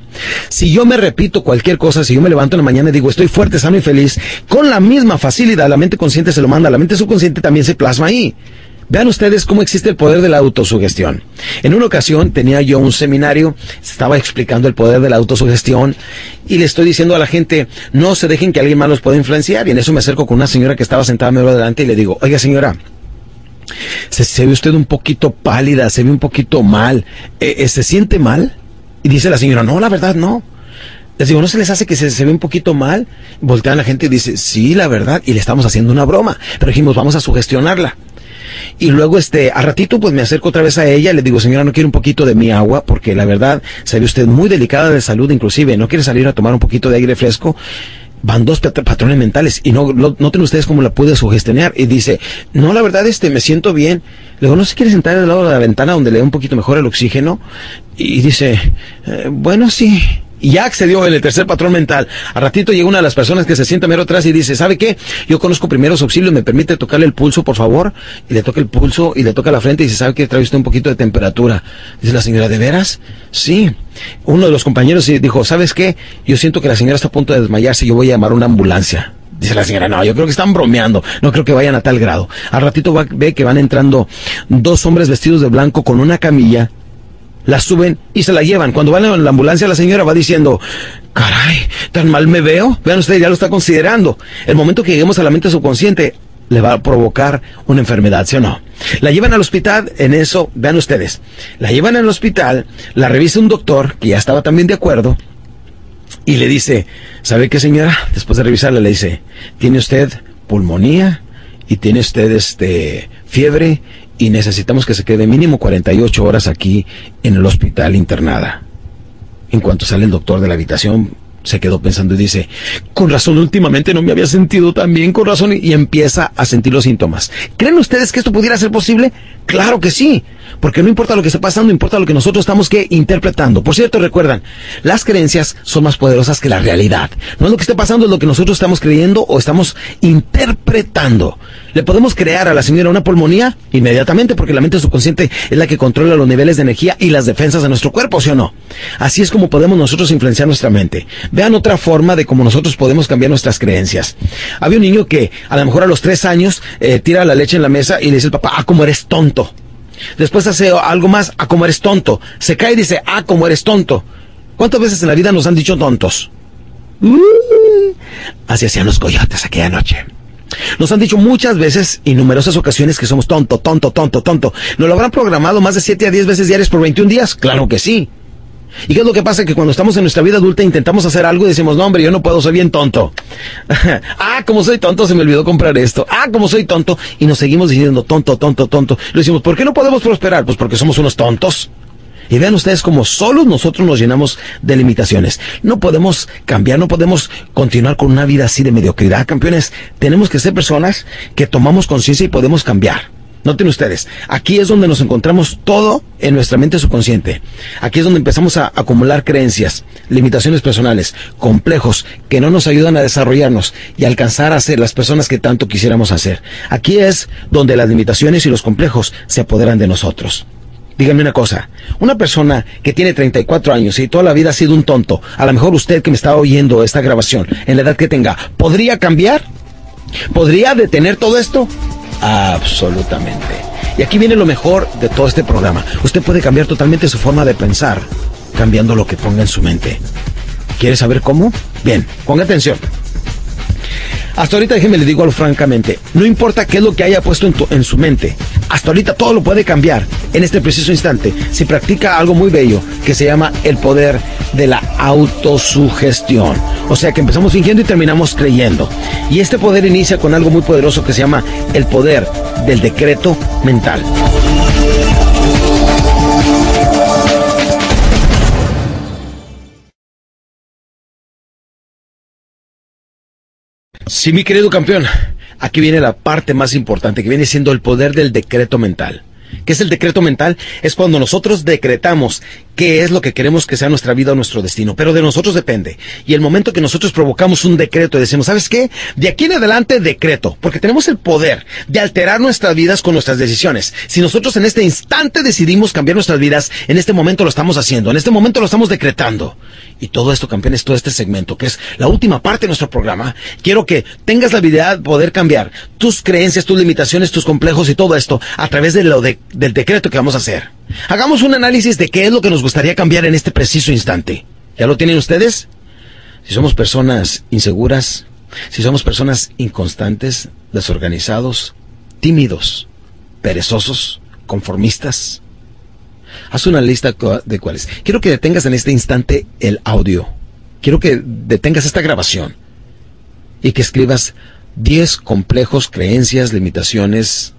Si yo me repito cualquier cosa, si yo me levanto en la mañana y digo estoy fuerte, sano y feliz, con la misma facilidad la mente consciente se lo manda, la mente subconsciente también se plasma ahí. Vean ustedes cómo existe el poder de la autosugestión. En una ocasión tenía yo un seminario, estaba explicando el poder de la autosugestión y le estoy diciendo a la gente, no se dejen que alguien más los pueda influenciar. Y en eso me acerco con una señora que estaba sentada medio adelante y le digo, oiga señora, se, ve usted un poquito pálida, se ve un poquito mal. Eh, eh, ¿Se siente mal? Y dice la señora, no, la verdad no. Les digo, ¿no se les hace que se, ve un poquito mal? Voltean la gente y dice, sí, la verdad, y le estamos haciendo una broma. Pero dijimos, vamos a sugestionarla. Y luego, este, a ratito, pues me acerco otra vez a ella, le digo, señora, ¿no quiere un poquito de mi agua? Porque la verdad, se ve usted muy delicada de salud, inclusive, ¿no quiere salir a tomar un poquito de aire fresco? van dos patrones mentales y no, no noten ustedes cómo la pude sugestionar y dice, no, la verdad, este, me siento bien. Luego, ¿no se quiere sentar al lado de la ventana donde le da un poquito mejor el oxígeno? Y dice, eh, bueno, sí y ya accedió en el tercer patrón mental. A ratito llega una de las personas que se sienta mero atrás y dice, ¿sabe qué? Yo conozco primeros auxilios, ¿me permite tocarle el pulso, por favor? Y le toca el pulso y le toca la frente y dice, ¿sabe qué? Trae usted un poquito de temperatura. Dice la señora, ¿de veras? Sí. Uno de los compañeros dijo, ¿sabes qué? Yo siento que la señora está a punto de desmayarse yo voy a llamar una ambulancia. Dice la señora, no, yo creo que están bromeando, no creo que vayan a tal grado. Al ratito ve que van entrando dos hombres vestidos de blanco con una camilla la suben y se la llevan. Cuando van en la ambulancia, la señora va diciendo, caray, tan mal me veo. Vean ustedes, ya lo está considerando. El momento que lleguemos a la mente subconsciente, le va a provocar una enfermedad, ¿sí o no? La llevan al hospital, en eso, vean ustedes, la llevan al hospital, la revisa un doctor, que ya estaba también de acuerdo, y le dice, ¿sabe qué señora? Después de revisarla le dice, tiene usted pulmonía y tiene usted este fiebre y necesitamos que se quede mínimo 48 horas aquí en el hospital internada. En cuanto sale el doctor de la habitación, se quedó pensando y dice, con razón, últimamente no me había sentido tan bien, con razón, y empieza a sentir los síntomas. ¿Creen ustedes que esto pudiera ser posible? Claro que sí, Porque no importa lo que esté pasando, importa lo que nosotros estamos que interpretando. Por cierto, recuerdan, las creencias son más poderosas que la realidad. No es lo que esté pasando, es lo que nosotros estamos creyendo o estamos interpretando. ¿Le podemos crear a la señora una pulmonía? Inmediatamente, porque la mente subconsciente es la que controla los niveles de energía y las defensas de nuestro cuerpo, ¿sí o no? Así es como podemos nosotros influenciar nuestra mente. Vean otra forma de cómo nosotros podemos cambiar nuestras creencias. Había un niño que a lo mejor a los tres años eh, tira la leche en la mesa y le dice al papá, ah, cómo eres tonto. Después hace algo más, ah, cómo eres tonto. Se cae y dice, ah, cómo eres tonto. ¿Cuántas veces en la vida nos han dicho tontos? Uh, así hacían los coyotes aquella noche. Nos han dicho muchas veces y numerosas ocasiones que somos tonto, tonto, tonto, tonto. ¿Nos lo habrán programado más de 7 a 10 veces diarias por 21 días? Claro que sí. ¿Y qué es lo que pasa? Que cuando estamos en nuestra vida adulta intentamos hacer algo y decimos, no hombre, yo no puedo, soy bien tonto. ah, como soy tonto, se me olvidó comprar esto. Ah, como soy tonto. Y nos seguimos diciendo tonto, tonto, tonto. Le decimos, ¿por qué no podemos prosperar? Pues porque somos unos tontos. Y vean ustedes como solos nosotros nos llenamos de limitaciones. No podemos cambiar, no podemos continuar con una vida así de mediocridad, campeones. Tenemos que ser personas que tomamos conciencia y podemos cambiar. Noten ustedes, aquí es donde nos encontramos todo en nuestra mente subconsciente. Aquí es donde empezamos a acumular creencias, limitaciones personales, complejos que no nos ayudan a desarrollarnos y alcanzar a ser las personas que tanto quisiéramos hacer. Aquí es donde las limitaciones y los complejos se apoderan de nosotros. Díganme una cosa, una persona que tiene 34 años y toda la vida ha sido un tonto, a lo mejor usted que me está oyendo esta grabación, en la edad que tenga, ¿podría cambiar? ¿Podría detener todo esto? Absolutamente. Y aquí viene lo mejor de todo este programa. Usted puede cambiar totalmente su forma de pensar, cambiando lo que ponga en su mente. ¿Quiere saber cómo? Bien, ponga atención. Hasta ahorita déjeme le digo algo francamente, no importa qué es lo que haya puesto en, en su mente, hasta ahorita todo lo puede cambiar en este preciso instante si practica algo muy bello que se llama el poder de la autosugestión. O sea que empezamos fingiendo y terminamos creyendo. Y este poder inicia con algo muy poderoso que se llama el poder del decreto mental. Sí, mi querido campeón, aquí viene la parte más importante, que viene siendo el poder del decreto mental. ¿Qué es el decreto mental? Es cuando nosotros decretamos qué es lo que queremos que sea nuestra vida o nuestro destino, pero de nosotros depende. Y el momento que nosotros provocamos un decreto y decimos, ¿sabes qué? De aquí en adelante decreto, porque tenemos el poder de alterar nuestras vidas con nuestras decisiones. Si nosotros en este instante decidimos cambiar nuestras vidas, en este momento lo estamos haciendo, en este momento lo estamos decretando. Y todo esto, campeones, todo este segmento, que es la última parte de nuestro programa, quiero que tengas la habilidad de poder cambiar tus creencias, tus limitaciones, tus complejos y todo esto a través de lo de, del decreto que vamos a hacer. Hagamos un análisis de qué es lo que nos gustaría cambiar en este preciso instante. ¿Ya lo tienen ustedes? Si somos personas inseguras, si somos personas inconstantes, desorganizados, tímidos, perezosos, conformistas, Haz una lista de cuáles. Quiero que detengas en este instante el audio. Quiero que detengas esta grabación y que escribas 10 complejos, creencias, limitaciones,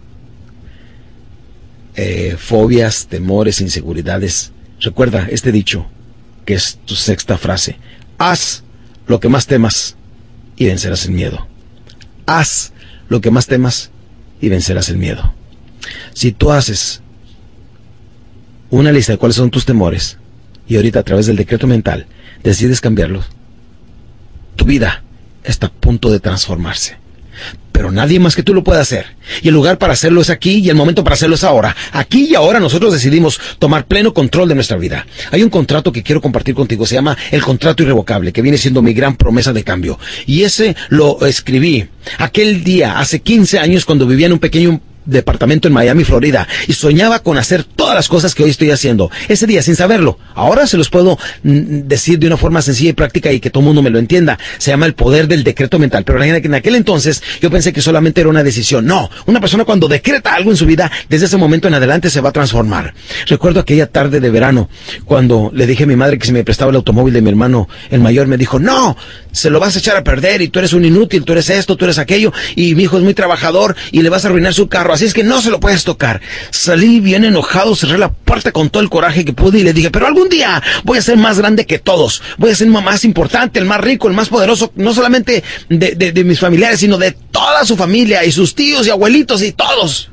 eh, fobias, temores, inseguridades. Recuerda este dicho, que es tu sexta frase. Haz lo que más temas y vencerás el miedo. Haz lo que más temas y vencerás el miedo. Si tú haces una lista de cuáles son tus temores y ahorita a través del decreto mental decides cambiarlos, tu vida está a punto de transformarse. Pero nadie más que tú lo puede hacer. Y el lugar para hacerlo es aquí y el momento para hacerlo es ahora. Aquí y ahora nosotros decidimos tomar pleno control de nuestra vida. Hay un contrato que quiero compartir contigo, se llama el contrato irrevocable, que viene siendo mi gran promesa de cambio. Y ese lo escribí aquel día, hace 15 años, cuando vivía en un pequeño departamento en Miami, Florida, y soñaba con hacer todas las cosas que hoy estoy haciendo. Ese día, sin saberlo. Ahora se los puedo mm, decir de una forma sencilla y práctica y que todo el mundo me lo entienda. Se llama el poder del decreto mental. Pero en aquel entonces yo pensé que solamente era una decisión. No, una persona cuando decreta algo en su vida, desde ese momento en adelante se va a transformar. Recuerdo aquella tarde de verano, cuando le dije a mi madre que si me prestaba el automóvil de mi hermano, el mayor me dijo, no, se lo vas a echar a perder y tú eres un inútil, tú eres esto, tú eres aquello, y mi hijo es muy trabajador y le vas a arruinar su carro es que no se lo puedes tocar. Salí bien enojado, cerré la puerta con todo el coraje que pude y le dije, pero algún día voy a ser más grande que todos, voy a ser más importante, el más rico, el más poderoso, no solamente de, de mis familiares, sino de toda su familia y sus tíos y abuelitos y todos.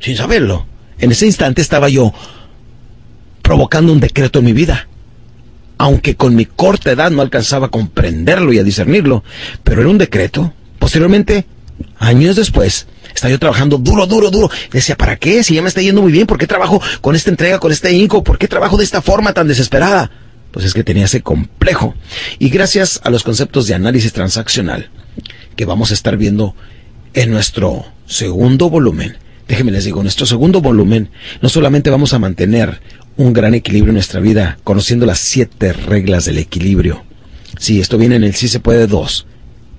Sin saberlo, En ese instante estaba yo provocando un decreto en mi vida. Aunque con mi corta edad no alcanzaba a comprenderlo y a discernirlo, pero era un decreto. Posteriormente, años después, estaba yo trabajando duro, duro, duro. Decía, ¿para qué? Si ya me está yendo muy bien, ¿por qué trabajo con esta entrega, con este inco? ¿Por qué trabajo de esta forma tan desesperada? Pues es que tenía ese complejo. Y gracias a los conceptos de análisis transaccional que vamos a estar viendo en nuestro segundo volumen, déjenme les digo, en nuestro segundo volumen no solamente vamos a mantener un gran equilibrio en nuestra vida, conociendo las siete reglas del equilibrio. Sí, esto viene en el Sí se puede 2,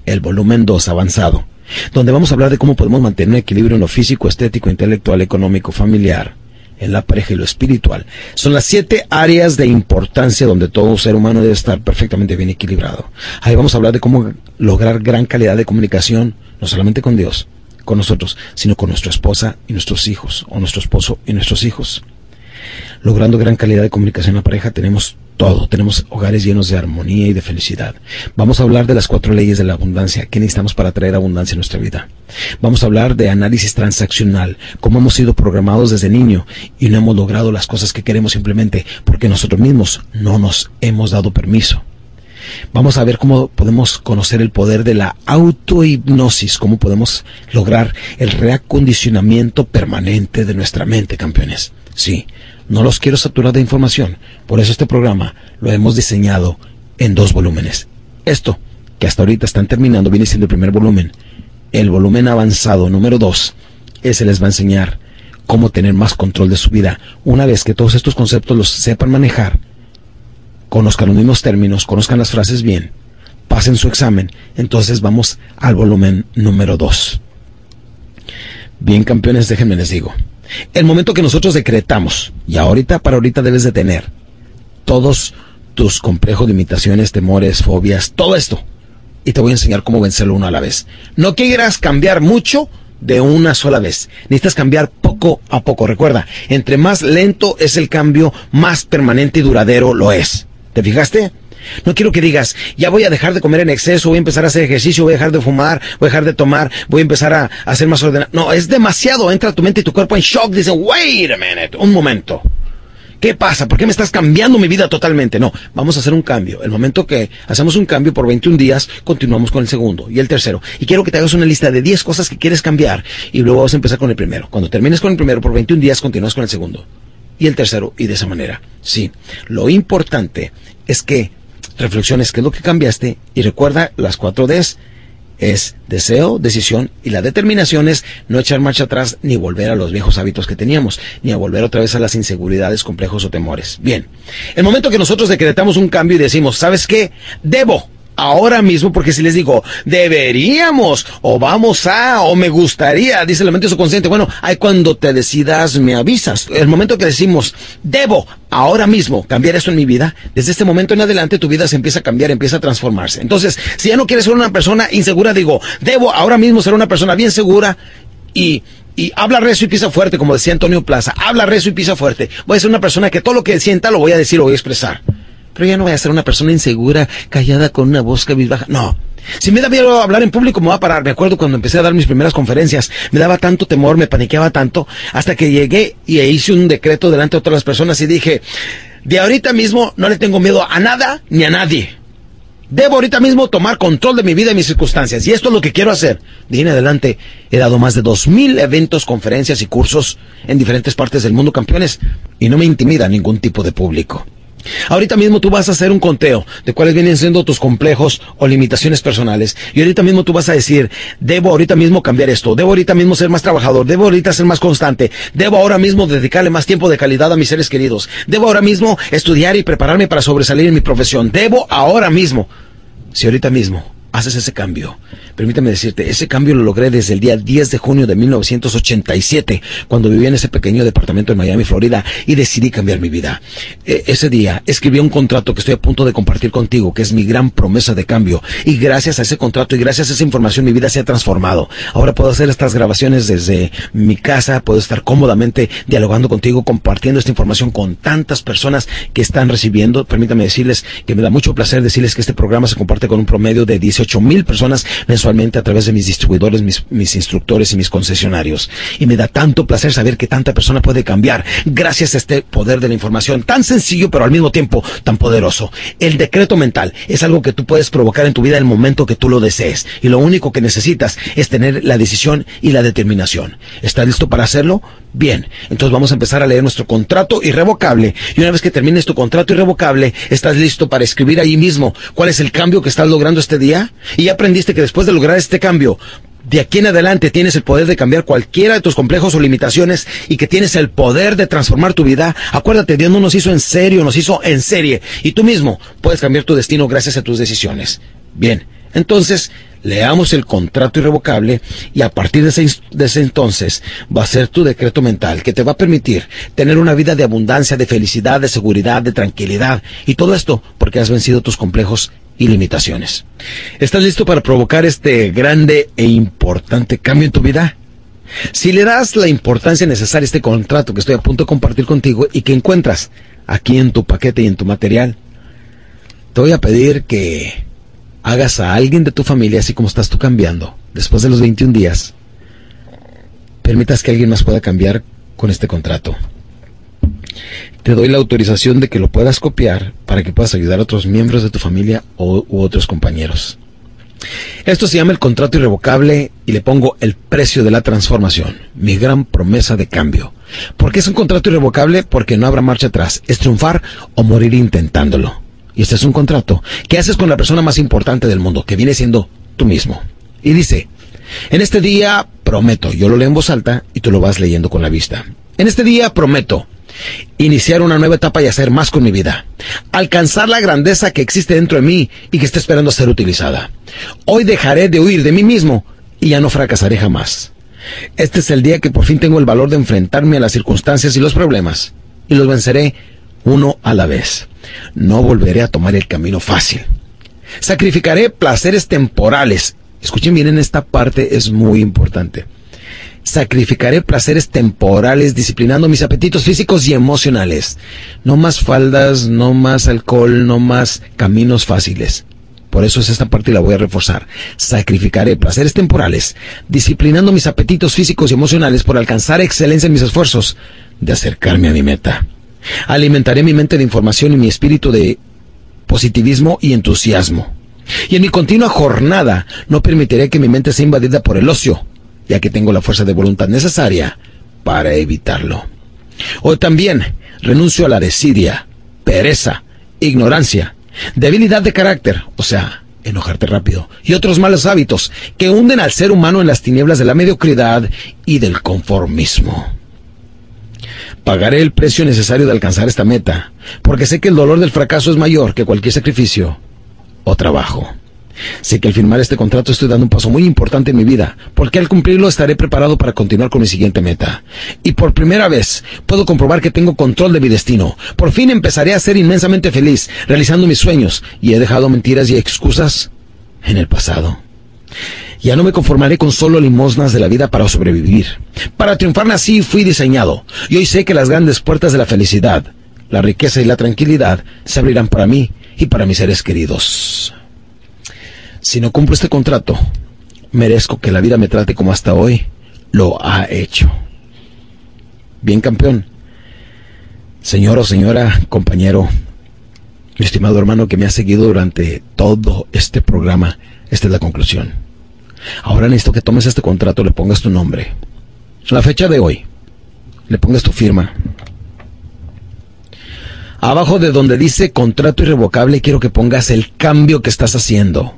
el volumen 2 avanzado, donde vamos a hablar de cómo podemos mantener un equilibrio en lo físico, estético, intelectual, económico, familiar, en la pareja y lo espiritual. Son las siete áreas de importancia donde todo ser humano debe estar perfectamente bien equilibrado. Ahí vamos a hablar de cómo lograr gran calidad de comunicación, no solamente con Dios, con nosotros, sino con nuestra esposa y nuestros hijos, o nuestro esposo y nuestros hijos. Logrando gran calidad de comunicación en la pareja tenemos todo, tenemos hogares llenos de armonía y de felicidad. Vamos a hablar de las cuatro leyes de la abundancia, qué necesitamos para traer abundancia en nuestra vida. Vamos a hablar de análisis transaccional, cómo hemos sido programados desde niño y no hemos logrado las cosas que queremos simplemente porque nosotros mismos no nos hemos dado permiso. Vamos a ver cómo podemos conocer el poder de la autohipnosis, cómo podemos lograr el reacondicionamiento permanente de nuestra mente, campeones. Sí, no los quiero saturar de información, por eso este programa lo hemos diseñado en dos volúmenes. Esto, que hasta ahorita están terminando, viene siendo el primer volumen. El volumen avanzado número dos, ese les va a enseñar cómo tener más control de su vida. Una vez que todos estos conceptos los sepan manejar, conozcan los mismos términos, conozcan las frases bien, pasen su examen, entonces vamos al volumen número dos. Bien, campeones, déjenme les digo. El momento que nosotros decretamos, y ahorita para ahorita debes de tener todos tus complejos, limitaciones, temores, fobias, todo esto. Y te voy a enseñar cómo vencerlo uno a la vez. No quieras cambiar mucho de una sola vez. Necesitas cambiar poco a poco. Recuerda, entre más lento es el cambio, más permanente y duradero lo es. ¿Te fijaste? No quiero que digas, ya voy a dejar de comer en exceso, voy a empezar a hacer ejercicio, voy a dejar de fumar, voy a dejar de tomar, voy a empezar a, hacer más ordenado. No, es demasiado. Entra tu mente y tu cuerpo en shock. Dice, wait a minute, un momento. ¿Qué pasa? ¿Por qué me estás cambiando mi vida totalmente? No, vamos a hacer un cambio. El momento que hacemos un cambio por 21 días, continuamos con el segundo y el tercero. Y quiero que te hagas una lista de 10 cosas que quieres cambiar y luego vas a empezar con el primero. Cuando termines con el primero por 21 días, continúas con el segundo y el tercero y de esa manera. Sí, lo importante es que reflexiones qué es lo que cambiaste y recuerda las cuatro Ds. Es deseo, decisión y la determinación es no echar marcha atrás ni volver a los viejos hábitos que teníamos, ni a volver otra vez a las inseguridades, complejos o temores. Bien, el momento que nosotros decretamos un cambio y decimos, ¿sabes qué? Debo ahora mismo, porque si les digo, deberíamos, o vamos a, o me gustaría, dice la mente subconsciente, bueno, hay cuando te decidas, me avisas. El momento que decimos, debo ahora mismo cambiar eso en mi vida, desde este momento en adelante tu vida se empieza a cambiar, empieza a transformarse. Entonces, si ya no quieres ser una persona insegura, digo, debo ahora mismo ser una persona bien segura y y habla recio y pisa fuerte, como decía Antonio Plaza. Habla recio y pisa fuerte. Voy a ser una persona que todo lo que sienta lo voy a decir, lo voy a expresar. Pero ya no voy a ser una persona insegura, callada con una voz cabizbaja. No. Si me da miedo hablar en público, me va a parar. Me acuerdo cuando empecé a dar mis primeras conferencias, me daba tanto temor, me paniqueaba tanto, hasta que llegué y hice un decreto delante de otras personas y dije, de ahorita mismo no le tengo miedo a nada ni a nadie. Debo ahorita mismo tomar control de mi vida y mis circunstancias. Y esto es lo que quiero hacer. De ahí en adelante he dado más de dos mil eventos, conferencias y cursos en diferentes partes del mundo, campeones. Y no me intimida ningún tipo de público. Ahorita mismo tú vas a hacer un conteo de cuáles vienen siendo tus complejos o limitaciones personales. Y ahorita mismo tú vas a decir, debo ahorita mismo cambiar esto, debo ahorita mismo ser más trabajador, debo ahorita ser más constante, debo ahora mismo dedicarle más tiempo de calidad a mis seres queridos, debo ahora mismo estudiar y prepararme para sobresalir en mi profesión, debo ahora mismo. Si ahorita mismo haces ese cambio. Permítame decirte, ese cambio lo logré desde el día 10 de junio de 1987, cuando vivía en ese pequeño departamento en Miami, Florida, y decidí cambiar mi vida. E, ese día escribí un contrato que estoy a punto de compartir contigo, que es mi gran promesa de cambio, y gracias a ese contrato y gracias a esa información mi vida se ha transformado. Ahora puedo hacer estas grabaciones desde mi casa, puedo estar cómodamente dialogando contigo, compartiendo esta información con tantas personas que están recibiendo. Permítame decirles que me da mucho placer decirles que este programa se comparte con un promedio de 18 18 mil personas mensualmente a través de mis distribuidores, mis, instructores y mis concesionarios. Y me da tanto placer saber que tanta persona puede cambiar gracias a este poder de la información tan sencillo pero al mismo tiempo tan poderoso. El decreto mental es algo que tú puedes provocar en tu vida el momento que tú lo desees. Y lo único que necesitas es tener la decisión y la determinación. ¿Estás listo para hacerlo? Bien, entonces vamos a empezar a leer nuestro contrato irrevocable. Y una vez que termines tu contrato irrevocable, estás listo para escribir ahí mismo cuál es el cambio que estás logrando este día. Y aprendiste que después de lograr este cambio, de aquí en adelante tienes el poder de cambiar cualquiera de tus complejos o limitaciones y que tienes el poder de transformar tu vida. Acuérdate, Dios no nos hizo en serio, nos hizo en serie. Y tú mismo puedes cambiar tu destino gracias a tus decisiones. Bien, entonces leamos el contrato irrevocable y a partir de ese, entonces va a ser tu decreto mental que te va a permitir tener una vida de abundancia, de felicidad, de seguridad, de tranquilidad y todo esto porque has vencido tus complejos y limitaciones. ¿Estás listo para provocar este grande e importante cambio en tu vida? Si le das la importancia necesaria a este contrato que estoy a punto de compartir contigo y que encuentras aquí en tu paquete y en tu material, te voy a pedir que hagas a alguien de tu familia, así como estás tú cambiando, después de los 21 días, permitas que alguien más pueda cambiar con este contrato. Te doy la autorización de que lo puedas copiar para que puedas ayudar a otros miembros de tu familia o, u otros compañeros. Esto se llama el contrato irrevocable y le pongo el precio de la transformación, mi gran promesa de cambio. ¿Por qué es un contrato irrevocable? Porque no habrá marcha atrás, es triunfar o morir intentándolo. Y este es un contrato que haces con la persona más importante del mundo, que viene siendo tú mismo. Y dice, en este día prometo, yo lo leo en voz alta y tú lo vas leyendo con la vista. En este día prometo iniciar una nueva etapa y hacer más con mi vida. Alcanzar la grandeza que existe dentro de mí y que está esperando ser utilizada. Hoy dejaré de huir de mí mismo y ya no fracasaré jamás. Este es el día que por fin tengo el valor de enfrentarme a las circunstancias y los problemas y los venceré uno a la vez. No volveré a tomar el camino fácil. Sacrificaré placeres temporales. Escuchen bien en esta parte, es muy importante. Sacrificaré placeres temporales disciplinando mis apetitos físicos y emocionales. No más faldas, no más alcohol, no más caminos fáciles. Por eso es esta parte y la voy a reforzar. Sacrificaré placeres temporales, disciplinando mis apetitos físicos y emocionales por alcanzar excelencia en mis esfuerzos de acercarme a mi meta. Alimentaré mi mente de información y mi espíritu de positivismo y entusiasmo. Y en mi continua jornada no permitiré que mi mente sea invadida por el ocio, ya que tengo la fuerza de voluntad necesaria para evitarlo. O también renuncio a la desidia, pereza, ignorancia, debilidad de carácter, o sea, enojarte rápido, y otros malos hábitos que hunden al ser humano en las tinieblas de la mediocridad y del conformismo. Pagaré el precio necesario de alcanzar esta meta, porque sé que el dolor del fracaso es mayor que cualquier sacrificio o trabajo. Sé que al firmar este contrato estoy dando un paso muy importante en mi vida, porque al cumplirlo estaré preparado para continuar con mi siguiente meta. Y por primera vez puedo comprobar que tengo control de mi destino. Por fin empezaré a ser inmensamente feliz, realizando mis sueños, y he dejado mentiras y excusas en el pasado. Ya no me conformaré con solo limosnas de la vida para sobrevivir. Para triunfar así fui diseñado. Y hoy sé que las grandes puertas de la felicidad, la riqueza y la tranquilidad se abrirán para mí y para mis seres queridos. Si no cumplo este contrato, merezco que la vida me trate como hasta hoy lo ha hecho. Bien, campeón. Señor o señora, compañero, mi estimado hermano que me ha seguido durante todo este programa, esta es la conclusión. Ahora necesito que tomes este contrato, le pongas tu nombre. La fecha de hoy, le pongas tu firma. Abajo de donde dice contrato irrevocable, quiero que pongas el cambio que estás haciendo.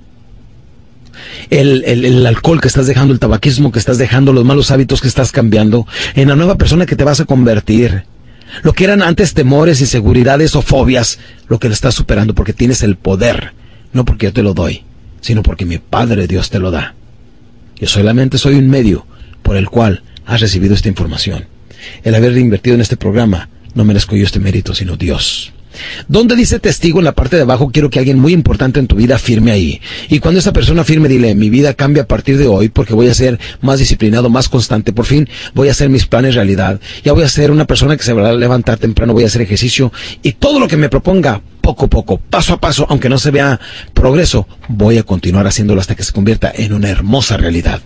El, el, alcohol que estás dejando, el tabaquismo que estás dejando, los malos hábitos que estás cambiando, en la nueva persona que te vas a convertir. Lo que eran antes temores, inseguridades o fobias, lo que le estás superando porque tienes el poder, no porque yo te lo doy, sino porque mi Padre Dios te lo da. Yo solamente soy un medio por el cual has recibido esta información. El haber invertido en este programa, no merezco yo este mérito, sino Dios. Donde dice testigo en la parte de abajo, quiero que alguien muy importante en tu vida firme ahí. Y cuando esa persona firme, dile, mi vida cambia a partir de hoy porque voy a ser más disciplinado, más constante. Por fin voy a hacer mis planes realidad. Ya voy a ser una persona que se va a levantar temprano, voy a hacer ejercicio y todo lo que me proponga poco a poco, paso a paso, aunque no se vea progreso, voy a continuar haciéndolo hasta que se convierta en una hermosa realidad.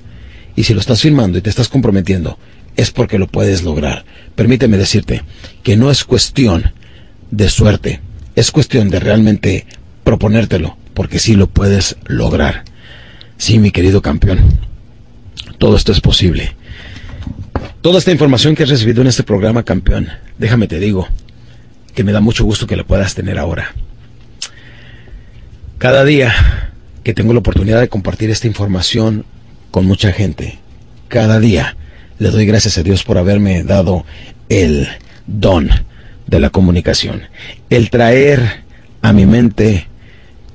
Y si lo estás filmando y te estás comprometiendo, es porque lo puedes lograr. Permíteme decirte que no es cuestión de suerte, es cuestión de realmente proponértelo, porque sí lo puedes lograr. Sí, mi querido campeón, todo esto es posible. Toda esta información que has recibido en este programa, campeón, déjame te digo que me da mucho gusto que la puedas tener ahora. Cada día que tengo la oportunidad de compartir esta información con mucha gente, cada día le doy gracias a Dios por haberme dado el don de la comunicación, el traer a mi mente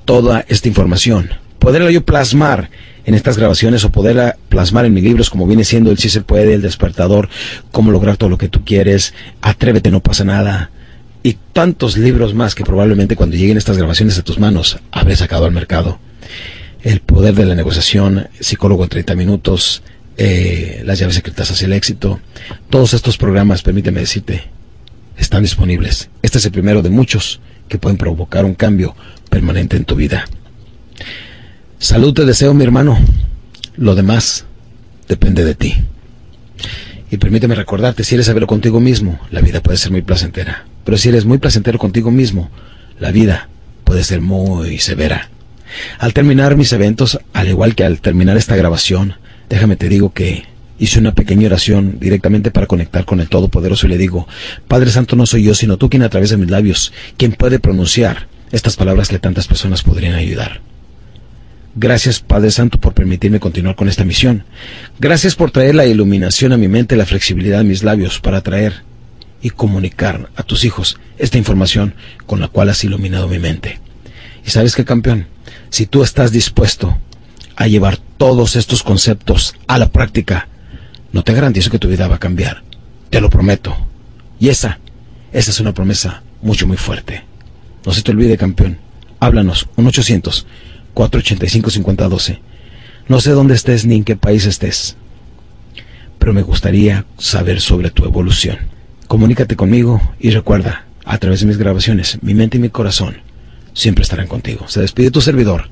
toda esta información, poderla yo plasmar en estas grabaciones o poderla plasmar en mis libros como viene siendo el Si se puede, el despertador, cómo lograr todo lo que tú quieres, atrévete, no pasa nada, y tantos libros más que probablemente cuando lleguen estas grabaciones a tus manos habré sacado al mercado. El poder de la negociación, psicólogo en 30 minutos, eh, las llaves secretas hacia el éxito, todos estos programas, permíteme decirte, están disponibles. Este es el primero de muchos que pueden provocar un cambio permanente en tu vida. Salud te deseo, mi hermano. Lo demás depende de ti. Y permíteme recordarte, si eres severo contigo mismo, la vida puede ser muy placentera. Pero si eres muy placentero contigo mismo, la vida puede ser muy severa. Al terminar mis eventos, al igual que al terminar esta grabación, déjame te digo que hice una pequeña oración directamente para conectar con el Todopoderoso y le digo, Padre Santo no soy yo, sino tú quien a través de mis labios, quien puede pronunciar estas palabras que tantas personas podrían ayudar. Gracias, Padre Santo, por permitirme continuar con esta misión. Gracias por traer la iluminación a mi mente, la flexibilidad a mis labios para traer y comunicar a tus hijos esta información con la cual has iluminado mi mente. Y sabes qué, campeón, si tú estás dispuesto a llevar todos estos conceptos a la práctica, no te garantizo que tu vida va a cambiar. Te lo prometo. Y esa, esa es una promesa mucho, muy fuerte. No se te olvide, campeón. Háblanos, 1 800 485-5012. No sé dónde estés ni en qué país estés, pero me gustaría saber sobre tu evolución. Comunícate conmigo y recuerda, a través de mis grabaciones, mi mente y mi corazón siempre estarán contigo. Se despide tu servidor,